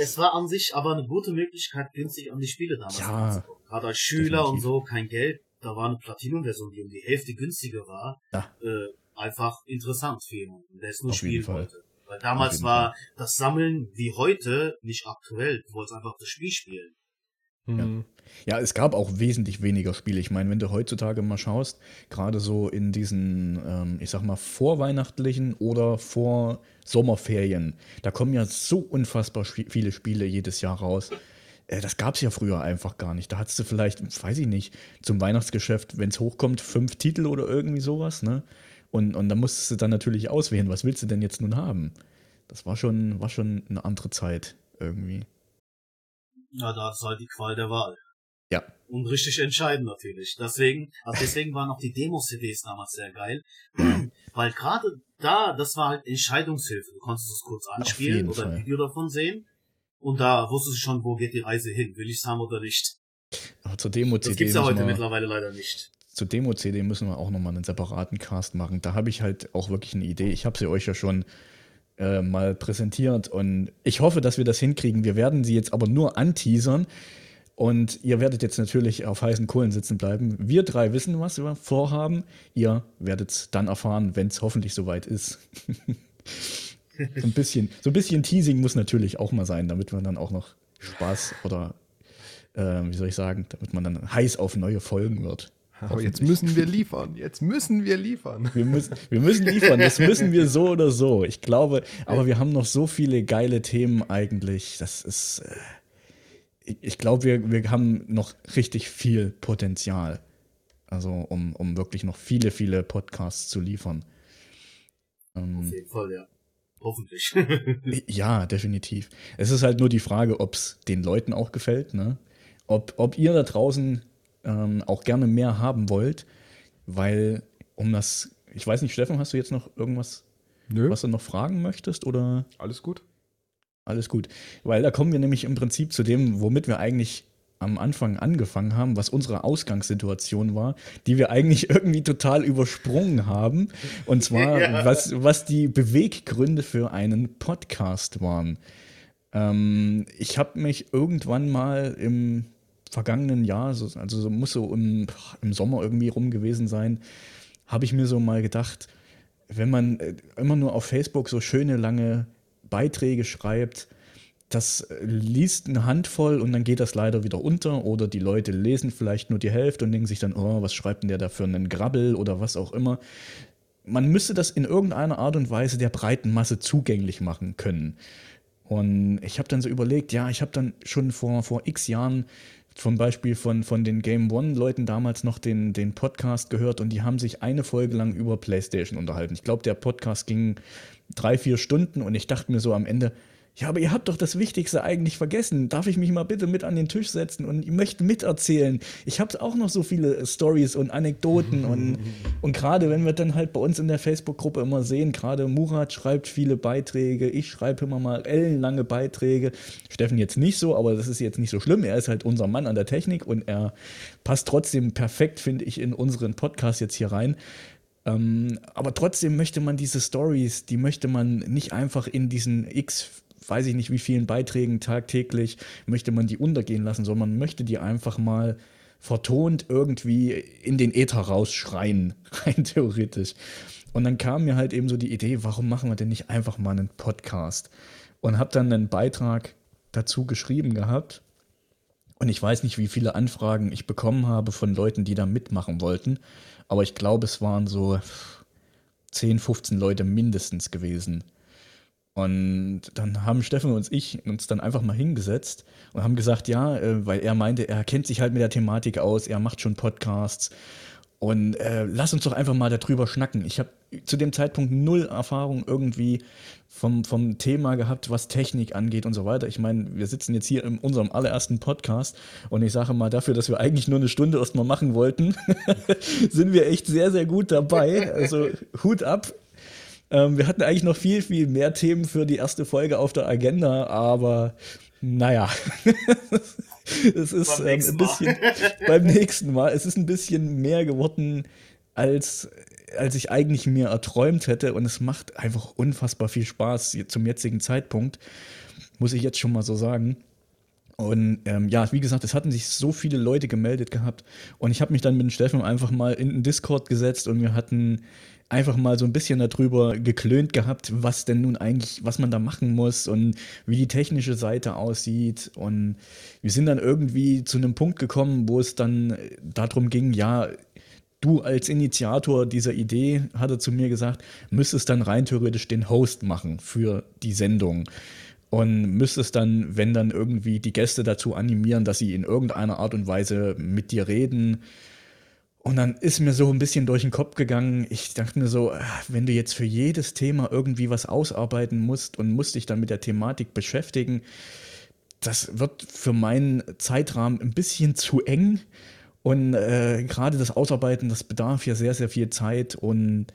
es war an sich aber eine gute Möglichkeit, günstig an die Spiele damals ja, Gerade als Schüler definitiv. und so, kein Geld. Da war eine Platinum-Version, die um die Hälfte günstiger war. Ja. Äh, einfach interessant für jemanden, der es nur auf spielen wollte. Weil damals war das Sammeln wie heute nicht aktuell. Du wolltest einfach das Spiel spielen. Ja. Mhm. ja, es gab auch wesentlich weniger Spiele. Ich meine, wenn du heutzutage mal schaust, gerade so in diesen, ähm, ich sag mal, vorweihnachtlichen oder vor Sommerferien, da kommen ja so unfassbar viele Spiele jedes Jahr raus. Äh, das gab es ja früher einfach gar nicht. Da hattest du vielleicht, weiß ich nicht, zum Weihnachtsgeschäft, wenn es hochkommt, fünf Titel oder irgendwie sowas, ne? Und, und da musstest du dann natürlich auswählen, was willst du denn jetzt nun haben? Das war schon, war schon eine andere Zeit irgendwie. Ja, da ist halt die Qual der Wahl. Ja. Und richtig entscheiden natürlich. Deswegen, also deswegen waren auch die Demo-CDs damals sehr geil. [CLEARS THROAT] Weil gerade da, das war halt Entscheidungshilfe. Du konntest es kurz anspielen oder ein Video davon sehen. Und da wusstest du schon, wo geht die Reise hin. Will ich es haben oder nicht? Aber zur Demo-CD. Das gibt's ja heute mittlerweile leider nicht. Zur Demo-CD müssen wir auch nochmal einen separaten Cast machen. Da habe ich halt auch wirklich eine Idee. Ich habe sie euch ja schon äh, mal präsentiert und ich hoffe, dass wir das hinkriegen. Wir werden sie jetzt aber nur anteasern. Und ihr werdet jetzt natürlich auf heißen Kohlen sitzen bleiben. Wir drei wissen, was wir vorhaben. Ihr werdet es dann erfahren, wenn es hoffentlich soweit ist. [LAUGHS] so, ein bisschen, so ein bisschen Teasing muss natürlich auch mal sein, damit man dann auch noch Spaß oder, äh, wie soll ich sagen, damit man dann heiß auf neue Folgen wird. Aber jetzt müssen wir liefern. Jetzt müssen wir liefern. Wir müssen, wir müssen liefern. Das müssen wir so oder so. Ich glaube, aber wir haben noch so viele geile Themen eigentlich. Das ist. Äh, ich glaube, wir, wir haben noch richtig viel Potenzial. Also, um, um wirklich noch viele, viele Podcasts zu liefern. Ähm, Auf jeden Fall, ja. Hoffentlich. [LAUGHS] ja, definitiv. Es ist halt nur die Frage, ob es den Leuten auch gefällt, ne? Ob, ob ihr da draußen ähm, auch gerne mehr haben wollt, weil um das, ich weiß nicht, Steffen, hast du jetzt noch irgendwas, Nö. was du noch fragen möchtest oder? Alles gut. Alles gut. Weil da kommen wir nämlich im Prinzip zu dem, womit wir eigentlich am Anfang angefangen haben, was unsere Ausgangssituation war, die wir eigentlich [LAUGHS] irgendwie total übersprungen haben. Und zwar, [LAUGHS] ja. was, was die Beweggründe für einen Podcast waren. Ähm, ich habe mich irgendwann mal im vergangenen Jahr, also so, muss so im, im Sommer irgendwie rum gewesen sein, habe ich mir so mal gedacht, wenn man äh, immer nur auf Facebook so schöne lange Beiträge schreibt, das liest eine Handvoll und dann geht das leider wieder unter oder die Leute lesen vielleicht nur die Hälfte und denken sich dann, oh, was schreibt denn der da für einen Grabbel oder was auch immer. Man müsste das in irgendeiner Art und Weise der breiten Masse zugänglich machen können. Und ich habe dann so überlegt, ja, ich habe dann schon vor, vor x Jahren zum Beispiel von, von den Game One-Leuten damals noch den, den Podcast gehört und die haben sich eine Folge lang über PlayStation unterhalten. Ich glaube, der Podcast ging drei, vier Stunden und ich dachte mir so am Ende, ja, aber ihr habt doch das Wichtigste eigentlich vergessen. Darf ich mich mal bitte mit an den Tisch setzen und ich möchte miterzählen? Ich habe auch noch so viele Stories und Anekdoten und, [LAUGHS] und gerade wenn wir dann halt bei uns in der Facebook-Gruppe immer sehen, gerade Murat schreibt viele Beiträge, ich schreibe immer mal ellenlange Beiträge. Steffen jetzt nicht so, aber das ist jetzt nicht so schlimm. Er ist halt unser Mann an der Technik und er passt trotzdem perfekt, finde ich, in unseren Podcast jetzt hier rein. Ähm, aber trotzdem möchte man diese Stories, die möchte man nicht einfach in diesen X weiß ich nicht wie vielen Beiträgen tagtäglich möchte man die untergehen lassen, sondern man möchte die einfach mal vertont irgendwie in den Äther rausschreien, [LAUGHS] rein theoretisch. Und dann kam mir halt eben so die Idee, warum machen wir denn nicht einfach mal einen Podcast? Und habe dann einen Beitrag dazu geschrieben gehabt. Und ich weiß nicht, wie viele Anfragen ich bekommen habe von Leuten, die da mitmachen wollten. Aber ich glaube, es waren so 10, 15 Leute mindestens gewesen. Und dann haben Steffen und ich uns dann einfach mal hingesetzt und haben gesagt, ja, äh, weil er meinte, er kennt sich halt mit der Thematik aus, er macht schon Podcasts und äh, lass uns doch einfach mal darüber schnacken. Ich habe zu dem Zeitpunkt null Erfahrung irgendwie vom, vom Thema gehabt, was Technik angeht und so weiter. Ich meine, wir sitzen jetzt hier in unserem allerersten Podcast und ich sage mal, dafür, dass wir eigentlich nur eine Stunde erst mal machen wollten, [LAUGHS] sind wir echt sehr, sehr gut dabei. Also Hut ab. Ähm, wir hatten eigentlich noch viel, viel mehr Themen für die erste Folge auf der Agenda, aber naja. [LAUGHS] es ist ähm, ein bisschen [LAUGHS] beim nächsten Mal. Es ist ein bisschen mehr geworden, als, als ich eigentlich mir erträumt hätte. Und es macht einfach unfassbar viel Spaß zum jetzigen Zeitpunkt. Muss ich jetzt schon mal so sagen. Und ähm, ja, wie gesagt, es hatten sich so viele Leute gemeldet gehabt. Und ich habe mich dann mit dem Steffen einfach mal in den Discord gesetzt und wir hatten einfach mal so ein bisschen darüber geklönt gehabt, was denn nun eigentlich, was man da machen muss und wie die technische Seite aussieht. Und wir sind dann irgendwie zu einem Punkt gekommen, wo es dann darum ging, ja, du als Initiator dieser Idee, hat er zu mir gesagt, müsstest dann rein theoretisch den Host machen für die Sendung. Und müsstest dann, wenn dann irgendwie die Gäste dazu animieren, dass sie in irgendeiner Art und Weise mit dir reden, und dann ist mir so ein bisschen durch den Kopf gegangen, ich dachte mir so, ah, wenn du jetzt für jedes Thema irgendwie was ausarbeiten musst und musst dich dann mit der Thematik beschäftigen, das wird für meinen Zeitrahmen ein bisschen zu eng. Und äh, gerade das Ausarbeiten, das bedarf ja sehr, sehr viel Zeit und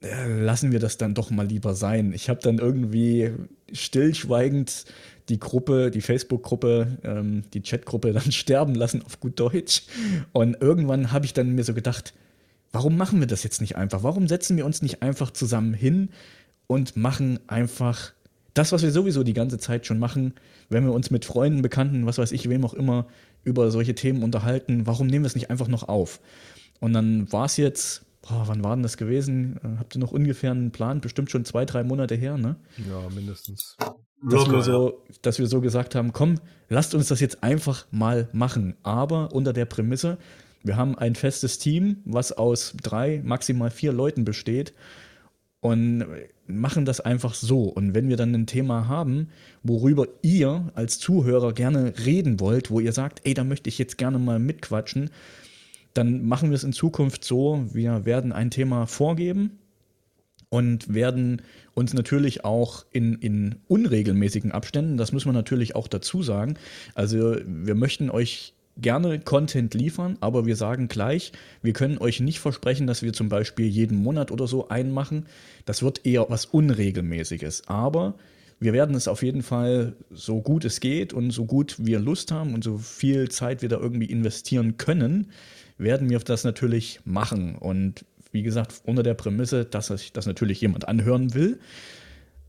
äh, lassen wir das dann doch mal lieber sein. Ich habe dann irgendwie stillschweigend die Gruppe, die Facebook-Gruppe, ähm, die Chat-Gruppe dann [LAUGHS] sterben lassen auf gut Deutsch. Und irgendwann habe ich dann mir so gedacht, warum machen wir das jetzt nicht einfach? Warum setzen wir uns nicht einfach zusammen hin und machen einfach das, was wir sowieso die ganze Zeit schon machen, wenn wir uns mit Freunden, Bekannten, was weiß ich, wem auch immer über solche Themen unterhalten, warum nehmen wir es nicht einfach noch auf? Und dann war es jetzt, boah, wann war denn das gewesen? Äh, habt ihr noch ungefähr einen Plan? Bestimmt schon zwei, drei Monate her, ne? Ja, mindestens. Dass, wir so, dass wir so gesagt haben, komm, lasst uns das jetzt einfach mal machen. Aber unter der Prämisse, wir haben ein festes Team, was aus drei, maximal vier Leuten besteht und machen das einfach so. Und wenn wir dann ein Thema haben, worüber ihr als Zuhörer gerne reden wollt, wo ihr sagt, ey, da möchte ich jetzt gerne mal mitquatschen, dann machen wir es in Zukunft so, wir werden ein Thema vorgeben und werden uns natürlich auch in, in unregelmäßigen Abständen, das muss man natürlich auch dazu sagen, also wir möchten euch gerne Content liefern, aber wir sagen gleich, wir können euch nicht versprechen, dass wir zum Beispiel jeden Monat oder so einmachen. Das wird eher was Unregelmäßiges. Aber wir werden es auf jeden Fall so gut es geht und so gut wir Lust haben und so viel Zeit wir da irgendwie investieren können, werden wir das natürlich machen. Und wie gesagt, unter der Prämisse, dass sich das natürlich jemand anhören will.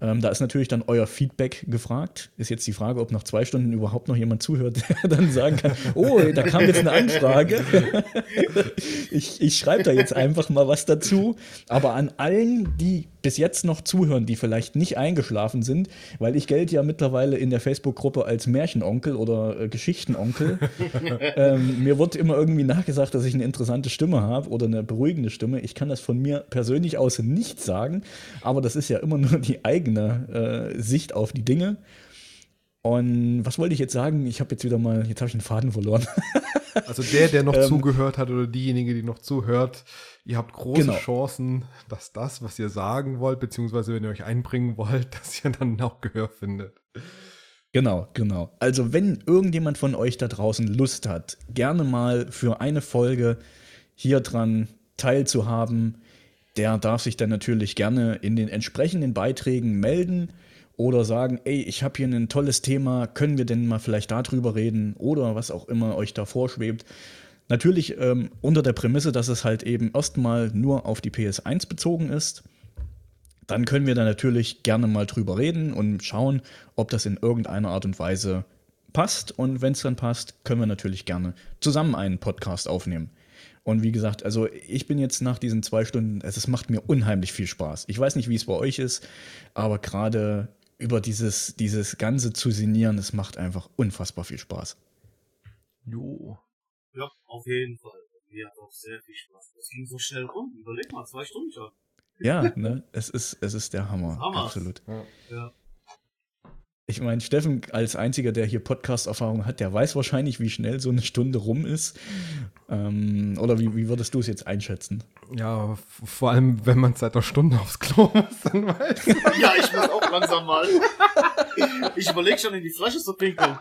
Ähm, da ist natürlich dann euer Feedback gefragt. Ist jetzt die Frage, ob nach zwei Stunden überhaupt noch jemand zuhört, [LAUGHS] der dann sagen kann, oh, da kam jetzt eine Anfrage. [LAUGHS] ich ich schreibe da jetzt einfach mal was dazu. Aber an allen, die bis jetzt noch zuhören, die vielleicht nicht eingeschlafen sind, weil ich gelte ja mittlerweile in der Facebook-Gruppe als Märchenonkel oder äh, Geschichtenonkel. [LAUGHS] ähm, mir wird immer irgendwie nachgesagt, dass ich eine interessante Stimme habe oder eine beruhigende Stimme. Ich kann das von mir persönlich aus nicht sagen, aber das ist ja immer nur die eigene äh, Sicht auf die Dinge. Und was wollte ich jetzt sagen? Ich habe jetzt wieder mal, jetzt habe ich einen Faden verloren. [LAUGHS] also der, der noch ähm, zugehört hat oder diejenige, die noch zuhört, ihr habt große genau. Chancen, dass das, was ihr sagen wollt, beziehungsweise wenn ihr euch einbringen [LAUGHS] wollt, dass ihr dann auch Gehör findet. Genau, genau. Also wenn irgendjemand von euch da draußen Lust hat, gerne mal für eine Folge hier dran teilzuhaben, der darf sich dann natürlich gerne in den entsprechenden Beiträgen melden oder sagen, ey, ich habe hier ein tolles Thema, können wir denn mal vielleicht darüber reden oder was auch immer euch da vorschwebt. Natürlich ähm, unter der Prämisse, dass es halt eben erstmal nur auf die PS1 bezogen ist. Dann können wir da natürlich gerne mal drüber reden und schauen, ob das in irgendeiner Art und Weise passt. Und wenn es dann passt, können wir natürlich gerne zusammen einen Podcast aufnehmen. Und wie gesagt, also ich bin jetzt nach diesen zwei Stunden, es macht mir unheimlich viel Spaß. Ich weiß nicht, wie es bei euch ist, aber gerade über dieses, dieses Ganze zu sinnieren, es macht einfach unfassbar viel Spaß. Jo. Ja, auf jeden Fall. Mir hat auch sehr viel Spaß. Das ging so schnell rum. Überleg mal, zwei Stunden schon. Ja, ne? Es ist, es ist der Hammer. Hammer. Absolut. Ja. ja. Ich meine, Steffen als einziger, der hier Podcast-Erfahrung hat, der weiß wahrscheinlich, wie schnell so eine Stunde rum ist. Ähm, oder wie, wie würdest du es jetzt einschätzen? Ja, vor allem, wenn man seit einer Stunde aufs Klo muss, dann weiß man. [LAUGHS] ja, ich muss auch langsam mal. Ich überlege schon, in die Flasche zu pinkeln.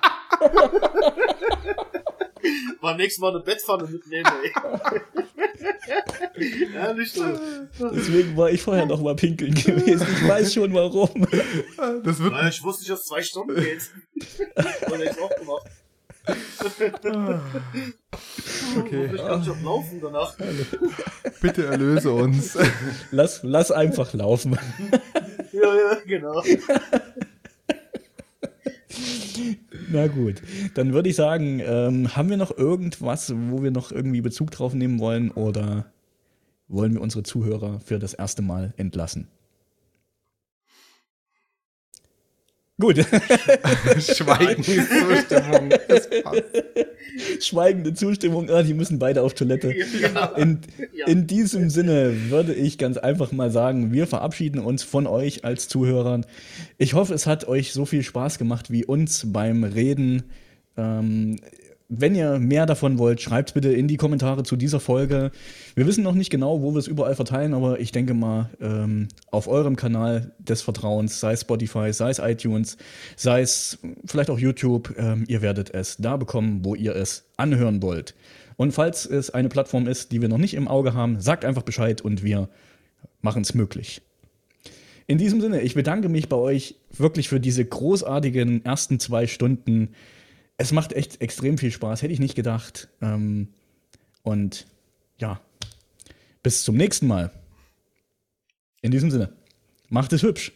Beim nächsten Mal eine Bettpfanne mitnehmen, ey. Ehrlich so. Deswegen war ich vorher noch mal pinkeln gewesen. Ich weiß schon warum. Das wird naja, ich wusste nicht, dass es zwei Stunden geht. Und ich auch gemacht. Okay. Ich kann schon laufen danach. [LAUGHS] Bitte erlöse uns. [LAUGHS] Lass, lass einfach laufen. [LAUGHS] ja, ja, genau. Na gut, dann würde ich sagen, ähm, haben wir noch irgendwas, wo wir noch irgendwie Bezug drauf nehmen wollen oder wollen wir unsere Zuhörer für das erste Mal entlassen? Gut. [LAUGHS] Schweigende Zustimmung. Schweigende Zustimmung. Ah, die müssen beide auf Toilette. Ja. In, in diesem Sinne würde ich ganz einfach mal sagen, wir verabschieden uns von euch als Zuhörern. Ich hoffe, es hat euch so viel Spaß gemacht wie uns beim Reden. Ähm, wenn ihr mehr davon wollt, schreibt bitte in die Kommentare zu dieser Folge. Wir wissen noch nicht genau, wo wir es überall verteilen, aber ich denke mal, ähm, auf eurem Kanal des Vertrauens, sei es Spotify, sei es iTunes, sei es vielleicht auch YouTube, ähm, ihr werdet es da bekommen, wo ihr es anhören wollt. Und falls es eine Plattform ist, die wir noch nicht im Auge haben, sagt einfach Bescheid und wir machen es möglich. In diesem Sinne, ich bedanke mich bei euch wirklich für diese großartigen ersten zwei Stunden es macht echt extrem viel Spaß, hätte ich nicht gedacht. Ähm, und ja, bis zum nächsten Mal. In diesem Sinne, macht es hübsch.